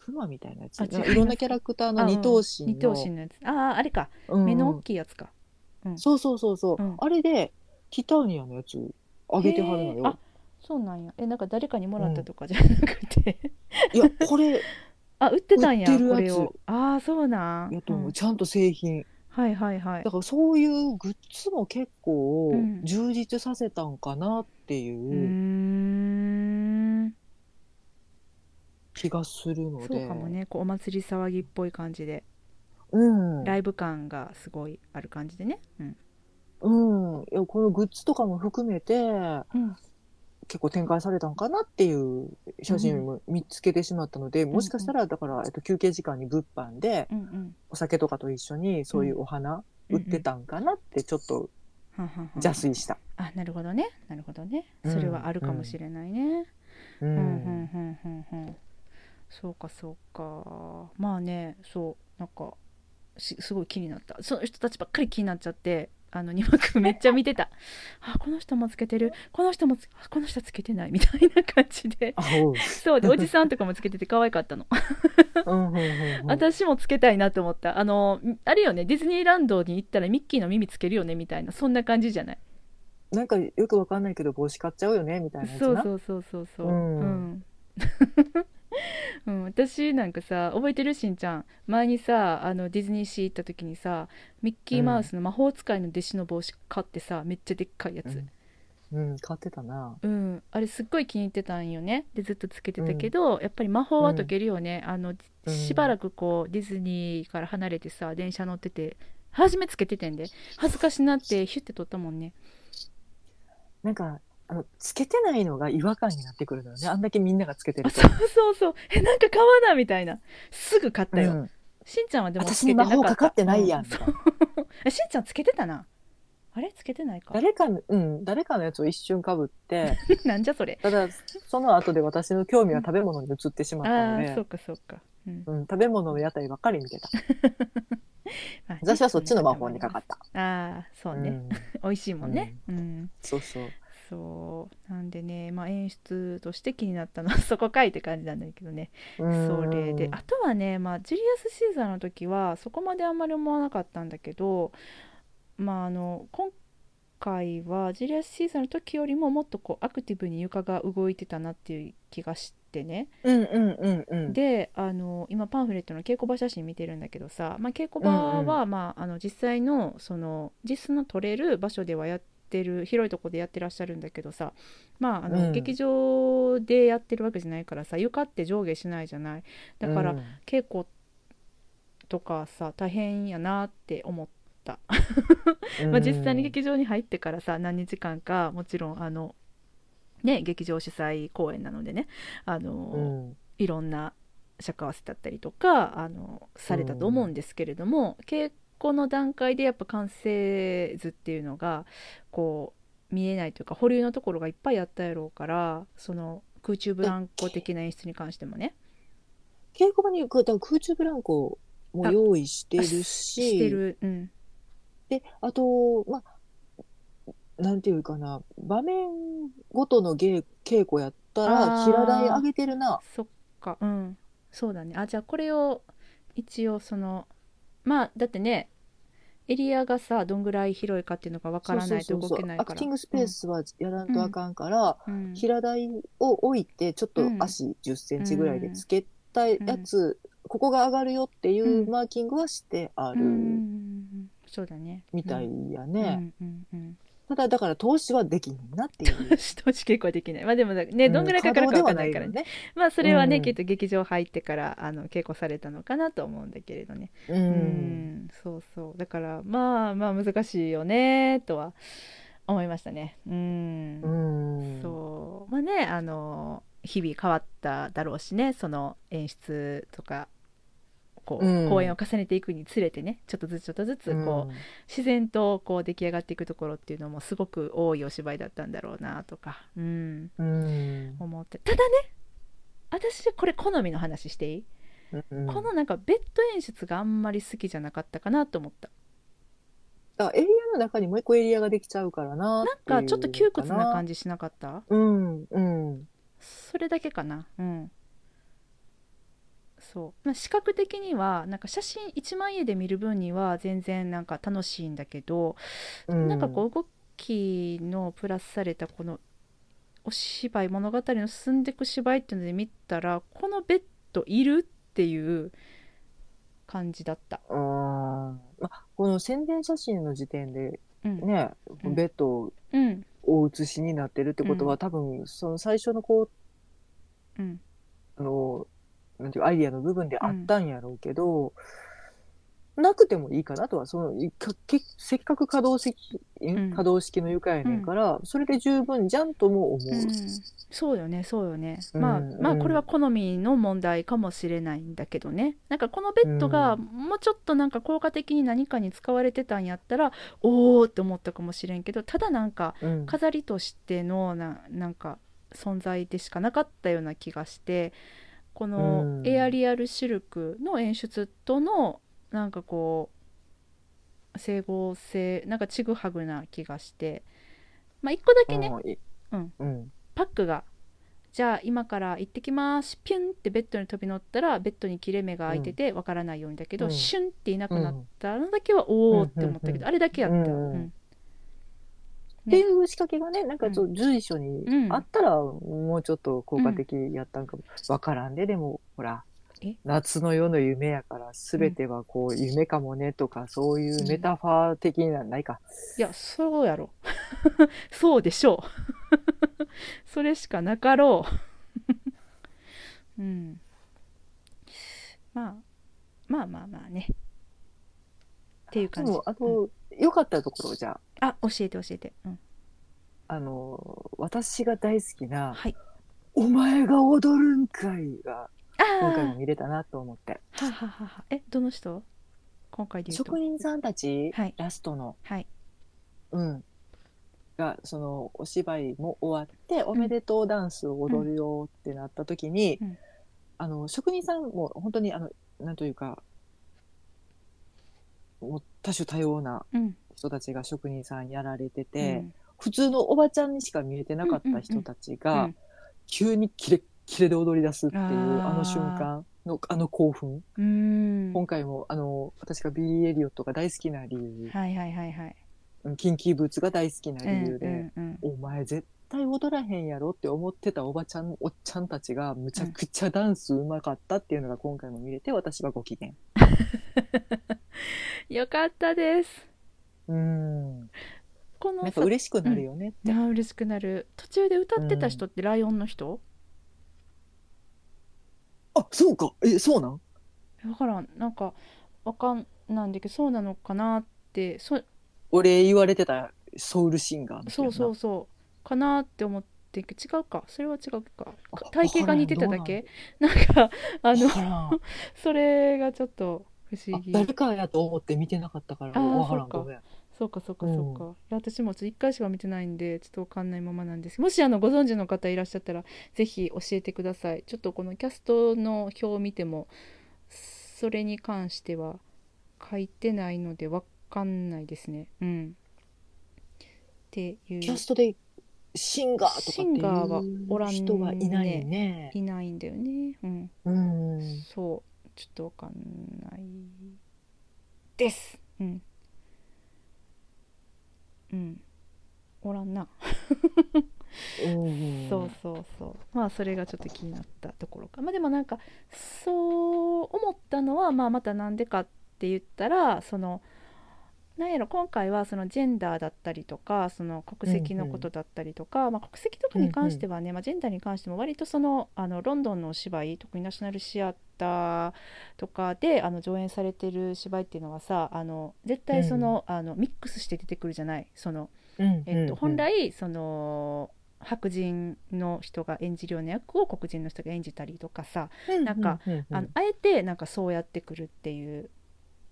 [SPEAKER 2] クマみたいなやつ？
[SPEAKER 1] あ違います
[SPEAKER 2] いろんなキャラクターの二頭身の。
[SPEAKER 1] 二頭身のやつ。あああれか。
[SPEAKER 2] うん。
[SPEAKER 1] 目の大きいやつか、
[SPEAKER 2] そうそうそうそう、
[SPEAKER 1] うん。
[SPEAKER 2] あれでティタニアのやつあげてはるの
[SPEAKER 1] へー。あ
[SPEAKER 2] よ
[SPEAKER 1] そうなんや。えなんか誰かにもらったとかじゃなくて、
[SPEAKER 2] いやこれ
[SPEAKER 1] あ売ってたんや
[SPEAKER 2] 売ってるやつ。
[SPEAKER 1] これを。ああそうなん。
[SPEAKER 2] やと思う、
[SPEAKER 1] うん。
[SPEAKER 2] ちゃんと製品。
[SPEAKER 1] はいはいはい。
[SPEAKER 2] だからそういうグッズも結構
[SPEAKER 1] うん。
[SPEAKER 2] 充実させたんかなっていう
[SPEAKER 1] うー
[SPEAKER 2] うん。気がするの
[SPEAKER 1] そう
[SPEAKER 2] で、
[SPEAKER 1] かもね。こうお祭り騒ぎっぽい感じで。
[SPEAKER 2] うん、
[SPEAKER 1] ライブ感がすごいある感じでね。うん、
[SPEAKER 2] うん、いやこのグッズとかも含めて
[SPEAKER 1] うん。
[SPEAKER 2] 結構展開されたんかなっていう写真も見つけてしまったので、もしかしたらだから、えっと、休憩時間に物販で
[SPEAKER 1] うんうん。
[SPEAKER 2] お酒とかと一緒にそういうお花売ってたんかなってちょっと邪推した。
[SPEAKER 1] あなるほどね。なるほどね。
[SPEAKER 2] うん。
[SPEAKER 1] それはあるかもしれないね、
[SPEAKER 2] う
[SPEAKER 1] うんうんうんうんうん。そうかそうか。まあねそう。なんかしすごい気になった。その人たちばっかり気になっちゃってあの2幕めっちゃ見てた。あこの人もつけてる。この人もつこの人つけてない。みたいな感じで。そう。でおじさんとかもつけてて可愛かったの。私もつけたいなと思った。あのあれよねディズニーランドに行ったらミッキーの耳つけるよねみたいな。そんな感じじゃない？
[SPEAKER 2] なんかよくわかんないけど帽子買っちゃうよねみたいなやつな。
[SPEAKER 1] そうそうそうそうそう。
[SPEAKER 2] うん。
[SPEAKER 1] うんうん、私なんかさ覚えてる？しんちゃん。前にさあのディズニーシー行った時にさミッキーマウスの魔法使いの弟子の帽子買ってさめっちゃでっかいやつ、
[SPEAKER 2] うん、うん、買ってたな。
[SPEAKER 1] うん、あれすっごい気に入ってたんよね。でずっとつけてたけど、やっぱり魔法は解けるよね、あの
[SPEAKER 2] うん。
[SPEAKER 1] しばらくこうディズニーから離れてさ電車乗ってて初めつけててんで。恥ずかしなってヒュッて取ったもんね。
[SPEAKER 2] なんかあのつけてないのが違和感になってくるのよね。あんだけみんながつけてる
[SPEAKER 1] そうそうそう。えなんか買わなみたいな。すぐ買ったよ、
[SPEAKER 2] うん。
[SPEAKER 1] しんちゃんはでもつ
[SPEAKER 2] 私に
[SPEAKER 1] けてなかった。
[SPEAKER 2] 魔法かかってないやん
[SPEAKER 1] うそう。えしんちゃんつけてたな。あれつけてないか。
[SPEAKER 2] 誰かの、うん、誰かのやつを一瞬かぶって。
[SPEAKER 1] なんじゃそれ。
[SPEAKER 2] ただその後で私の興味は食べ物に移ってしまったので。
[SPEAKER 1] ああそうかそうか、うん。
[SPEAKER 2] うん、食べ物の屋台ばっかり見てた。
[SPEAKER 1] まあ
[SPEAKER 2] 私はそっちの魔法にかかった。
[SPEAKER 1] ああそうね、
[SPEAKER 2] ん、
[SPEAKER 1] 美味しいもんね。うん。
[SPEAKER 2] そうそう
[SPEAKER 1] そう。なんでね、まあ、演出として気になったのは そこかいって感じなんだけどね。
[SPEAKER 2] うん
[SPEAKER 1] それで。あとはね、まあ、ジュリアス・シーザーの時はそこまであんまり思わなかったんだけど、まあ、あの今回はジュリアス・シーザーの時よりももっとこうアクティブに床が動いてたなっていう気がしてね。
[SPEAKER 2] うんうんうんうん。
[SPEAKER 1] であの今パンフレットの稽古場写真見てるんだけどさ、まあ、稽古場は、まあ、あの実際のその実質の取れる場所ではやってる広いとこでやってらっしゃるんだけどさまああの、
[SPEAKER 2] うん。
[SPEAKER 1] 劇場でやってるわけじゃないからさ床って上下しないじゃない？だから、
[SPEAKER 2] うん。
[SPEAKER 1] 稽古とかさ大変やなって思った、まあ、実際に劇場に入ってからさ何日間かもちろんあのね劇場主催公演なのでねあの、
[SPEAKER 2] うん。
[SPEAKER 1] いろんな尺合わせだったりとかあのされたと思うんですけれども、稽古の段階でやっぱ完成図っていうのがこう見えないというか保留のところがいっぱいあったやろうからその空中ブランコ的な演出に関してもね。
[SPEAKER 2] 稽古場に空中ブランコも用意してるし
[SPEAKER 1] してる、うん、
[SPEAKER 2] であとまあなんていうかな場面ごとの稽稽古やったら平台上げてるな。
[SPEAKER 1] そっか。うん。そうだね。あじゃあこれを一応そのまあだってねエリアがさどんぐらい広いかっていうのがわからないと動けないから。
[SPEAKER 2] アクティングスペースはやらんとあかんから、
[SPEAKER 1] うん。
[SPEAKER 2] 平台を置いてちょっと足1 0ンチぐらいでつけたやつ、ここが上がるよっていううん。マーキングはしてあ
[SPEAKER 1] う
[SPEAKER 2] る
[SPEAKER 1] んそうだね。
[SPEAKER 2] みたいや
[SPEAKER 1] うん。
[SPEAKER 2] ね、
[SPEAKER 1] うんうん
[SPEAKER 2] ただだから投資はできひんなっていう。
[SPEAKER 1] うん投資稽古はできない。まあでもねどんぐらいかかるかわかんないからね,、
[SPEAKER 2] うんね。
[SPEAKER 1] まあそれはね、
[SPEAKER 2] うん。
[SPEAKER 1] きっと劇場入ってからあの稽古されたのかなと思うんだけれどね。
[SPEAKER 2] う
[SPEAKER 1] うん。んそうそう。だからまあまあ難しいよねとは思いましたね。うん。
[SPEAKER 2] うん。
[SPEAKER 1] そう。まあねあの日々変わっただろうしねその演出とかこう、
[SPEAKER 2] うん。
[SPEAKER 1] 公演を重ねていくにつれてねちょっとずつちょっとずつこう、自然とこう出来上がっていくところっていうのもすごく多いお芝居だったんだろうなとか、うん、
[SPEAKER 2] うん。うん
[SPEAKER 1] 思って。ただね私これ好みの話していい、
[SPEAKER 2] うん。
[SPEAKER 1] このなんかベッド演出があんまり好きじゃなかったかなと思った。
[SPEAKER 2] だからエリアの中にもう一個エリアができちゃうからな
[SPEAKER 1] なんかちょっと窮屈な感
[SPEAKER 2] じ
[SPEAKER 1] じしなかった？
[SPEAKER 2] うんうん。
[SPEAKER 1] それだけかな。うんそう、まあ、視覚的にはなんか写真1枚絵で見る分には全然なんか楽しいんだけど、
[SPEAKER 2] うん。
[SPEAKER 1] なんかこう動きのプラスされたこのお芝居物語の進んでいく芝居っていうので見たらこのベッドいるっていう感じだった。
[SPEAKER 2] うんまあ、この宣伝写真の時点で
[SPEAKER 1] うん、
[SPEAKER 2] ね、
[SPEAKER 1] うん。
[SPEAKER 2] ベッド
[SPEAKER 1] うん、
[SPEAKER 2] を写しになってるってことは、
[SPEAKER 1] うん。
[SPEAKER 2] 多分その最初のこう
[SPEAKER 1] うん、
[SPEAKER 2] あのなんていうアイディアの部分であったんやろうけど、なくてもいいかなとはそのせっかく可動式、
[SPEAKER 1] ん。
[SPEAKER 2] 可動式の床やねんから、それで十分じゃんとも思う。
[SPEAKER 1] うん、そうよねそうよね、
[SPEAKER 2] うん
[SPEAKER 1] まあまあ
[SPEAKER 2] うん
[SPEAKER 1] これは好みの問題かもしれないんだけどね。なんかこのベッドが
[SPEAKER 2] うん。
[SPEAKER 1] もうちょっとなんか効果的に何かに使われてたんやったらおおって思ったかもしれんけどただなんか
[SPEAKER 2] うん。
[SPEAKER 1] 飾りとしてのななんか存在でしかなかったような気がしてこ
[SPEAKER 2] う
[SPEAKER 1] の
[SPEAKER 2] ん。
[SPEAKER 1] エアリアルシルクの演出とのなんかこう整合性なんかちぐはぐな気がしてまあ一個だけね。
[SPEAKER 2] うんい
[SPEAKER 1] うん。
[SPEAKER 2] うん。
[SPEAKER 1] パックがじゃあ今から行ってきます。ピュンってベッドに飛び乗ったらベッドに切れ目が開いててわからないようにだけど、
[SPEAKER 2] うん。
[SPEAKER 1] シュンっていなくなったのだけはおおって思ったけど、あれだけやった、
[SPEAKER 2] うん。
[SPEAKER 1] うん
[SPEAKER 2] っていう仕掛けがね、なんかちょっと随所に
[SPEAKER 1] うん。
[SPEAKER 2] あったら、もうちょっと効果的やったんかも。わからんで、でも、ほら
[SPEAKER 1] え、
[SPEAKER 2] 夏の夜の夢やから、すべてはこう、夢かもねとか、そういうメタファー的なのないか。
[SPEAKER 1] いやそうやろ。そうでしょう。それしかなかろう。うん。まあまあまあまあね。っていう
[SPEAKER 2] で
[SPEAKER 1] 感じ。
[SPEAKER 2] も、あの、良かったところじゃあ、
[SPEAKER 1] あ教えて教えて、うん、
[SPEAKER 2] あの、私が大好きな、
[SPEAKER 1] はい。
[SPEAKER 2] お前が踊るんかいが、
[SPEAKER 1] あ
[SPEAKER 2] 今回も
[SPEAKER 1] あ
[SPEAKER 2] 見れたなと思って。
[SPEAKER 1] はははは。えどの人？今回で
[SPEAKER 2] 職人さんたち、
[SPEAKER 1] はい。
[SPEAKER 2] ラストの、
[SPEAKER 1] はい。
[SPEAKER 2] うん。が、その、お芝居も終わって、おめでとうダンスを踊るよってなった時に、
[SPEAKER 1] うん。
[SPEAKER 2] あの、職人さんも本当に、あの、なんというか、もう多種多様な
[SPEAKER 1] うん
[SPEAKER 2] 人たちが職人さんやられて
[SPEAKER 1] う
[SPEAKER 2] て、
[SPEAKER 1] ん。
[SPEAKER 2] 普通のおばちゃんにしか見えてなかった人たち
[SPEAKER 1] う
[SPEAKER 2] が
[SPEAKER 1] ん、
[SPEAKER 2] 急にキレッキレで踊り出すっていう、
[SPEAKER 1] あ
[SPEAKER 2] の瞬間の、あの興奮。今回も、あの、私がビリー・エリオットが大好きな理由、
[SPEAKER 1] はいはいはいはい。
[SPEAKER 2] うんキンキーブーツが大好きな理由で、
[SPEAKER 1] うんうん
[SPEAKER 2] お前絶対踊らへんやろって思ってたおばちゃん、おっちゃんたちがむちゃくちゃダンスうまかったっていうのが今回も見れて、私はご機嫌。
[SPEAKER 1] う んよかったです
[SPEAKER 2] うん。
[SPEAKER 1] この
[SPEAKER 2] なんか嬉しくなるよねって。
[SPEAKER 1] いや嬉しくなる。途中で歌ってた人ってライオンの人、
[SPEAKER 2] あ、そうか。え、そうなん？
[SPEAKER 1] 分からんなんかわかんないんだけどそうなのかなってそ
[SPEAKER 2] 俺言われてたソウルシンガーの人
[SPEAKER 1] そうそうそう。かなって思ってんけど違うか。それは違うか。
[SPEAKER 2] あ
[SPEAKER 1] 体型が似てただけ？なんかあの それがちょっと不思
[SPEAKER 2] あ
[SPEAKER 1] 議
[SPEAKER 2] 誰かやと思って見てなかったから
[SPEAKER 1] あー
[SPEAKER 2] わからん。
[SPEAKER 1] そうか。
[SPEAKER 2] ごめん。
[SPEAKER 1] そうかそうか
[SPEAKER 2] うん。
[SPEAKER 1] そうか、いや私もちょっと1回しか見てないんでちょっとわかんないままなんですもしあのご存知の方いらっしゃったらぜひ教えてください。ちょっとこのキャストの表を見てもそれに関しては書いてないのでわかんないですね。うん。っていう。
[SPEAKER 2] キャストでシンガーとかって
[SPEAKER 1] シンガーはおらんね。
[SPEAKER 2] 人がいないね。
[SPEAKER 1] いないんだよね。うん。
[SPEAKER 2] うん。
[SPEAKER 1] そう。ちょっとわかんないです。うんうん。おらんな。
[SPEAKER 2] うん
[SPEAKER 1] そうそうそう。まあそれがちょっと気になったところか。まあでもなんかそう思ったのはまあまたなんでかって言ったらそのなんやろ今回はそのジェンダーだったりとかその国籍のことだったりとか、まあ、国籍とかに関してはね、まあ、ジェンダーに関しても割とそのあのロンドンのお芝居特にナショナルシアターとかであの上演されてる芝居っていうのはさあの絶対その,、あのミックスして出てくるじゃない？その
[SPEAKER 2] うん
[SPEAKER 1] えっと、
[SPEAKER 2] うん
[SPEAKER 1] 本来その白人の人が演じるような役を黒人の人が演じたりとかさ、なんか、
[SPEAKER 2] ううう
[SPEAKER 1] あのあえてなんかそうやってくるっていう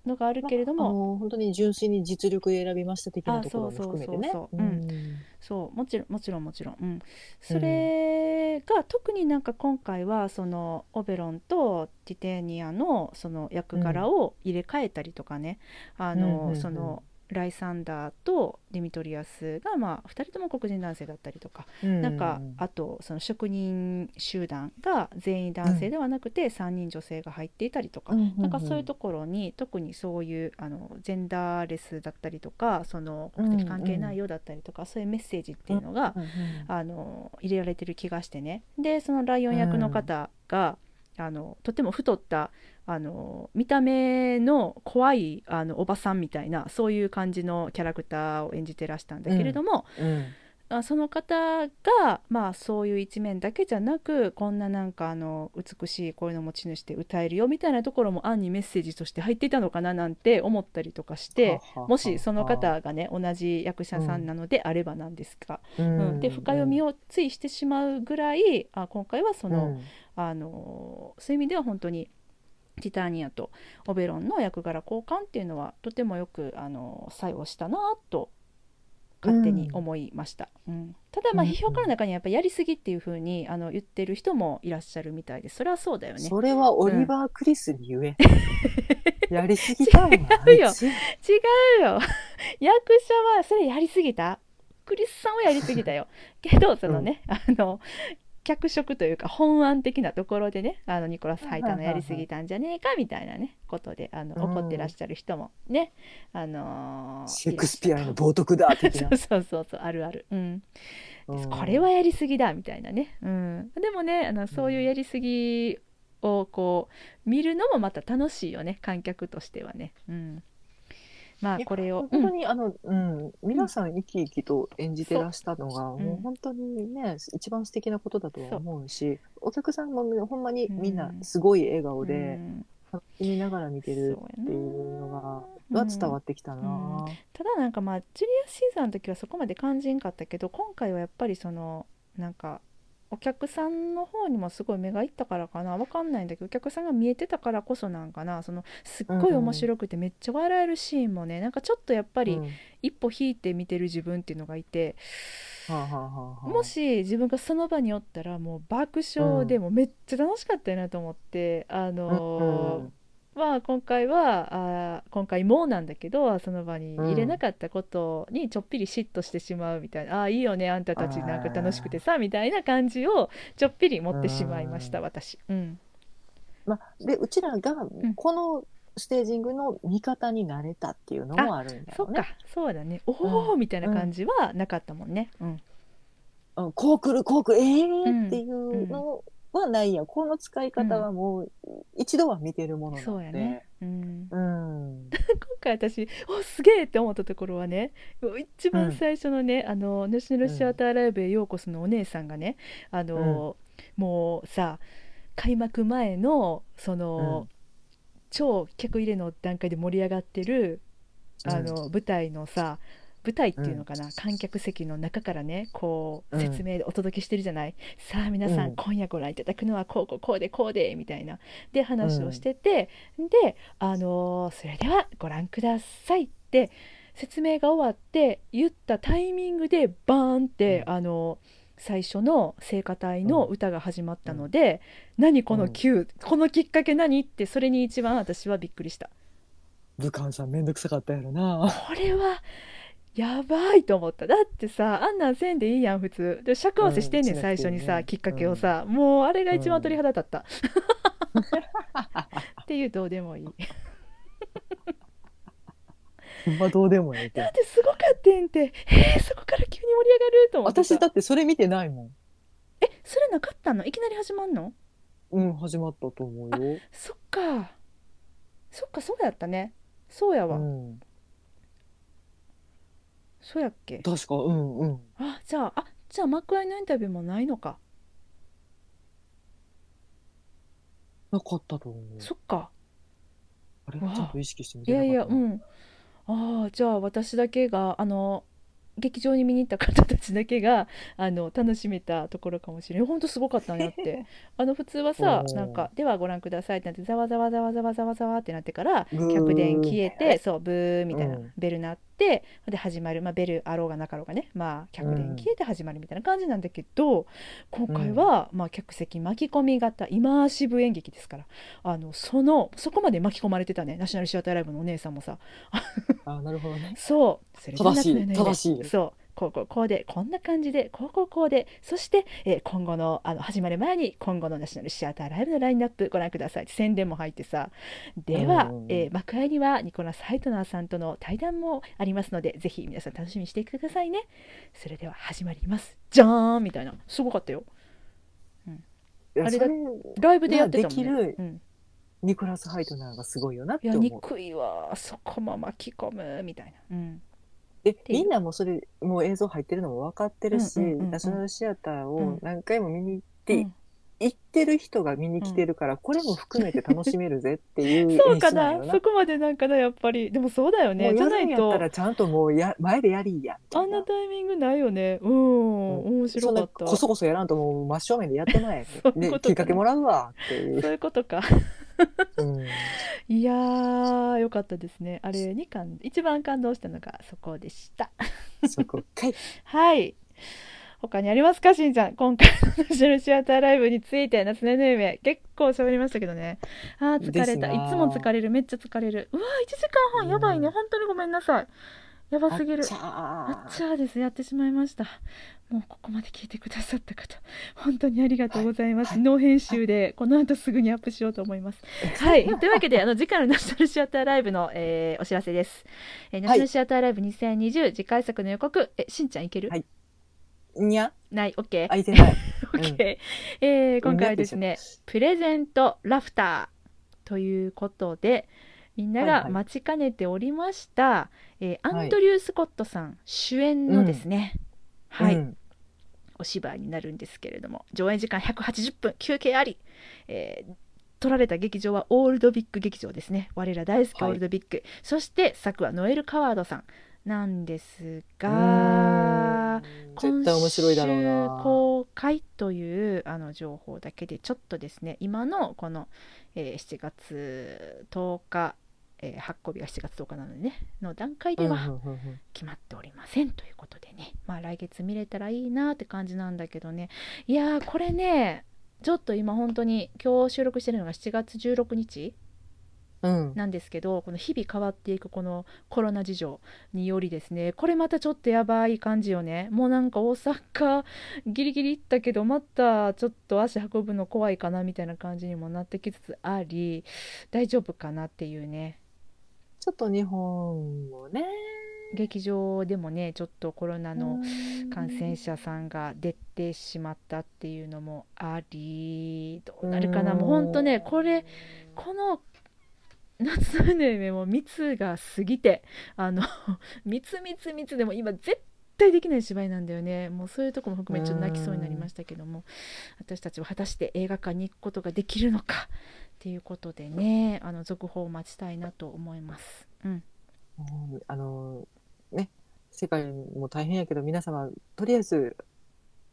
[SPEAKER 1] のがあるけれど
[SPEAKER 2] あ
[SPEAKER 1] も、
[SPEAKER 2] の本当に純粋に実力で選びました的なところも含めてね。
[SPEAKER 1] あそうそう。そうそう
[SPEAKER 2] うん。
[SPEAKER 1] そう。もちろんもちろんもちろん、うん、それが特になんか今回はそのオベロンとティターニアのその役柄を入れ替えたりとかね、あ
[SPEAKER 2] うんうんうん
[SPEAKER 1] のそのライサンダーとディミトリアスがまあ2人とも黒人男性だったりとかなんかあとその職人集団が全員男性ではなくて3人女性が入っていたりとか、なんかそういうところに特にそういうあのジェンダーレスだったりとかその国籍関係ないよだったりとか、そういうメッセージっていうのが、
[SPEAKER 2] うんうん。
[SPEAKER 1] あの入れられてる気がしてね。でそのライオン役の方が、あのとても太ったあの見た目の怖いあのおばさんみたいなそういう感じのキャラクターを演じてらしたんだけれども、
[SPEAKER 2] うん。
[SPEAKER 1] あその方が、まあ、そういう一面だけじゃなくこんななんかあの美しい声の持ち主で歌えるよみたいなところも暗にメッセージとして入っていたのかななんて思ったりとかしてもしその方がね同じ役者さんなのであればなんですが、
[SPEAKER 2] う
[SPEAKER 1] うん
[SPEAKER 2] ん。
[SPEAKER 1] で深読みをついしてしまうぐらいあ今回はその、
[SPEAKER 2] うん
[SPEAKER 1] あのそういう意味では本当にティターニアとオベロンの役柄交換っていうのはとてもよくあの作用したなと勝手に思いました、うん。ただまあ
[SPEAKER 2] うん。
[SPEAKER 1] 批評家の中にはやっぱやりすぎっていう風にあの言ってる人もいらっしゃるみたいですそれはそうだよね。
[SPEAKER 2] それはオリバー・クリスに言え。やりすぎたわ。
[SPEAKER 1] 違うよ。違うよ。役者はそれやりすぎた？クリスさんはやりすぎたよ。けどそのね、あの脚色というか本案的なところでねあのニコラス・ハイターのやりすぎたんじゃねえかみたいなねことであの
[SPEAKER 2] うん
[SPEAKER 1] 怒ってらっしゃる人もね、あのー
[SPEAKER 2] シェイクスピアへの冒涜だ的な
[SPEAKER 1] そう。そうそうそうあるある、うん、
[SPEAKER 2] うん。
[SPEAKER 1] これはやりすぎだみたいなね、うん、でもねあのそういうやりすぎをこう見るのもまた楽しいよね観客としてはね、うん、まあこれを、
[SPEAKER 2] 本当にあの、うん、皆さん生き生きと演じてらしたのが、
[SPEAKER 1] う
[SPEAKER 2] もう本当にね、一番素敵なことだとは思うし、お客さんもほんまにみんなすごい笑顔
[SPEAKER 1] うん
[SPEAKER 2] で、
[SPEAKER 1] うん。
[SPEAKER 2] 楽しみながら見てるっていうのが、
[SPEAKER 1] うん。
[SPEAKER 2] は伝わってきたな。
[SPEAKER 1] ただなんかまあジュリアス・シーザーの時はそこまで感じんかったけど今回はやっぱりそのなんかお客さんの方にもすごい目がいったからかな。わかんないんだけどお客さんが見えてたからこそなんかな。そのすっごい面白くてめっちゃ笑えるシーンもねなんかちょっとやっぱり
[SPEAKER 2] うん。
[SPEAKER 1] 一歩引いて見てる自分っていうのがいて、
[SPEAKER 2] はあはあはあはあ。
[SPEAKER 1] もし自分がその場におったらもう爆笑でもうめっちゃ楽しかったよなと思って、あのー
[SPEAKER 2] うん
[SPEAKER 1] まあ今回はあー今回もなんだけどその場に入れなかったことにちょっぴり嫉妬してしまうみたいな、ああーいいよねあんたたちなんか楽しくてさみたいな感じをちょっぴり持ってしまいました、
[SPEAKER 2] うん。
[SPEAKER 1] 私。うん、
[SPEAKER 2] まあ、でうちらが
[SPEAKER 1] ん。
[SPEAKER 2] このステージングの味方になれたっていうのもあるんだよね。
[SPEAKER 1] そっかそうだね。おお、みたいな感じはなかったもんね。うん。
[SPEAKER 2] うん、こう来るこう来るええ
[SPEAKER 1] うん。
[SPEAKER 2] ー、っていうのはないやん。この使い方はもう一度は見てるものなので。
[SPEAKER 1] そうやね、うん、
[SPEAKER 2] うん。
[SPEAKER 1] 今回私おすげえって思ったところはね一番最初のね、あのナショナルシアターライブへようこそのお姉さんがねあの、もうさ開幕前のその、超客入れの段階で盛り上がってるあの、舞台のさ舞台っていうのかな、観客席の中からねこう
[SPEAKER 2] うん
[SPEAKER 1] 説明でお届けしてるじゃない、さあ皆さん、
[SPEAKER 2] うん。
[SPEAKER 1] 今夜ご覧いただくのはこうこうこうでこうでみたいな。で話をしてて、であのーそれではご覧くださいって説明が終わって言ったタイミングでバーンって、
[SPEAKER 2] うん。
[SPEAKER 1] あの最初の聖歌隊の歌が始まったので、何この Q、このきっかけ何ってそれに一番私はびっくりした。
[SPEAKER 2] 武漢さんめんどくさかったやろな。
[SPEAKER 1] これはやばいと思った。だってさあんなんせんでいいやん普通。で尺合わせしてんねん、
[SPEAKER 2] うん
[SPEAKER 1] 最初にさ、
[SPEAKER 2] ね
[SPEAKER 1] きっかけをさ、もうあれが一番鳥肌立った、っていうどうでもいい。
[SPEAKER 2] まあどうでもええけど。
[SPEAKER 1] だってすごかってんて。えー、そこから急に盛り上がると思ってさ
[SPEAKER 2] 私だってそれ見てないもん。
[SPEAKER 1] えそれなかったの？いきなり始まんの？
[SPEAKER 2] うん、始まったと思うよ。
[SPEAKER 1] そっか。そっかそうやったね。そうやわ、
[SPEAKER 2] うん。
[SPEAKER 1] そうやっけ？
[SPEAKER 2] 確か、うんうん。
[SPEAKER 1] あじゃああじゃあ幕間のインタビューもないのか。
[SPEAKER 2] なかったと思う。
[SPEAKER 1] そっか。
[SPEAKER 2] あれ？ち
[SPEAKER 1] わあ。
[SPEAKER 2] ゃんと意識してみ
[SPEAKER 1] い
[SPEAKER 2] てな
[SPEAKER 1] や。いやうん。ああじゃあ私だけがあの劇場に見に行った方たちだけがあの楽しめたところかもしれない本当すごかったなって。あの普通はさなんか「ではご覧ください」ってなってざわざわざわざわざわざわってなってから客電消えてそうブーみたいな
[SPEAKER 2] うん。
[SPEAKER 1] ベル鳴ってで始まる、まあ、ベルあろうがなかろうがね、まあ、客電消えて始まるみたいな感じなんだけど今回は、まあ、客席巻き込み型イマーシブ演劇ですからあのそのそこまで巻き込まれてたねナショナルシアターライブのお姉さんもさ。
[SPEAKER 2] あ、なるほどね。
[SPEAKER 1] そう。それで
[SPEAKER 2] 正しい正しい
[SPEAKER 1] そうこうこうこうでこんな感じでこうこうこうでそして、えー今後のあの始まる前に今後のナショナルシアターライブのラインナップご覧ください。宣伝も入ってさ。では、
[SPEAKER 2] うん。うんうん
[SPEAKER 1] えー幕間にはニコラス・ハイトナーさんとの対談もありますのでぜひ皆さん楽しみにしてくださいね。それでは始まります。じゃーんみたいな。すごかったよ。
[SPEAKER 2] いや
[SPEAKER 1] あれだライブでやってたもんね。
[SPEAKER 2] ができる
[SPEAKER 1] うん、
[SPEAKER 2] ニコラス・ハイトナーがすごいよなっ
[SPEAKER 1] いや
[SPEAKER 2] て思う。
[SPEAKER 1] 憎いわ。そこも巻き込むみたいな、うん、
[SPEAKER 2] で
[SPEAKER 1] いう。
[SPEAKER 2] みんなもそれもう映像入ってるのも分かってるし、
[SPEAKER 1] うんうんうんうん
[SPEAKER 2] ナショナルシアター
[SPEAKER 1] うん
[SPEAKER 2] を何回も見に行って、
[SPEAKER 1] うん
[SPEAKER 2] 行ってる人が見に来てるから、これも含めて楽しめるぜっていう 演
[SPEAKER 1] そうか
[SPEAKER 2] 出な？
[SPEAKER 1] そこまでなんかなやっぱり。でもそうだよ
[SPEAKER 2] も
[SPEAKER 1] ねじゃないと。
[SPEAKER 2] らちゃんともうや前でやりや
[SPEAKER 1] あんな。タイミングないよね。うん、面
[SPEAKER 2] そんな
[SPEAKER 1] 白かった。
[SPEAKER 2] こそこそやらんともう真正面でやってない。
[SPEAKER 1] そういうことか。
[SPEAKER 2] できっかけもらうわっていう。
[SPEAKER 1] そういうことか。
[SPEAKER 2] うん。
[SPEAKER 1] いやーよかったですね。あれに感一番感動したのがそこでした。
[SPEAKER 2] そこかい。
[SPEAKER 1] はい。他にありますかしんちゃん？今回のナショナルシアターライブについて夏の夢。夢結構喋りましたけどね。あー疲れた。
[SPEAKER 2] い
[SPEAKER 1] つも疲れる。めっちゃ疲れる。うわー1時間半。やばいね、
[SPEAKER 2] うん
[SPEAKER 1] 本当にごめんなさい。やばすぎる。
[SPEAKER 2] あっちゃ
[SPEAKER 1] あ
[SPEAKER 2] ー
[SPEAKER 1] っちゃーですやってしまいました。もうここまで聞いてくださった方本当にありがとうございます、
[SPEAKER 2] はい
[SPEAKER 1] ノー編集でこの後すぐにアップしようと思います。はい。というわけであの次回のナショナルシアターライブの、えーお知らせです、えーナショナルシアターライブ2020次回作の予告。えしんちゃんいける、
[SPEAKER 2] はいにゃ？
[SPEAKER 1] ない。OK
[SPEAKER 2] 開いてない。
[SPEAKER 1] OK、えー今回はですね、プレゼントラフターということでみんなが待ちかねておりました、えー
[SPEAKER 2] はい。
[SPEAKER 1] アンドリュー・スコットさん主演のですね、はい、
[SPEAKER 2] うん。
[SPEAKER 1] お芝居になるんですけれども上演時間180分休憩あり、えー撮られた劇場はオールドビッグ劇場ですね。我ら大好きオ
[SPEAKER 2] はい。
[SPEAKER 1] ールドビッグ、そして作はノエル・カワードさんなんです
[SPEAKER 2] うー
[SPEAKER 1] が
[SPEAKER 2] ん絶対面白いだろう
[SPEAKER 1] 今週
[SPEAKER 2] な。
[SPEAKER 1] 公開というあの情報だけでちょっとですね今のこの、えー7月10日、えー発行日が7月10日なのでねの段階では決まっておりません。ということでねまあ来月見れたらいいなって感じなんだけどね。いやーこれねちょっと今本当に今日収録してるのが7月16日
[SPEAKER 2] うん
[SPEAKER 1] なんですけどこの日々変わっていくこのコロナ事情によりですねこれまたちょっとやばい感じよね。もうなんか大阪ギリギリ行ったけどまたちょっと足運ぶの怖いかなみたいな感じにもなってきつつあり大丈夫かなっていうね。
[SPEAKER 2] ちょっと日本もね。
[SPEAKER 1] 劇場でもねちょっとコロナの感染者さんが出てしまったっていうのもありどうなるかな。もうほんとねこれこの夏の夢も密が過ぎてあの密密密でも今絶対できない芝居なんだよねもうそういうとこも含めちょっと泣きそうになりましたけども私たちは果たして映画館に行くことができるのかっていうことでねあの続報を待ちたいなと思います。うん、
[SPEAKER 2] うんあのね世界も大変やけど皆様とりあえず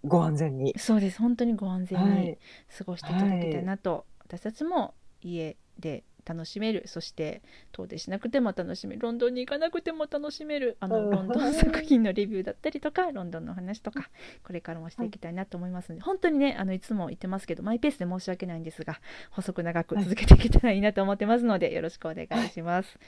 [SPEAKER 2] ご安全に。
[SPEAKER 1] そうです本当にご安全に、
[SPEAKER 2] はい。
[SPEAKER 1] 過ごしていただきたいなと、私たちも家で楽しめるそして遠出しなくても楽しめるロンドンに行かなくても楽しめるあの
[SPEAKER 2] うん
[SPEAKER 1] ロンドン作品のレビューだったりとかロンドンの話とかこれからもしていきたいなと思いますので、本当にねあのいつも言ってますけどマイペースで申し訳ないんですが細く長く続けていけたらいいなと思ってますので、よろしくお願いします。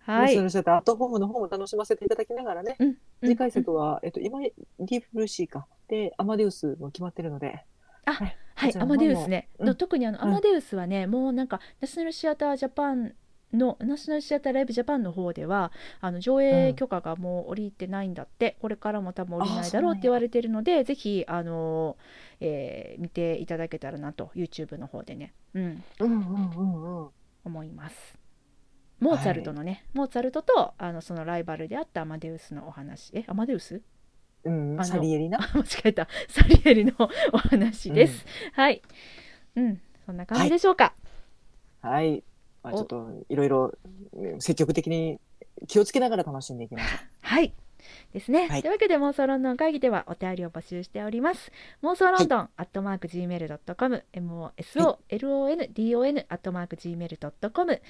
[SPEAKER 1] は
[SPEAKER 2] はい。アットホームの方も楽しませていただきながらね。
[SPEAKER 1] うん
[SPEAKER 2] 次回作は、えっと、今、ディープブルーシーか。で、アマデウスも決まってるので。
[SPEAKER 1] あ
[SPEAKER 2] はい。
[SPEAKER 1] アマデウスね、
[SPEAKER 2] うん。
[SPEAKER 1] の特にあの、
[SPEAKER 2] うん。
[SPEAKER 1] アマデウスはねもうなんかナショナルシアタージャパンのナショナルシアターライブジャパンの方ではあの上映許可がもう降りてないんだって、これからも多分降りないだろうって言われてるのでぜひあの、えー見ていただけたらなと YouTube の方でね、うん、
[SPEAKER 2] うんうんうんうん。
[SPEAKER 1] 思います。モーツァルトのね、モーツァルトとあのそのライバルであったアマデウスのお話。えアマデウス？
[SPEAKER 2] うん、サリエリな。
[SPEAKER 1] あ 間違えた。サリエリのお話です、はい。うん。そんな感じでしょうか、
[SPEAKER 2] はい。まあ、
[SPEAKER 1] お
[SPEAKER 2] ちょっと、いろいろ、ね積極的に気をつけながら楽しんでいきましょ
[SPEAKER 1] はい。ですね。
[SPEAKER 2] はい
[SPEAKER 1] というわけで妄想ロンドン会議ではお便りを募集しております。妄想ロンドン、アットマーク gmail.com、mosolondon アットマーク gmail.com、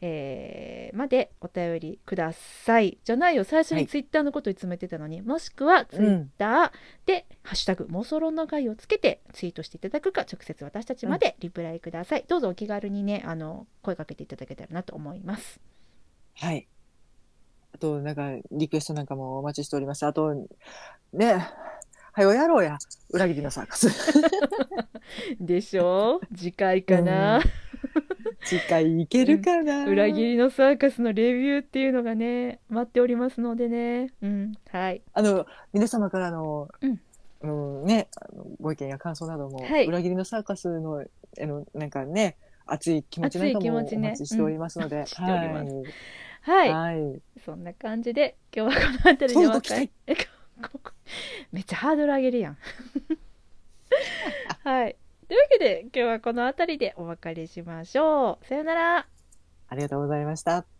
[SPEAKER 1] えーまでお便りください。じゃないよ、最初
[SPEAKER 2] はい
[SPEAKER 1] にツイッターのことを詰めてたのに、もしくはツイッターで、ハッシュタグ妄想ロンドン会議をつけてツイートしていただくか、直接私たちまでリプライください。どうぞお気軽にね、あの声かけていただけたらなと思います。
[SPEAKER 2] う。はい。あと、なんか、リクエストなんかもお待ちしております。あと、ね、はよやろうや。裏切りのサーカス。
[SPEAKER 1] でしょ？う次回かな？
[SPEAKER 2] うん。次回いけるかな、
[SPEAKER 1] 裏切りのサーカスのレビューっていうのがね待っておりますのでね。うん。はい。
[SPEAKER 2] あの、皆様からの、
[SPEAKER 1] うん。
[SPEAKER 2] あのね、ご意見や感想なども、
[SPEAKER 1] はい。
[SPEAKER 2] 裏切りのサーカスの、あの、なんかね、熱い気持ちなんかもお待ちしておりますので、
[SPEAKER 1] うん。しております
[SPEAKER 2] は。
[SPEAKER 1] はいい、
[SPEAKER 2] はい。
[SPEAKER 1] そんな感じで今日はこの辺りでお別れめっちゃハードル上げるやん はいというわけで今日はこの辺りでお別れしましょうさよなら
[SPEAKER 2] ありがとうございました。